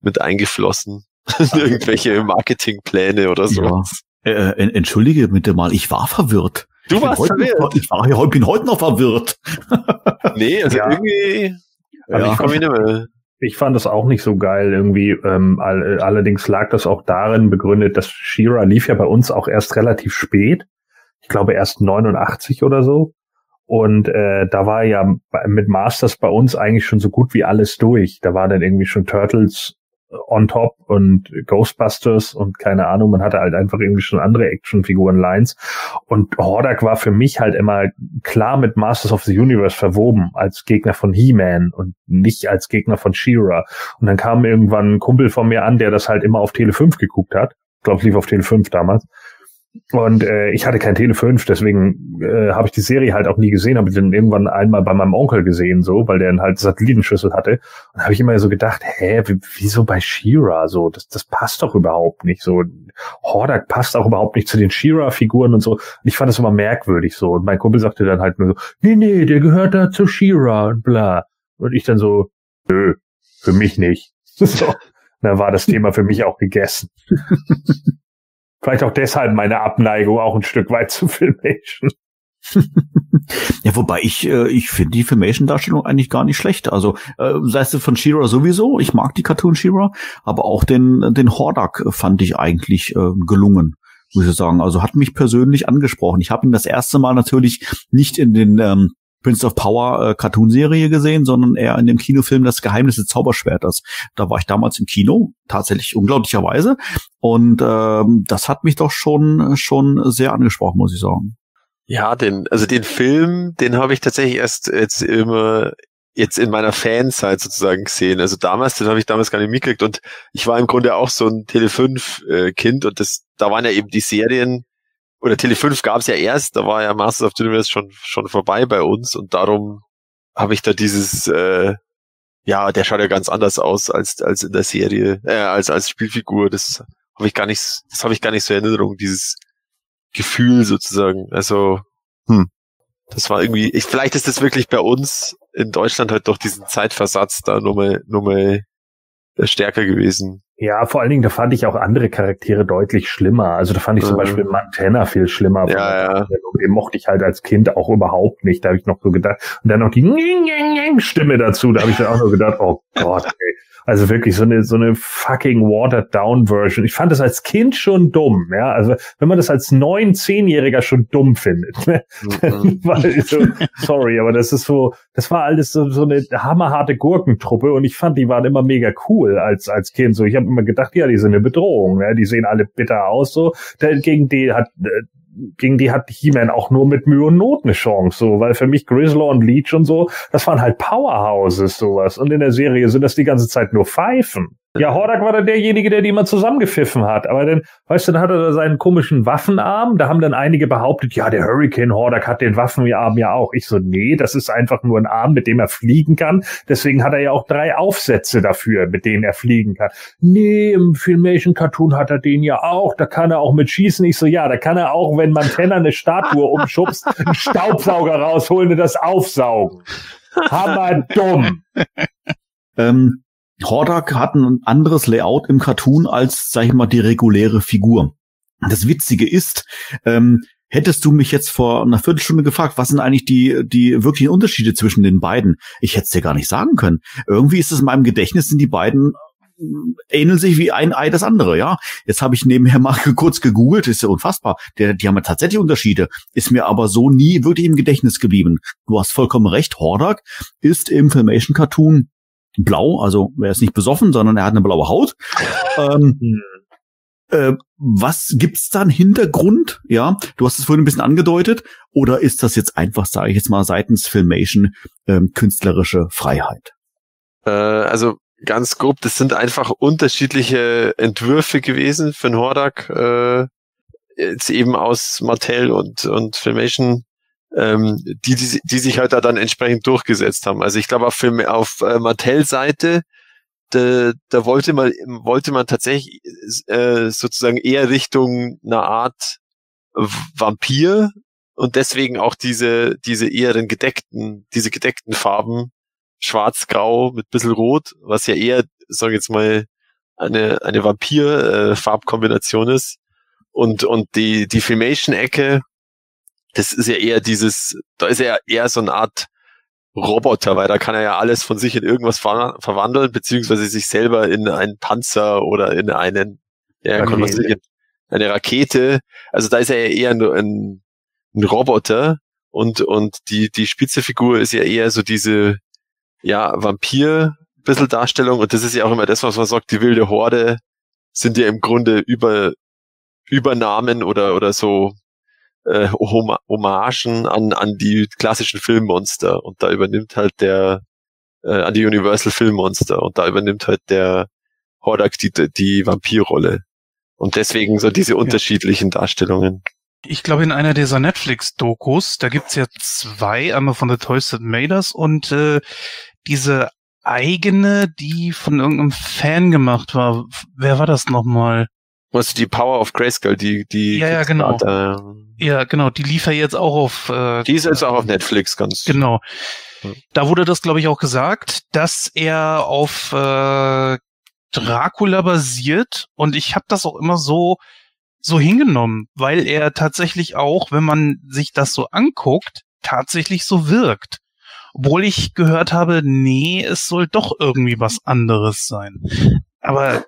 mit eingeflossen. Irgendwelche Marketingpläne oder sowas. Ja. Äh, entschuldige bitte mal, ich war verwirrt. Du ich warst verwirrt. Noch, ich war, bin heute noch verwirrt. nee, also ja. irgendwie. Also ja. ich, fand, ich, ich fand das auch nicht so geil irgendwie. Ähm, all, allerdings lag das auch darin begründet, dass Shira lief ja bei uns auch erst relativ spät. Ich glaube erst 89 oder so. Und äh, da war ja mit Masters bei uns eigentlich schon so gut wie alles durch. Da war dann irgendwie schon Turtles on top und Ghostbusters und keine Ahnung, man hatte halt einfach irgendwie schon andere Actionfiguren-Lines. Und Hordak war für mich halt immer klar mit Masters of the Universe verwoben, als Gegner von He-Man und nicht als Gegner von She-Ra. Und dann kam irgendwann ein Kumpel von mir an, der das halt immer auf Tele 5 geguckt hat. Ich glaube, lief auf Tele 5 damals. Und äh, ich hatte kein Tele 5, deswegen äh, habe ich die Serie halt auch nie gesehen, habe dann irgendwann einmal bei meinem Onkel gesehen, so, weil der dann halt Satellitenschüssel hatte. Und habe ich immer so gedacht, hä, wieso bei Shira so? Das, das passt doch überhaupt nicht so. Hordak passt auch überhaupt nicht zu den Shira-Figuren und so. Und ich fand das immer merkwürdig so. Und mein Kumpel sagte dann halt nur so, nee, nee, der gehört da zu Shira und bla. Und ich dann so, nö, für mich nicht. so. dann war das Thema für mich auch gegessen. Vielleicht auch deshalb meine Abneigung auch ein Stück weit zu Filmation. ja, wobei ich, äh, ich finde die Filmation-Darstellung eigentlich gar nicht schlecht. Also, äh, sei es von Shira sowieso, ich mag die Cartoon Shira, aber auch den, den Hordak fand ich eigentlich äh, gelungen, muss ich sagen. Also hat mich persönlich angesprochen. Ich habe ihn das erste Mal natürlich nicht in den ähm, Prince of Power äh, Cartoonserie gesehen, sondern eher in dem Kinofilm Das Geheimnis des Zauberschwerters. Da war ich damals im Kino, tatsächlich unglaublicherweise. Und ähm, das hat mich doch schon schon sehr angesprochen, muss ich sagen. Ja, den, also den Film, den habe ich tatsächlich erst jetzt immer jetzt in meiner Fanzeit sozusagen gesehen. Also damals, den habe ich damals gar nicht mitgekriegt und ich war im Grunde auch so ein Tele 5 äh, Kind und das, da waren ja eben die Serien, oder Tele 5 gab es ja erst, da war ja Masters of the Universe schon, schon vorbei bei uns und darum habe ich da dieses, äh, ja, der schaut ja ganz anders aus als, als in der Serie, äh, als, als Spielfigur. Das habe ich gar nicht, das habe ich gar nicht so in Erinnerung, dieses Gefühl sozusagen. Also, hm. Das war irgendwie, ich, vielleicht ist das wirklich bei uns in Deutschland halt durch diesen Zeitversatz da nur mal, nur mal stärker gewesen. Ja, vor allen Dingen, da fand ich auch andere Charaktere deutlich schlimmer. Also da fand ich zum mhm. Beispiel Montana viel schlimmer. Ja, ja. Den mochte ich halt als Kind auch überhaupt nicht. Da habe ich noch so gedacht. Und dann noch die Stimme dazu. Da habe ich dann auch nur gedacht, oh Gott, ey. Also wirklich so eine, so eine fucking watered down Version. Ich fand das als Kind schon dumm, ja. Also wenn man das als neun, zehnjähriger schon dumm findet, ne? Mhm. so, sorry, aber das ist so, das war alles so, so eine hammerharte Gurkentruppe und ich fand, die waren immer mega cool als, als Kind. So, ich habe immer gedacht, ja, die sind eine Bedrohung, ne? Die sehen alle bitter aus, so. Gegen die hat, äh, gegen die hat He-Man auch nur mit Mühe und Not eine Chance, so, weil für mich Grizzler und Leech und so, das waren halt Powerhouses, sowas. Und in der Serie sind das die ganze Zeit nur Pfeifen. Ja, Hordak war dann derjenige, der die immer zusammengepfiffen hat. Aber dann, weißt du, dann hat er da seinen komischen Waffenarm. Da haben dann einige behauptet, ja, der Hurricane Hordak hat den Waffenarm ja auch. Ich so, nee, das ist einfach nur ein Arm, mit dem er fliegen kann. Deswegen hat er ja auch drei Aufsätze dafür, mit denen er fliegen kann. Nee, im Filmation Cartoon hat er den ja auch. Da kann er auch mit schießen. Ich so, ja, da kann er auch, wenn man Tenner eine Statue umschubst, einen Staubsauger rausholen und das aufsaugen. Hammer dumm. Ähm, Hordak hat ein anderes Layout im Cartoon als, sag ich mal, die reguläre Figur. Das Witzige ist, ähm, hättest du mich jetzt vor einer Viertelstunde gefragt, was sind eigentlich die, die wirklichen Unterschiede zwischen den beiden? Ich hätte es dir gar nicht sagen können. Irgendwie ist es in meinem Gedächtnis, sind die beiden äh, ähneln sich wie ein Ei das andere, ja. Jetzt habe ich nebenher mal kurz gegoogelt, ist ja unfassbar. Der, die haben ja tatsächlich Unterschiede, ist mir aber so nie wirklich im Gedächtnis geblieben. Du hast vollkommen recht, Hordak ist im Filmation Cartoon blau, also er ist nicht besoffen, sondern er hat eine blaue Haut. ähm, äh, was gibt's da einen Hintergrund? Ja, du hast es vorhin ein bisschen angedeutet. Oder ist das jetzt einfach, sage ich jetzt mal, seitens Filmation ähm, künstlerische Freiheit? Äh, also ganz grob, das sind einfach unterschiedliche Entwürfe gewesen für den Hordak. Äh, jetzt eben aus Mattel und, und Filmation ähm, die, die, die sich halt da dann entsprechend durchgesetzt haben. Also ich glaube auf, auf äh, Mattel-Seite, da, da wollte man wollte man tatsächlich äh, sozusagen eher Richtung einer Art Vampir und deswegen auch diese diese eher gedeckten diese gedeckten Farben schwarz-grau mit bisschen rot, was ja eher sage jetzt mal eine eine Vampir äh, Farbkombination ist und und die die Filmation Ecke das ist ja eher dieses, da ist er ja eher so eine Art Roboter, weil da kann er ja alles von sich in irgendwas ver verwandeln, beziehungsweise sich selber in einen Panzer oder in einen, ja, Rakete. eine Rakete. Also da ist er ja eher nur ein, ein Roboter und, und die, die Spitzefigur ist ja eher so diese, ja, Vampir, bisschen Darstellung und das ist ja auch immer das, was man sagt, die wilde Horde sind ja im Grunde über, Übernahmen oder, oder so äh, Hommagen an, an die klassischen Filmmonster und da übernimmt halt der äh, an die Universal Filmmonster und da übernimmt halt der Hordak die, die Vampirrolle. Und deswegen so diese unterschiedlichen Darstellungen. Ich glaube, in einer dieser Netflix-Dokus, da gibt's ja zwei, einmal von The Toys That Made Us und äh, diese eigene, die von irgendeinem Fan gemacht war. Wer war das nochmal? Was die Power of Grayskull, die die ja, ja genau. Ja genau die lief ja jetzt auch auf äh, die ist jetzt auch auf Netflix ganz genau. Da wurde das glaube ich auch gesagt dass er auf äh, Dracula basiert und ich habe das auch immer so so hingenommen weil er tatsächlich auch wenn man sich das so anguckt tatsächlich so wirkt. Obwohl ich gehört habe nee es soll doch irgendwie was anderes sein. Aber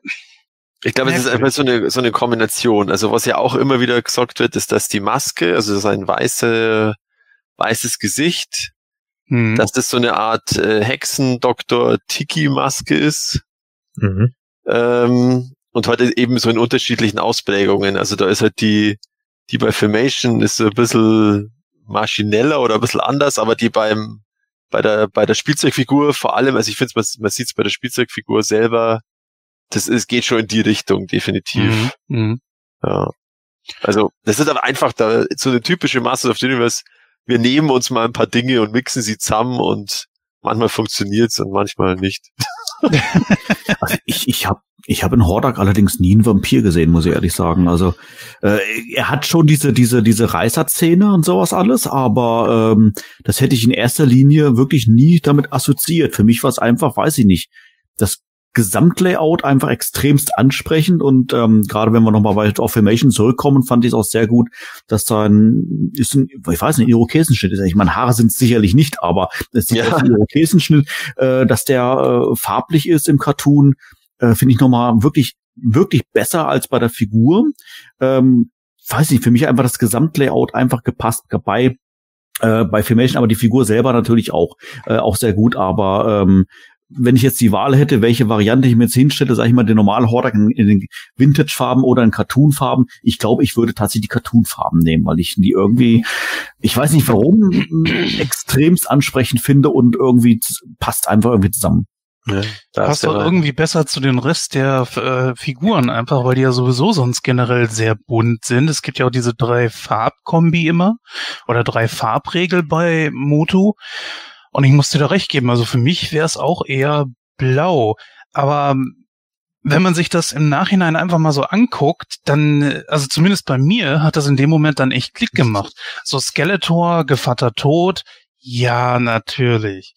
ich glaube, es ist einfach so eine, so eine Kombination. Also was ja auch immer wieder gesagt wird, ist, dass die Maske, also sein weiße, weißes Gesicht, mhm. dass das so eine Art äh, Hexen-Doktor-Tiki-Maske ist. Mhm. Ähm, und heute eben so in unterschiedlichen Ausprägungen. Also da ist halt die, die bei Filmation ist so ein bisschen maschineller oder ein bisschen anders, aber die beim, bei der, bei der Spielzeugfigur vor allem, also ich finde, man, man sieht es bei der Spielzeugfigur selber, das ist, geht schon in die Richtung, definitiv. Mhm. mhm. Ja. Also, das ist aber einfach da, so eine typische Masters of the Universe. Wir nehmen uns mal ein paar Dinge und mixen sie zusammen und manchmal funktioniert's und manchmal nicht. also ich, ich habe ich hab in Hordak allerdings nie einen Vampir gesehen, muss ich ehrlich sagen. Also äh, er hat schon diese diese diese Reißerzähne und sowas alles, aber ähm, das hätte ich in erster Linie wirklich nie damit assoziiert. Für mich war es einfach, weiß ich nicht, das Gesamtlayout einfach extremst ansprechend und ähm, gerade wenn wir nochmal bei Affirmation zurückkommen, fand ich es auch sehr gut, dass da ein, ist ein, ich weiß nicht, Irokesenschnitt ist. Ich meine, Haare sind es sicherlich nicht, aber es ist ja. ein Irokesenschnitt, äh, dass der äh, farblich ist im Cartoon, äh, finde ich nochmal wirklich, wirklich besser als bei der Figur. Ähm, weiß nicht, für mich einfach das Gesamtlayout einfach gepasst dabei äh, bei Filmation, aber die Figur selber natürlich auch äh, auch sehr gut, aber ähm, wenn ich jetzt die Wahl hätte, welche Variante ich mir jetzt hinstelle, sage ich mal, den normalen Hordak in, in den Vintage-Farben oder in Cartoon-Farben, ich glaube, ich würde tatsächlich die Cartoon-Farben nehmen, weil ich die irgendwie, ich weiß nicht warum, extremst ansprechend finde und irgendwie passt einfach irgendwie zusammen. Ja, da Passt doch irgendwie besser zu den Rest der äh, Figuren, einfach weil die ja sowieso sonst generell sehr bunt sind. Es gibt ja auch diese drei Farbkombi immer oder drei Farbregel bei Motu. Und ich muss dir da recht geben, also für mich wäre es auch eher blau. Aber wenn man sich das im Nachhinein einfach mal so anguckt, dann, also zumindest bei mir, hat das in dem Moment dann echt Klick gemacht. So Skeletor, Gevatter Tod, ja, natürlich.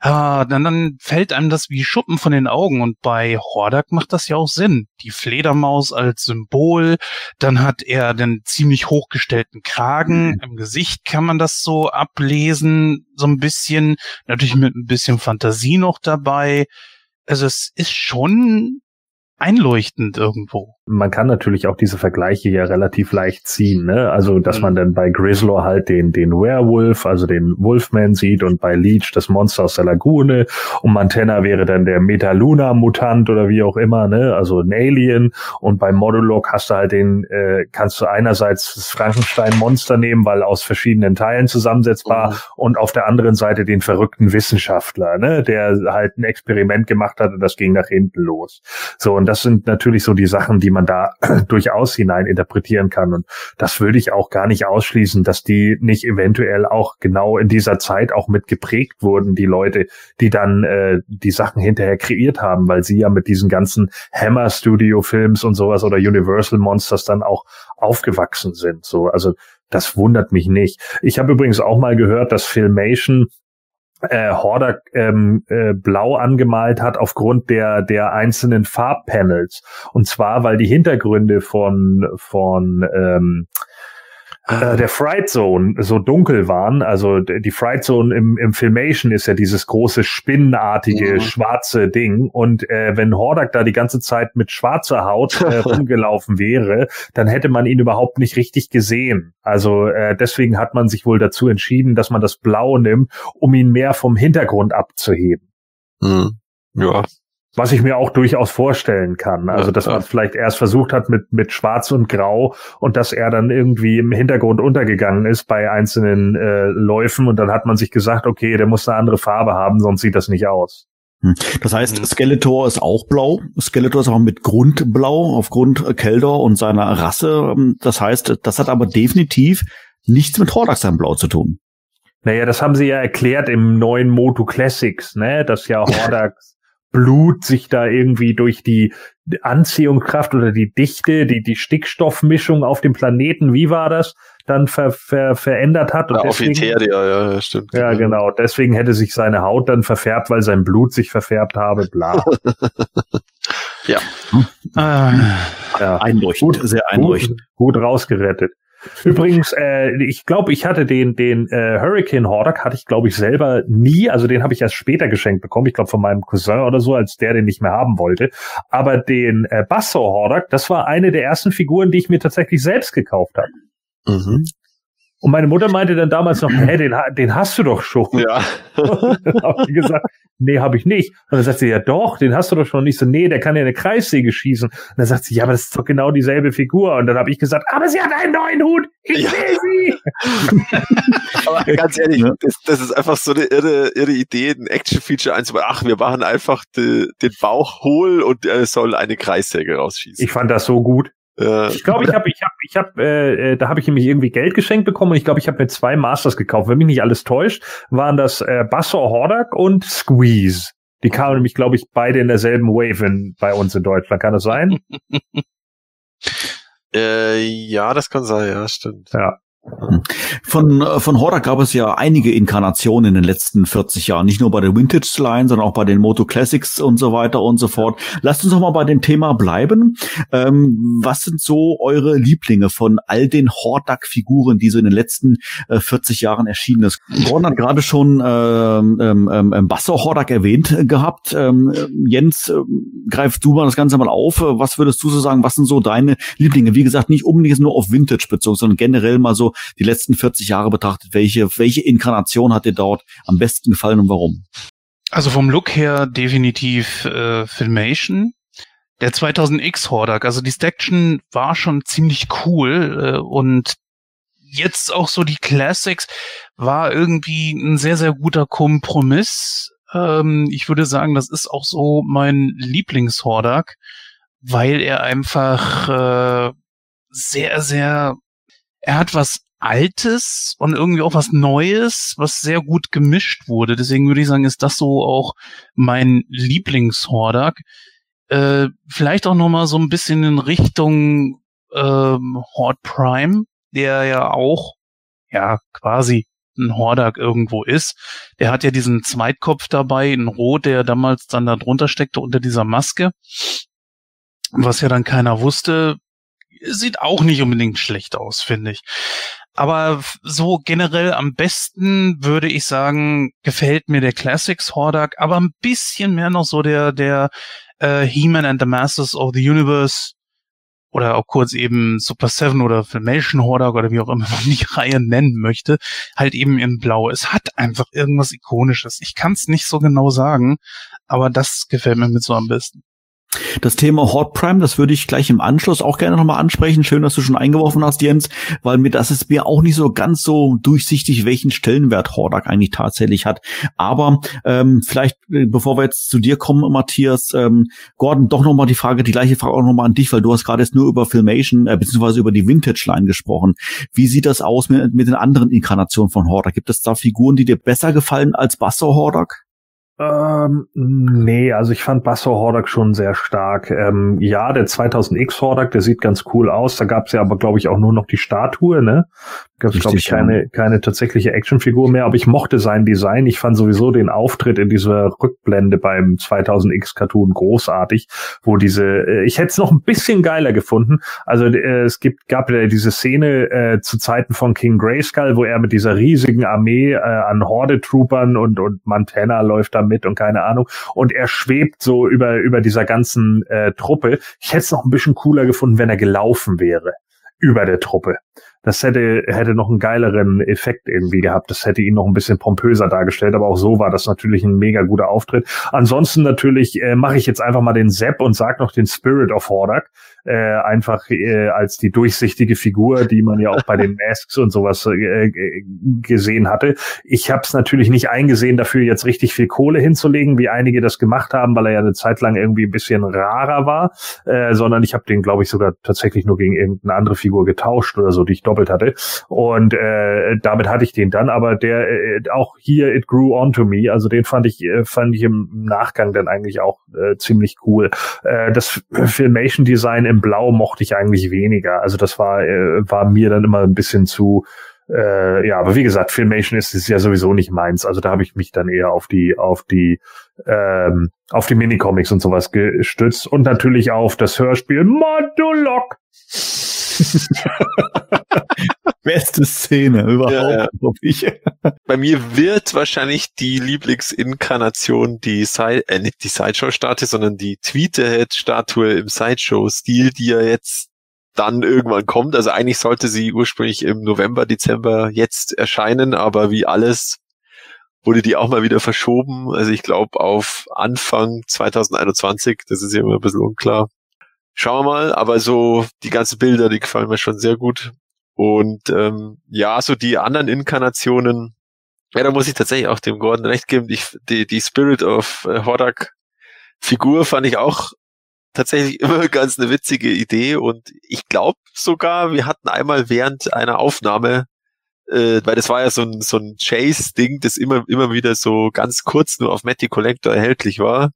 Ah, dann, dann fällt einem das wie Schuppen von den Augen und bei Hordak macht das ja auch Sinn. Die Fledermaus als Symbol, dann hat er den ziemlich hochgestellten Kragen, im Gesicht kann man das so ablesen, so ein bisschen, natürlich mit ein bisschen Fantasie noch dabei. Also es ist schon einleuchtend irgendwo. Man kann natürlich auch diese Vergleiche ja relativ leicht ziehen, ne? Also, dass Mhm. man dann bei Grizzlor halt den, den Werewolf, also den Wolfman sieht und bei Leech das Monster aus der Lagune und Mantenna wäre dann der Metaluna-Mutant oder wie auch immer, ne? Also ein Alien und bei Modulok hast du halt den, äh, kannst du einerseits das Frankenstein-Monster nehmen, weil aus verschiedenen Teilen zusammensetzbar Mhm. und auf der anderen Seite den verrückten Wissenschaftler, ne? Der halt ein Experiment gemacht hat und das ging nach hinten los. So, und das sind natürlich so die Sachen, die man da durchaus hinein interpretieren kann. Und das würde ich auch gar nicht ausschließen, dass die nicht eventuell auch genau in dieser Zeit auch mit geprägt wurden, die Leute, die dann äh, die Sachen hinterher kreiert haben, weil sie ja mit diesen ganzen Hammer Studio Films und sowas oder Universal Monsters dann auch aufgewachsen sind. So, also das wundert mich nicht. Ich habe übrigens auch mal gehört, dass Filmation äh, Hordak ähm, äh, blau angemalt hat aufgrund der der einzelnen Farbpanels. Und zwar weil die Hintergründe von von ähm, äh, der Fright Zone so dunkel waren. Also die Fright Zone im, im Filmation ist ja dieses große spinnenartige Mhm. schwarze Ding. Und äh, wenn Hordak da die ganze Zeit mit schwarzer Haut äh, rumgelaufen wäre, dann hätte man ihn überhaupt nicht richtig gesehen. Also äh, deswegen hat man sich wohl dazu entschieden, dass man das Blau nimmt, um ihn mehr vom Hintergrund abzuheben. Mhm. Ja, Was ich mir auch durchaus vorstellen kann. Also, dass man vielleicht erst versucht hat mit, mit Schwarz und Grau und dass er dann irgendwie im Hintergrund untergegangen ist bei einzelnen äh, Läufen und dann hat man sich gesagt, okay, der muss eine andere Farbe haben, sonst sieht das nicht aus. Das heißt, Mhm. Skeletor ist auch blau. Skeletor ist auch mit Grund blau aufgrund äh, Keldor und seiner Rasse. Ähm, Das heißt, das hat aber definitiv nichts mit Hordak sein Blau zu tun. Naja, das haben sie ja erklärt im neuen Moto Classics, ne, dass ja Hordaks Blut sich da irgendwie durch die Anziehungskraft oder die Dichte, die, die Stickstoffmischung auf dem Planeten, wie war das, dann ver, ver, verändert hat. ja deswegen- Offizier, ja, ja, stimmt. Ja, genau. Deswegen hätte sich seine Haut dann verfärbt, weil sein Blut sich verfärbt habe, bla. Äh, Ja. Einleuchtend, Gut, sehr einleuchtend. Gut, gut rausgerettet. Übrigens, äh, ich glaube, ich hatte den den äh, Hurricane Hordak hatte ich glaube ich selber nie, also den habe ich erst später geschenkt bekommen, ich glaube von meinem Cousin oder so, als der den nicht mehr haben wollte. Aber den äh, Basso Hordak, das war eine der ersten Figuren, die ich mir tatsächlich selbst gekauft habe. Mhm. Und meine Mutter meinte dann damals noch, hä, den, den hast du doch schon. Ja. dann habe ich gesagt, nee, habe ich nicht. Und dann sagt sie, ja doch, den hast du doch schon nicht. So, nee, der kann ja eine Kreissäge schießen. Und dann sagt sie, ja, aber das ist doch genau dieselbe Figur. Und dann habe ich gesagt, aber sie hat einen neuen Hut. Ich Ja. will sie. Aber ganz ehrlich, das, das ist einfach so eine irre, irre Idee, ein Action-Feature einzubauen. Ach, wir machen einfach de, den Bauch hohl und er soll eine Kreissäge rausschießen. Ich fand das so gut. Äh, Ich glaube, ich habe, ich habe, ich habe, äh, äh, da habe ich nämlich irgendwie Geld geschenkt bekommen und ich glaube, ich habe mir zwei Masters gekauft. Wenn mich nicht alles täuscht, waren das äh, Bassor Hordak und Squeeze. Die kamen nämlich, glaube ich, beide in derselben Wave in, bei uns in Deutschland. Kann das sein? äh, ja, das kann sein, ja, stimmt. Ja. Von, äh, von Hordak gab es ja einige Inkarnationen in den letzten 40 Jahren. Nicht nur bei der Vintage Line, sondern auch bei den Moto Classics und so weiter und so fort. Lasst uns doch mal bei dem Thema bleiben. Ähm, was sind so eure Lieblinge von all den Hordak-Figuren, die so in den letzten äh, 40 Jahren erschienen ist? Gordon hat gerade schon ähm, ähm, ähm, Basso Hordak erwähnt äh, gehabt. Ähm, äh, Jens, ähm, greifst du mal das Ganze mal auf. Äh, Was würdest du so sagen? Was sind so deine Lieblinge? Wie gesagt, nicht unbedingt nur auf Vintage bezogen, sondern generell mal so die letzten 40 Jahre betrachtet, welche, welche Inkarnation hat dir dort am besten gefallen und warum? Also vom Look her definitiv äh, Filmation. Der 2000X Hordak, also die Staction war schon ziemlich cool äh, und jetzt auch so die Classics war irgendwie ein sehr, sehr guter Kompromiss. Ähm, ich würde sagen, das ist auch so mein Lieblingshordak, weil er einfach äh, sehr, sehr, er hat was Altes und irgendwie auch was Neues, was sehr gut gemischt wurde. Deswegen würde ich sagen, ist das so auch mein Lieblingshordak. Äh, vielleicht auch noch mal so ein bisschen in Richtung ähm, Horde Prime, der ja auch ja quasi ein Hordak irgendwo ist. Der hat ja diesen Zweitkopf dabei, in Rot, der damals dann da drunter steckte unter dieser Maske. Was ja dann keiner wusste, sieht auch nicht unbedingt schlecht aus, finde ich. Aber so generell am besten würde ich sagen, gefällt mir der Classics Hordak, aber ein bisschen mehr noch so der, der äh, He-Man and the Masters of the Universe oder auch kurz eben Super Seven oder Filmation Hordak oder wie auch immer man die Reihe nennen möchte, halt eben in Blau. Es hat einfach irgendwas Ikonisches. Ich kann es nicht so genau sagen, aber das gefällt mir mit so am besten. Das Thema Hot Prime, das würde ich gleich im Anschluss auch gerne nochmal ansprechen. Schön, dass du schon eingeworfen hast, Jens, weil mir das ist mir auch nicht so ganz so durchsichtig, welchen Stellenwert Hordak eigentlich tatsächlich hat. Aber ähm, vielleicht, äh, bevor wir jetzt zu dir kommen, Matthias, ähm, Gordon, doch nochmal die Frage, die gleiche Frage auch nochmal an dich, weil du hast gerade jetzt nur über Filmation, äh, beziehungsweise über die Vintage-Line gesprochen. Wie sieht das aus mit, mit den anderen Inkarnationen von Hordak? Gibt es da Figuren, die dir besser gefallen als Basso Hordak? Ähm, nee, also ich fand Basso Hordak schon sehr stark. Ähm, ja, der 2000X Hordak, der sieht ganz cool aus. Da gab es ja aber, glaube ich, auch nur noch die Statue, ne? Gab es, glaube ich, keine, keine tatsächliche Actionfigur mehr, aber ich mochte sein Design. Ich fand sowieso den Auftritt in dieser Rückblende beim 2000X Cartoon großartig, wo diese, äh, ich hätte es noch ein bisschen geiler gefunden. Also äh, es gibt, gab ja diese Szene äh, zu Zeiten von King Grayskull, wo er mit dieser riesigen Armee äh, an Horde-Troopern und, und Montana läuft da mit und keine Ahnung. Und er schwebt so über, über dieser ganzen äh, Truppe. Ich hätte es noch ein bisschen cooler gefunden, wenn er gelaufen wäre über der Truppe. Das hätte, hätte noch einen geileren Effekt irgendwie gehabt. Das hätte ihn noch ein bisschen pompöser dargestellt, aber auch so war das natürlich ein mega guter Auftritt. Ansonsten natürlich äh, mache ich jetzt einfach mal den Sepp und sag noch den Spirit of Hordak äh, einfach äh, als die durchsichtige Figur, die man ja auch bei den Masks und sowas äh, gesehen hatte. Ich habe es natürlich nicht eingesehen, dafür jetzt richtig viel Kohle hinzulegen, wie einige das gemacht haben, weil er ja eine Zeit lang irgendwie ein bisschen rarer war, äh, sondern ich habe den, glaube ich, sogar tatsächlich nur gegen irgendeine andere Figur getauscht oder so, die ich doppelt hatte. Und äh, damit hatte ich den dann, aber der äh, auch hier It Grew On to Me, also den fand ich äh, fand ich im Nachgang dann eigentlich auch äh, ziemlich cool. Äh, das Filmation Design im Blau mochte ich eigentlich weniger. Also das war, äh, war mir dann immer ein bisschen zu, äh, ja, aber wie gesagt, Filmation ist, ist ja sowieso nicht meins. Also da habe ich mich dann eher auf die, auf die, ähm, auf die Minicomics und sowas gestützt und natürlich auf das Hörspiel Modulok. Beste Szene überhaupt, ja, ja. ich. Bei mir wird wahrscheinlich die Lieblingsinkarnation die Side, äh, nicht die Sideshow-Statue, sondern die Tweeterhead-Statue im Sideshow-Stil, die ja jetzt dann irgendwann kommt. Also eigentlich sollte sie ursprünglich im November, Dezember jetzt erscheinen, aber wie alles wurde die auch mal wieder verschoben. Also ich glaube auf Anfang 2021, das ist ja immer ein bisschen unklar. Schauen wir mal, aber so die ganzen Bilder, die gefallen mir schon sehr gut. Und ähm, ja, so die anderen Inkarnationen, ja, da muss ich tatsächlich auch dem Gordon recht geben. Die, die, die Spirit of äh, Horak Figur fand ich auch tatsächlich immer ganz eine witzige Idee und ich glaube sogar, wir hatten einmal während einer Aufnahme, äh, weil das war ja so ein, so ein Chase-Ding, das immer, immer wieder so ganz kurz nur auf Matty Collector erhältlich war.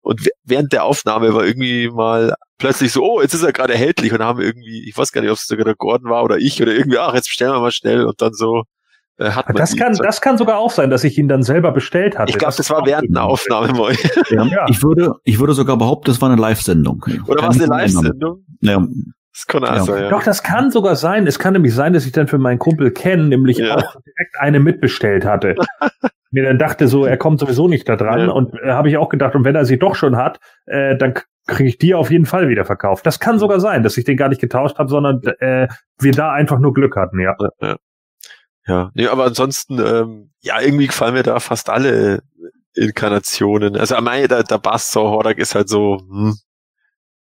Und während der Aufnahme war irgendwie mal plötzlich so, oh, jetzt ist er gerade erhältlich und haben irgendwie, ich weiß gar nicht, ob es sogar der Gordon war oder ich oder irgendwie, ach, jetzt bestellen wir mal schnell und dann so äh, hat man das kann, das kann sogar auch sein, dass ich ihn dann selber bestellt hatte. Ich glaube, das, das, war während einer Aufnahme. Ja, Ich würde, ich würde sogar behaupten, das war eine Live-Sendung. Oder war es eine Live-Sendung? Ja. Das kann ja. sein, ja. Doch, das kann sogar sein. Es kann nämlich sein, dass ich dann für meinen Kumpel Ken nämlich ja. auch direkt eine mitbestellt hatte. mir dann dachte so, er kommt sowieso nicht da dran. Ja. Und äh, habe ich auch gedacht, und wenn er sie doch schon hat, äh, dann kriege ich die auf jeden Fall wieder verkauft. Das kann sogar sein, dass ich den gar nicht getauscht habe, sondern äh, wir da einfach nur Glück hatten, ja. Ja, ja. Nee, aber ansonsten, ähm, ja, irgendwie gefallen mir da fast alle Inkarnationen. Also am Ende, der, der Bassor Hordak ist halt so, hm,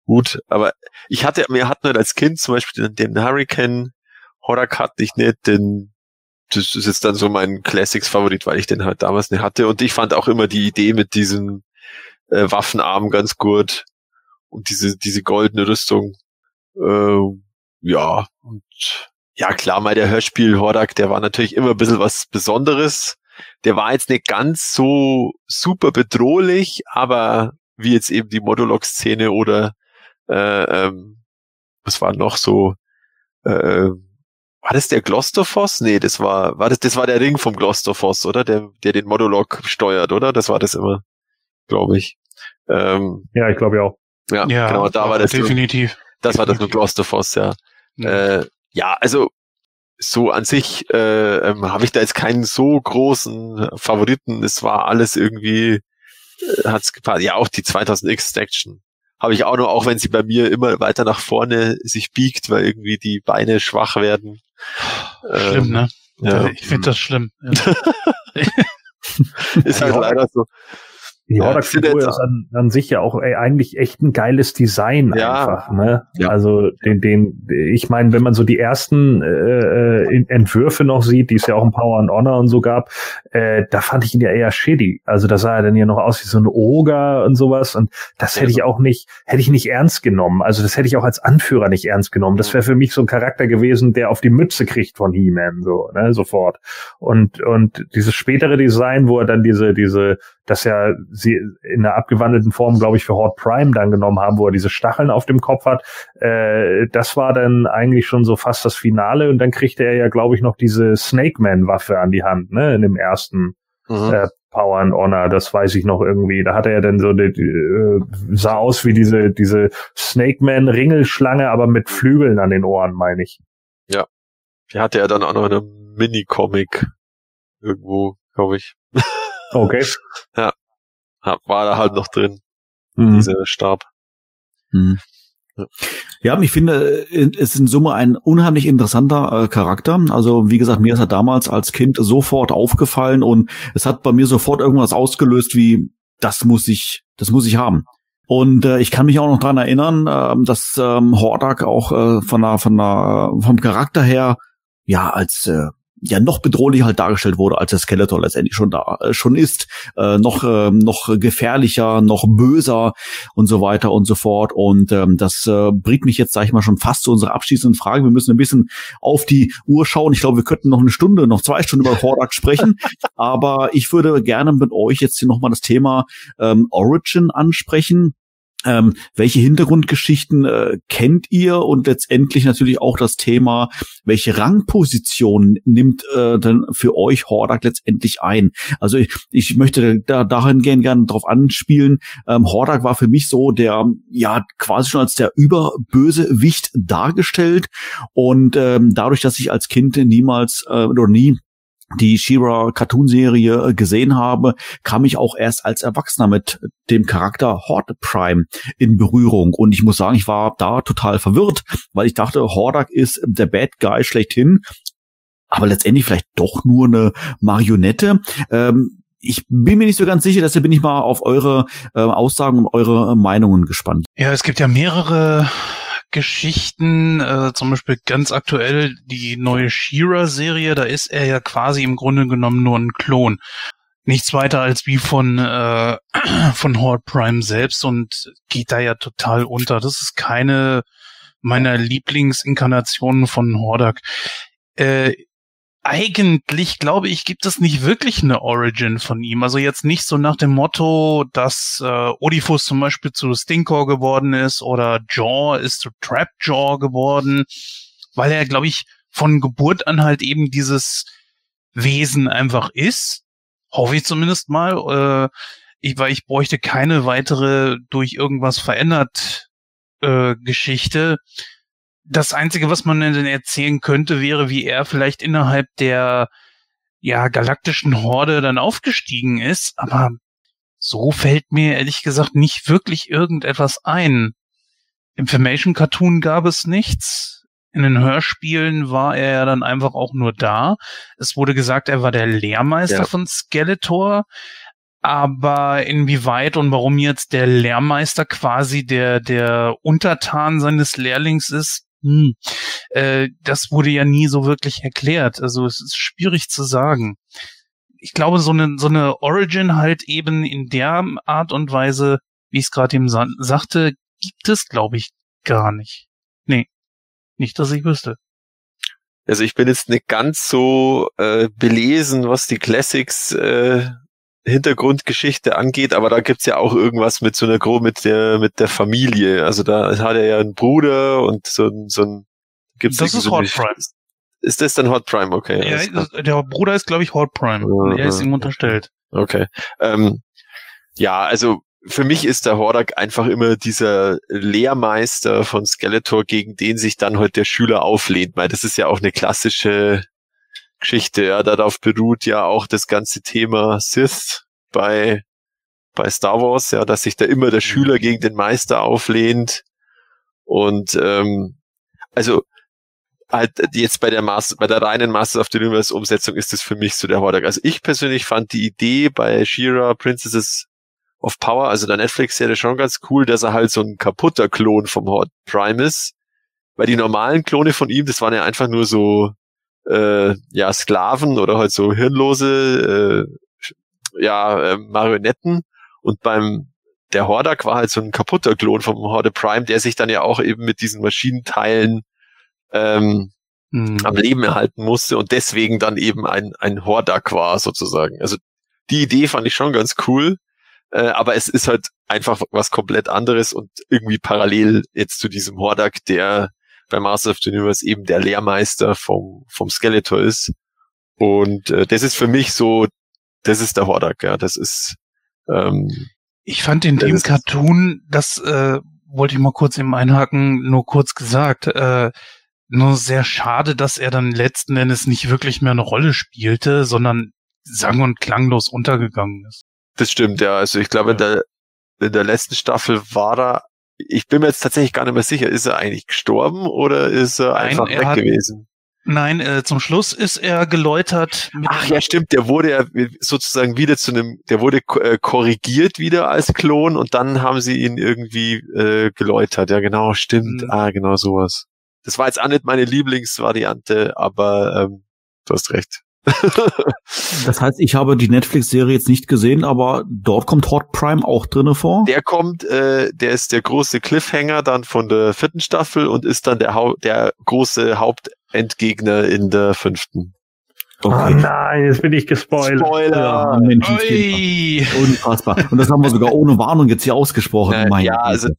gut, aber ich hatte, mir hatten halt als Kind zum Beispiel den, den Hurricane Hordak hatte ich nicht, den das ist jetzt dann so mein Classics-Favorit, weil ich den halt damals nicht hatte. Und ich fand auch immer die Idee mit diesem äh, Waffenarm ganz gut und diese, diese goldene Rüstung. Äh, ja, und ja klar, mal der Hörspiel Hordak, der war natürlich immer ein bisschen was Besonderes. Der war jetzt nicht ganz so super bedrohlich, aber wie jetzt eben die Modulok-Szene oder äh, ähm, was war noch so, äh, war das der Glostophos? Nee, das war, war das, das war der Ring vom Glostophos, oder? Der, der den Modulok steuert, oder? Das war das immer, glaube ich. Ähm, ja, ich glaube ja auch. Ja, ja, genau, da war das. Definitiv. Nur, das definitiv. war das mit Glostophos, ja. Ja. Äh, ja, also so an sich äh, ähm, habe ich da jetzt keinen so großen Favoriten. Es war alles irgendwie, äh, hat's gepasst. Ja, auch die 2000X Action habe ich auch noch, auch wenn sie bei mir immer weiter nach vorne sich biegt, weil irgendwie die Beine schwach werden. Schlimm, ähm, ne? Ja. Ich finde das schlimm. Ja. ist halt leider so. Die Hordak-Figur ja, ist an, an, sich ja auch ey, eigentlich echt ein geiles Design ja. einfach. Ne? Ja. Also den, den, ich meine, wenn man so die ersten äh, äh Entwürfe noch sieht, die es ja auch im Power and Honor und so gab, äh, da fand ich ihn ja eher shitty. Also da sah er dann ja noch aus wie so ein Oger und sowas. Und das hätte ich auch nicht, hätte ich nicht ernst genommen. Also das hätte ich auch als Anführer nicht ernst genommen. Das wäre für mich so ein Charakter gewesen, der auf die Mütze kriegt von He-Man, so, ne, sofort. Und, und dieses spätere Design, wo er dann diese, diese das ja sie in einer abgewandelten Form, glaube ich, für Horde Prime dann genommen haben, wo er diese Stacheln auf dem Kopf hat. Äh, das war dann eigentlich schon so fast das Finale und dann kriegte er ja, glaube ich, noch diese Snake Man Waffe an die Hand, ne, in dem ersten mhm. äh, Power and Honor, das weiß ich noch irgendwie. Da hatte er dann so, die, äh, sah aus wie diese, diese Snake Man Ringelschlange, aber mit Flügeln an den Ohren, meine ich. Ja. Die hatte er dann auch noch in einem Mini-Comic irgendwo, glaube ich. Okay. ja. War da halt noch drin. Mhm. Dieser Stab. Mhm. Ja, ich finde, es ist in Summe ein unheimlich interessanter äh, Charakter. Also wie gesagt, mir ist er damals als Kind sofort aufgefallen und es hat bei mir sofort irgendwas ausgelöst wie, das muss ich, das muss ich haben. Und äh, ich kann mich auch noch dran erinnern, äh, dass ähm, Hordak auch äh, von der, von der, vom Charakter her ja als äh, ja noch bedrohlicher halt dargestellt wurde, als der Skeletor letztendlich schon da äh, schon ist, äh, noch äh, noch gefährlicher, noch böser und so weiter und so fort. Und ähm, das äh, bringt mich jetzt, sag ich mal, schon fast zu unserer abschließenden Frage. Wir müssen ein bisschen auf die Uhr schauen. Ich glaube, wir könnten noch eine Stunde, noch zwei Stunden über Hordak sprechen. Aber ich würde gerne mit euch jetzt hier nochmal das Thema ähm, Origin ansprechen. Ähm, welche Hintergrundgeschichten äh, kennt ihr und letztendlich natürlich auch das Thema, welche Rangposition nimmt äh, denn für euch Hordak letztendlich ein? Also ich, ich möchte da dahin gehen gerne drauf anspielen. Ähm, Hordak war für mich so der ja quasi schon als der Überbösewicht dargestellt und ähm, dadurch, dass ich als Kind niemals äh, oder nie die She-Ra Cartoon-Serie äh, gesehen habe, kam ich auch erst als Erwachsener mit dem Charakter Horde Prime in Berührung. Und ich muss sagen, ich war da total verwirrt, weil ich dachte, Hordak ist der Bad Guy schlechthin, aber letztendlich vielleicht doch nur eine Marionette. Ähm, ich bin mir nicht so ganz sicher, deshalb bin ich mal auf eure äh, Aussagen und eure Meinungen gespannt. Ja, es gibt ja mehrere Geschichten, äh, zum Beispiel ganz aktuell die neue Shira-Serie, da ist er ja quasi im Grunde genommen nur ein Klon. Nichts weiter als wie von, äh, von Horde Prime selbst und geht da ja total unter. Das ist keine meiner Lieblingsinkarnationen von Hordak. Äh, eigentlich, glaube ich, gibt es nicht wirklich eine Origin von ihm. Also jetzt nicht so nach dem Motto, dass äh, Odifus zum Beispiel zu Stinkor geworden ist oder Jaw ist zu Trapjaw geworden, weil er, glaube ich, von Geburt an halt eben dieses Wesen einfach ist. Hoffe ich zumindest mal. Äh, ich, weil ich bräuchte keine weitere durch irgendwas verändert äh, Geschichte das Einzige, was man denn erzählen könnte, wäre, wie er vielleicht innerhalb der ja, galaktischen Horde dann aufgestiegen ist, aber so fällt mir ehrlich gesagt nicht wirklich irgendetwas ein. Im Formation Cartoon gab es nichts. In den Hörspielen war er ja dann einfach auch nur da. Es wurde gesagt, er war der Lehrmeister ja. von Skeletor. Aber inwieweit und warum jetzt der Lehrmeister quasi der, der Untertan seines Lehrlings ist, Hm. Äh, das wurde ja nie so wirklich erklärt. Also es ist schwierig zu sagen. Ich glaube, so eine, so eine Origin halt eben in der Art und Weise, wie ich es gerade eben sa sagte, gibt es, glaube ich, gar nicht. Nee. Nicht, dass ich wüsste. Also ich bin jetzt nicht ganz so äh, belesen, was die Classics äh, Hintergrundgeschichte angeht, aber da gibt's ja auch irgendwas mit so einer Gro mit der mit der Familie. Also da hat er ja einen Bruder und so ein so ein gibt's Das ist so Hot Prime. Ist das dann Hot Prime? Okay. Ja, der Bruder ist glaube ich Hot Prime. Uh, er ist ihm unterstellt. Okay. Ähm, ja, also für mich ist der Hordak einfach immer dieser Lehrmeister von Skeletor, gegen den sich dann halt der Schüler auflehnt, weil das ist ja auch eine klassische Geschichte. Ja, darauf beruht ja auch das ganze Thema Sith bei, bei Star Wars, ja, dass sich da immer der Schüler mhm. gegen den Meister auflehnt. Und ähm, also halt jetzt bei der Master, bei der reinen Master of the Universe Umsetzung ist das für mich so der Hordak. Also ich persönlich fand die Idee bei Shira Princesses of Power, also der Netflix-Serie schon ganz cool, dass er halt so ein kaputter Klon vom Horde Prime ist. Weil die normalen Klone von ihm, das waren ja einfach nur so äh, ja Sklaven oder halt so hirnlose äh, ja äh, Marionetten und beim der Hordak war halt so ein kaputter Klon vom Horde Prime, der sich dann ja auch eben mit diesen Maschinenteilen ähm, mhm. am Leben erhalten musste und deswegen dann eben ein, ein Hordak war sozusagen. Also die Idee fand ich schon ganz cool, äh, aber es ist halt einfach was komplett anderes und irgendwie parallel jetzt zu diesem Hordak, der bei Master of the Universe eben der Lehrmeister vom, vom Skeletor ist. Und äh, das ist für mich so, das ist der Hordak, ja, das ist. Ähm, ich fand in dem Cartoon, das äh, wollte ich mal kurz eben einhaken, nur kurz gesagt, äh, nur sehr schade, dass er dann letzten Endes nicht wirklich mehr eine Rolle spielte, sondern sang- und klanglos untergegangen ist. Das stimmt, ja. Also ich glaube, ja. in, der, in der letzten Staffel war er ich bin mir jetzt tatsächlich gar nicht mehr sicher, ist er eigentlich gestorben oder ist er Nein, einfach er weg hat, gewesen? Nein, äh, zum Schluss ist er geläutert. Ach ja, stimmt, der wurde ja sozusagen wieder zu einem, der wurde äh, korrigiert wieder als Klon und dann haben sie ihn irgendwie äh, geläutert. Ja, genau, stimmt. Mhm. Ah, genau sowas. Das war jetzt auch nicht meine Lieblingsvariante, aber ähm, du hast recht. das heißt, ich habe die Netflix-Serie jetzt nicht gesehen, aber dort kommt Hot Prime auch drinne vor. Der kommt, äh, der ist der große Cliffhanger dann von der vierten Staffel und ist dann der, Hau der große Hauptendgegner in der fünften. Okay. Oh nein, jetzt bin ich gespoilert. Spoiler. Ja, Mensch, Unfassbar. Und das haben wir sogar ohne Warnung jetzt hier ausgesprochen. Äh, ja, also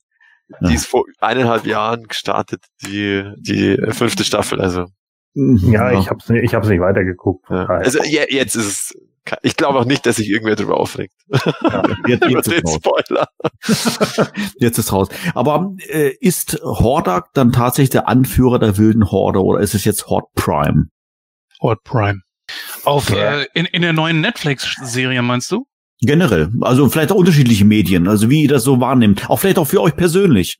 die ist vor eineinhalb Jahren gestartet, die, die fünfte Staffel, also. Mhm. Ja, ich hab's nicht, ich hab's nicht weitergeguckt. Ja. Also ja, jetzt ist es. Ich glaube auch nicht, dass sich irgendwer darüber aufregt. Ja, jetzt, jetzt ist Spoiler. jetzt ist raus. Aber äh, ist Hordak dann tatsächlich der Anführer der wilden Horde oder ist es jetzt Horde Prime? Horde Prime. Auf ja. äh, in, in der neuen Netflix-Serie meinst du? Generell, also vielleicht auch unterschiedliche Medien, also wie ihr das so wahrnimmt. Auch vielleicht auch für euch persönlich.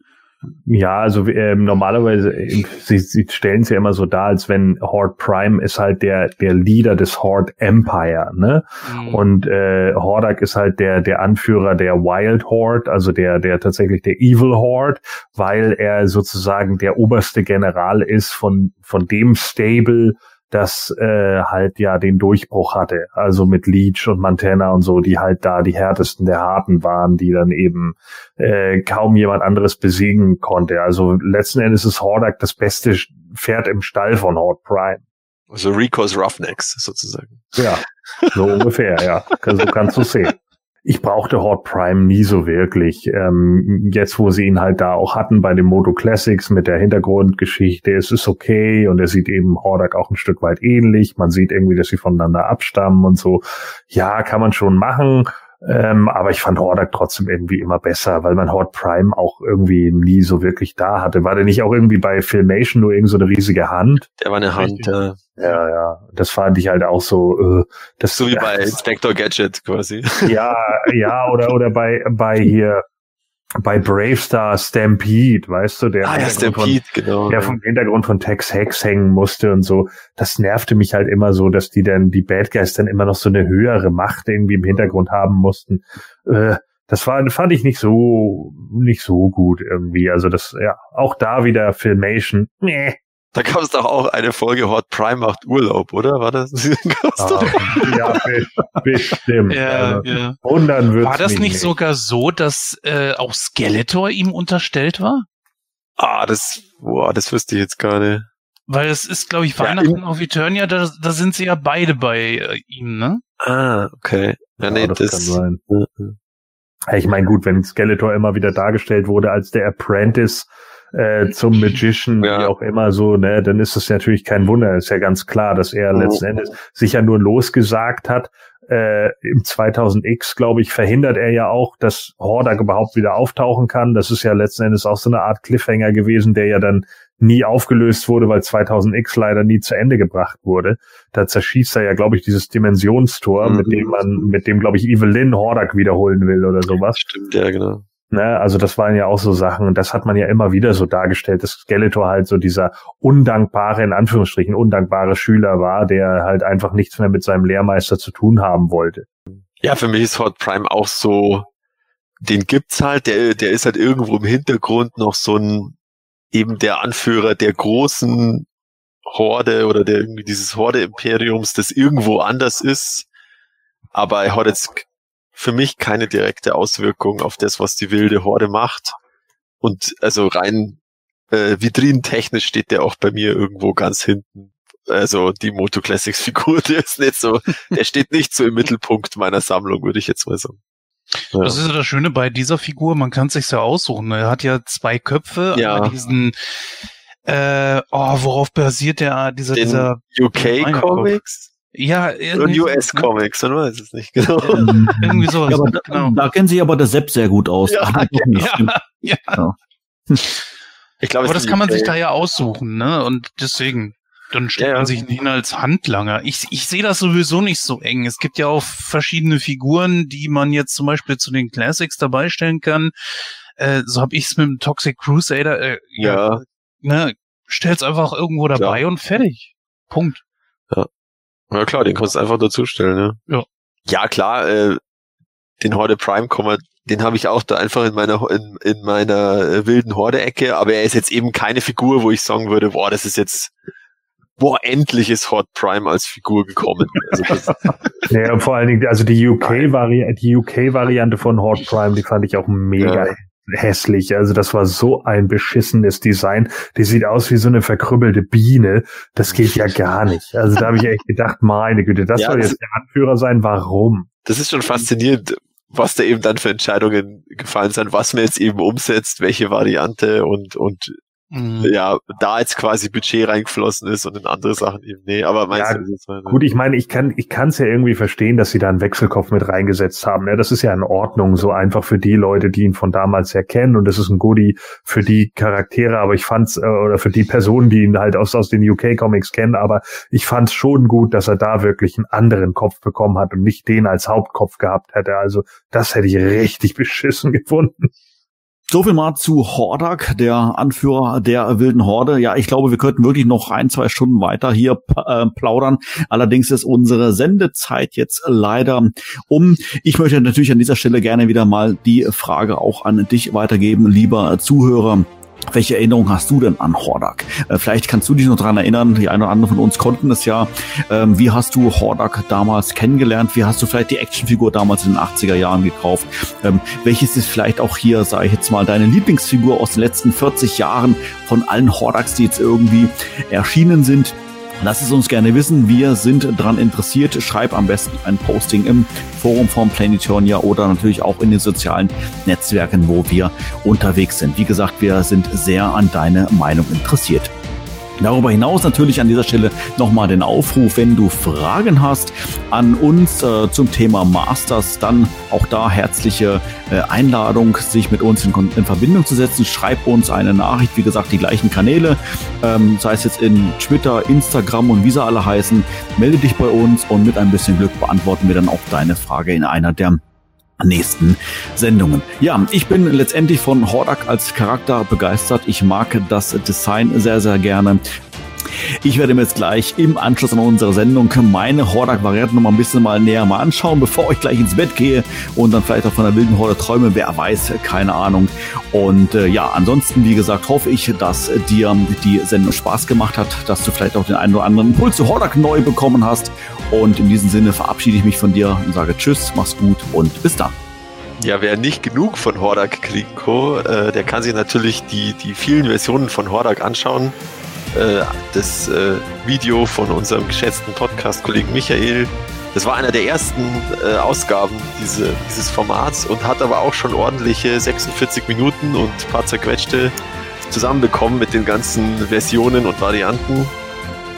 Ja, also äh, normalerweise, sie, sie stellen es ja immer so dar, als wenn Horde Prime ist halt der der Leader des Horde Empire, ne? Mhm. Und äh, Hordak ist halt der der Anführer der Wild Horde, also der der tatsächlich der Evil Horde, weil er sozusagen der oberste General ist von von dem Stable, das äh, halt ja den Durchbruch hatte. Also mit Leech und Montana und so, die halt da die härtesten der Harten waren, die dann eben äh, kaum jemand anderes besiegen konnte. Also letzten Endes ist Hordak das beste Pferd im Stall von Horde Prime. Also Rico's Roughnecks sozusagen. Ja, so ungefähr, ja. So kannst du sehen ich brauchte Horde Prime nie so wirklich. Ähm, jetzt, wo sie ihn halt da auch hatten bei den Moto Classics mit der Hintergrundgeschichte, es ist okay und er sieht eben Hordak auch ein Stück weit ähnlich. Man sieht irgendwie, dass sie voneinander abstammen und so. Ja, kann man schon machen. Ähm, aber ich fand Hordak trotzdem irgendwie immer besser, weil man Horde Prime auch irgendwie nie so wirklich da hatte. War der nicht auch irgendwie bei Filmation nur irgend so eine riesige Hand? Der war eine Hand, ja. Ja, ja. Das fand ich halt auch so. Äh, das, so wie bei Inspector Gadget quasi. Ja, ja, oder oder bei bei hier bei Bravestar Stampede, weißt du, der, ah, ja, Stampede, von, genau, der vom Hintergrund von Tex Hex hängen musste und so. Das nervte mich halt immer so, dass die dann, die Bad Guys dann immer noch so eine höhere Macht irgendwie im Hintergrund haben mussten. Äh, das war, fand ich nicht so, nicht so gut irgendwie. Also das, ja, auch da wieder Filmation. Nee. Da gab es doch auch eine Folge Hot Prime macht Urlaub, oder? War das? Ah, ja, bestimmt. Ja, also, ja. Wundern wird's War das mich nicht sogar so, dass äh, auch Skeletor ihm unterstellt war? ah, das, boah, das wüsste ich jetzt gar nicht. Weil es ist, glaube ich, Ja, Weihnachten auf Eternia, da, da sind sie ja beide bei äh, ihm, ne? Ah, okay. Ja, Ja, nee, das das, kann sein. Mhm. Ja, Ich meine, gut, wenn Skeletor immer wieder dargestellt wurde als der Apprentice äh, zum Magician, Ja. wie auch immer so, ne, dann ist es natürlich kein Wunder. Ist ja ganz klar, dass er Mhm. letzten Endes sich ja nur losgesagt hat. Äh, Im 2000X, glaube ich, verhindert er ja auch, dass Hordak überhaupt wieder auftauchen kann. Das ist ja letzten Endes auch so eine Art Cliffhanger gewesen, der ja dann nie aufgelöst wurde, weil 2000X leider nie zu Ende gebracht wurde. Da zerschießt er ja, glaube ich, dieses Dimensionstor, Mhm. mit dem man, mit dem, glaube ich, Evelyn Hordak wiederholen will oder sowas. Stimmt, ja, genau. Ne, also das waren ja auch so Sachen und das hat man ja immer wieder so dargestellt, dass Skeletor halt so dieser undankbare, in Anführungsstrichen undankbare Schüler war, der halt einfach nichts mehr mit seinem Lehrmeister zu tun haben wollte. Ja, für mich ist Hot Prime auch so, den gibt's halt, der, der ist halt irgendwo im Hintergrund noch so ein, eben der Anführer der großen Horde oder der irgendwie dieses Horde-Imperiums, das irgendwo anders ist. Aber er hat jetzt für mich keine direkte Auswirkung auf das, was die wilde Horde macht. Und also rein äh, vitrinentechnisch steht der auch bei mir irgendwo ganz hinten. Also die Moto Classics Figur, der ist nicht so, der steht nicht so im Mittelpunkt meiner Sammlung, würde ich jetzt mal sagen. Ja. Das ist ja das Schöne bei dieser Figur, man kann sich ja aussuchen. Er hat ja zwei Köpfe, Ja. diesen äh, oh, worauf basiert der dieser Den dieser UK Comics ja und irgendwie US so, ne? Comics, man weiß es nicht genau. irgendwie sowas. Ja, aber da, genau. da kennen sich aber der Sepp sehr gut aus. Ja, Ach, nicht. ja, ja. Ich glaube, Aber das kann man sich da ja aussuchen, ne? Und deswegen, dann stellt Ja, ja. man sich hin als Handlanger. Ich, ich sehe das sowieso nicht so eng. Es gibt ja auch verschiedene Figuren, die man jetzt zum Beispiel zu den Classics dabei stellen kann. Äh, so habe ich es mit dem Toxic Crusader. Äh, Ja. Ne, stell's einfach irgendwo dabei und fertig. Punkt. Ja klar, den kannst du einfach dazustellen, ne? Ja. Ja, klar, äh, den Horde Prime Kommer, den habe ich auch da einfach in meiner in, in meiner äh, wilden Horde-Ecke, aber er ist jetzt eben keine Figur, wo ich sagen würde, boah, das ist jetzt, boah, endlich ist Horde Prime als Figur gekommen. Also Ja, und vor allen Dingen, also die UK-Variante, die UK-Variante von Horde Prime, die fand ich auch mega Ja. Hässlich. Also das war so ein beschissenes Design. Die sieht aus wie so eine verkrüppelte Biene. Das geht ja gar nicht. Also da habe ich echt gedacht, meine Güte, das Ja, soll jetzt der Anführer sein. Warum? das ist schon faszinierend, was da eben dann für Entscheidungen gefallen sind, was man jetzt eben umsetzt, welche Variante und, und Mhm. ja, da jetzt quasi Budget reingeflossen ist und in andere Sachen eben, nee, aber meinst Ja, du, das ist halt, Gut, ich meine, ich kann ich kann es ja irgendwie verstehen, dass sie da einen Wechselkopf mit reingesetzt haben. Ne? Das ist ja in Ordnung, so einfach für die Leute, die ihn von damals ja kennen. Und das ist ein Goodie für die Charaktere, aber ich fand's, äh, oder für die Personen, die ihn halt aus, aus den UK-Comics kennen, aber ich fand's schon gut, dass er da wirklich einen anderen Kopf bekommen hat und nicht den als Hauptkopf gehabt hätte. Also das hätte ich richtig beschissen gefunden. So viel mal zu Hordak, der Anführer der wilden Horde. Ja, ich glaube, wir könnten wirklich noch ein, zwei Stunden weiter hier äh, plaudern. Allerdings ist unsere Sendezeit jetzt leider um. Ich möchte natürlich an dieser Stelle gerne wieder mal die Frage auch an dich weitergeben, lieber Zuhörer. Welche Erinnerung hast du denn an Hordak? Äh, vielleicht kannst du dich noch dran erinnern, die eine oder andere von uns konnten es ja. Ähm, wie hast du Hordak damals kennengelernt? Wie hast du vielleicht die Actionfigur damals in den 80er Jahren gekauft? Ähm, welches ist vielleicht auch hier, sage ich jetzt mal, deine Lieblingsfigur aus den letzten 40 Jahren von allen Hordaks, die jetzt irgendwie erschienen sind? Lass es uns gerne wissen. Wir sind dran interessiert. Schreib am besten ein Posting im Forum von Planetonia oder natürlich auch in den sozialen Netzwerken, wo wir unterwegs sind. Wie gesagt, wir sind sehr an deine Meinung interessiert. Darüber hinaus natürlich an dieser Stelle nochmal den Aufruf, wenn du Fragen hast an uns äh, zum Thema Masters, dann auch da herzliche äh, Einladung, sich mit uns in, in Verbindung zu setzen. Schreib uns eine Nachricht, wie gesagt, die gleichen Kanäle, ähm, sei es jetzt in Twitter, Instagram und wie sie alle heißen. Melde dich bei uns und mit ein bisschen Glück beantworten wir dann auch deine Frage in einer der nächsten Sendungen. Ja, ich bin letztendlich von Hordak als Charakter begeistert. Ich mag das Design sehr, sehr gerne. Ich werde mir jetzt gleich im Anschluss an unsere Sendung meine Hordak-Varianten noch mal ein bisschen mal näher mal anschauen, bevor ich gleich ins Bett gehe und dann vielleicht auch von der wilden Horde träume. Wer weiß, keine Ahnung. Und äh, ja, ansonsten, wie gesagt, hoffe ich, dass dir die Sendung Spaß gemacht hat, dass du vielleicht auch den einen oder anderen Impuls zu Hordak neu bekommen hast. Und in diesem Sinne verabschiede ich mich von dir und sage Tschüss, mach's gut und bis dann. Ja, wer nicht genug von Hordak kriegen kann, äh, der kann sich natürlich die, die vielen Versionen von Hordak anschauen. Äh, das äh, Video von unserem geschätzten Podcast-Kollegen Michael, das war einer der ersten äh, Ausgaben diese, dieses Formats und hat aber auch schon ordentliche 46 Minuten und ein paar zerquetschte zusammenbekommen mit den ganzen Versionen und Varianten.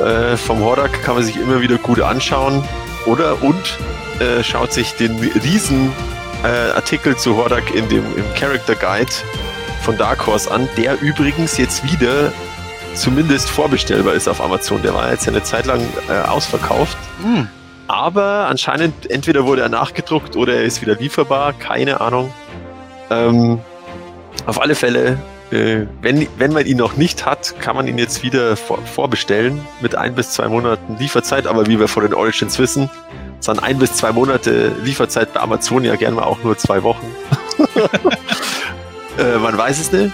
Äh, vom Hordak kann man sich immer wieder gut anschauen. Oder und äh, schaut sich den riesen äh, Artikel zu Hordak in dem im Character Guide von Dark Horse an, der übrigens jetzt wieder zumindest vorbestellbar ist auf Amazon. Der war jetzt ja eine Zeit lang äh, ausverkauft. Hm. Aber anscheinend entweder wurde er nachgedruckt oder er ist wieder lieferbar, keine Ahnung. Ähm, auf alle Fälle, äh, wenn, wenn man ihn noch nicht hat, kann man ihn jetzt wieder vor, vorbestellen mit ein bis zwei Monaten Lieferzeit. Aber wie wir von den Origins wissen, sind ein bis zwei Monate Lieferzeit bei Amazon ja gerne mal auch nur zwei Wochen. äh, man weiß es nicht.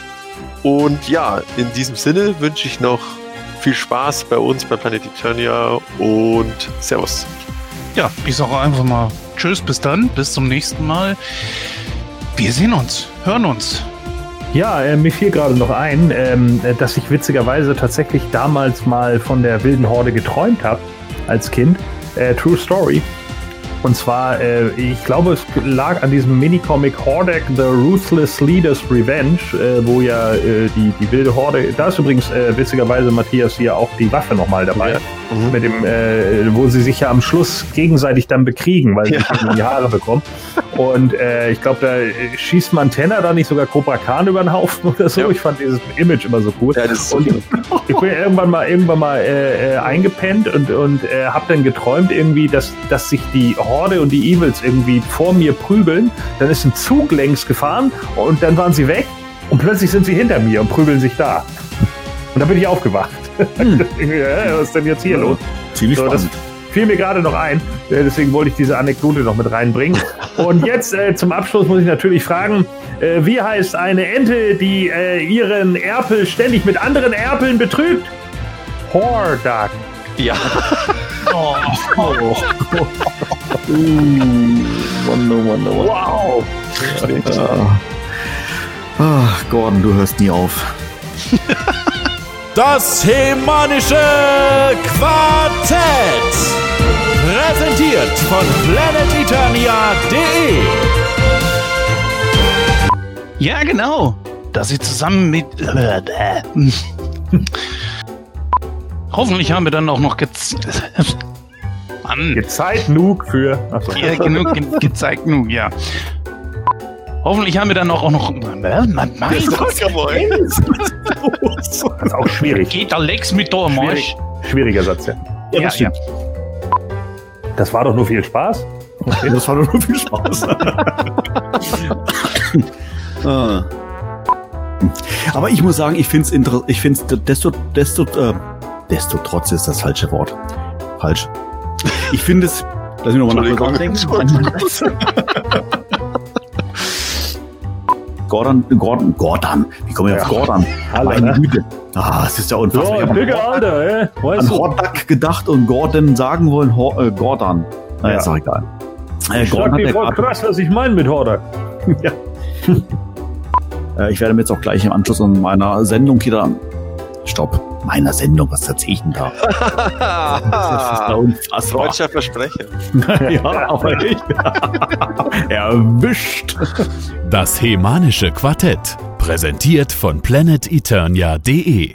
Und ja, in diesem Sinne wünsche ich noch viel Spaß bei uns bei Planet Eternia und Servus. Ja, ich sage einfach mal Tschüss, bis dann, bis zum nächsten Mal. Wir sehen uns, hören uns. Ja, äh, mir fiel gerade noch ein, ähm, dass ich witzigerweise tatsächlich damals mal von der wilden Horde geträumt habe als Kind. Äh, True Story. Und zwar, äh, ich glaube, es lag an diesem Minicomic Hordak The Ruthless Leader's Revenge, äh, wo ja äh, die, die wilde Horde, da ist übrigens äh, witzigerweise Matthias hier auch die Waffe nochmal dabei, Ja. Mhm. mit dem, äh, wo sie sich ja am Schluss gegenseitig dann bekriegen, weil sie Ja. sich in die Haare bekommen. Und äh, ich glaube, da schießt Montana da nicht sogar Cobra Khan über den Haufen oder so. Ja. Ich fand dieses Image immer so cool. Ja, das ist Und ich bin irgendwann mal irgendwann mal eingepennt und und habe dann geträumt irgendwie, dass dass sich die Horde und die Evils irgendwie vor mir prügeln. Dann ist ein Zug längs gefahren und dann waren sie weg und plötzlich sind sie hinter mir und prügeln sich da. Und da bin ich aufgewacht. ja, was ist denn jetzt hier los? Ziemlich So, das spannend. fiel mir gerade noch ein. Äh, Deswegen wollte ich diese Anekdote noch mit reinbringen. Und jetzt äh, zum Abschluss muss ich natürlich fragen, äh, wie heißt eine Ente, die äh, ihren Erpel ständig mit anderen Erpeln betrügt? Hordak. Ja, Oh, Wow. Ah, Gordon, du hörst nie auf. Das hemanische Quartett. Präsentiert von planeteternia.de. ja, genau. Dass sie zusammen mit. Hoffentlich haben wir dann auch noch gez Mann, Gezeit Nuk für. Achso. ja, genug ge gezeigt genug, ja. Hoffentlich haben wir dann auch noch. Mein Gott, Das ist auch schwierig. geht der Lex mit der Marsch? Schwierig. Schwieriger Satz, ja. Ja, ja. stimmt. Das war doch nur viel Spaß. Das war doch nur viel Spaß. Ah. Aber ich muss sagen, ich finde es interessant, ich finde es desto, desto, äh, desto trotz ist das falsche Wort. Falsch. Ich finde es, lass mich nochmal nachdenken. Gordon, Gordon, Gordon. Wie komme ich auf Ja. Gordon? Hallo, Meine ne? Güte. Ah, es ist ja unfassbar. Ich So, an Alter, weißt an? Hordak gedacht und Gordon sagen wollen, Hor äh, Gordon. Naja, Ja. ist auch egal. Äh, Ich Gordon dir voll krass, was ich meine mit Hordak. ja. äh, ich werde mir jetzt auch gleich im Anschluss an meiner Sendung hier dann. Stopp. Meiner Sendung, was erzähl ich denn da? Das ist unfassbar. Deutscher Versprecher. ja, aber ich. Erwischt. Das hemanische Quartett. Präsentiert von planeteternia.de.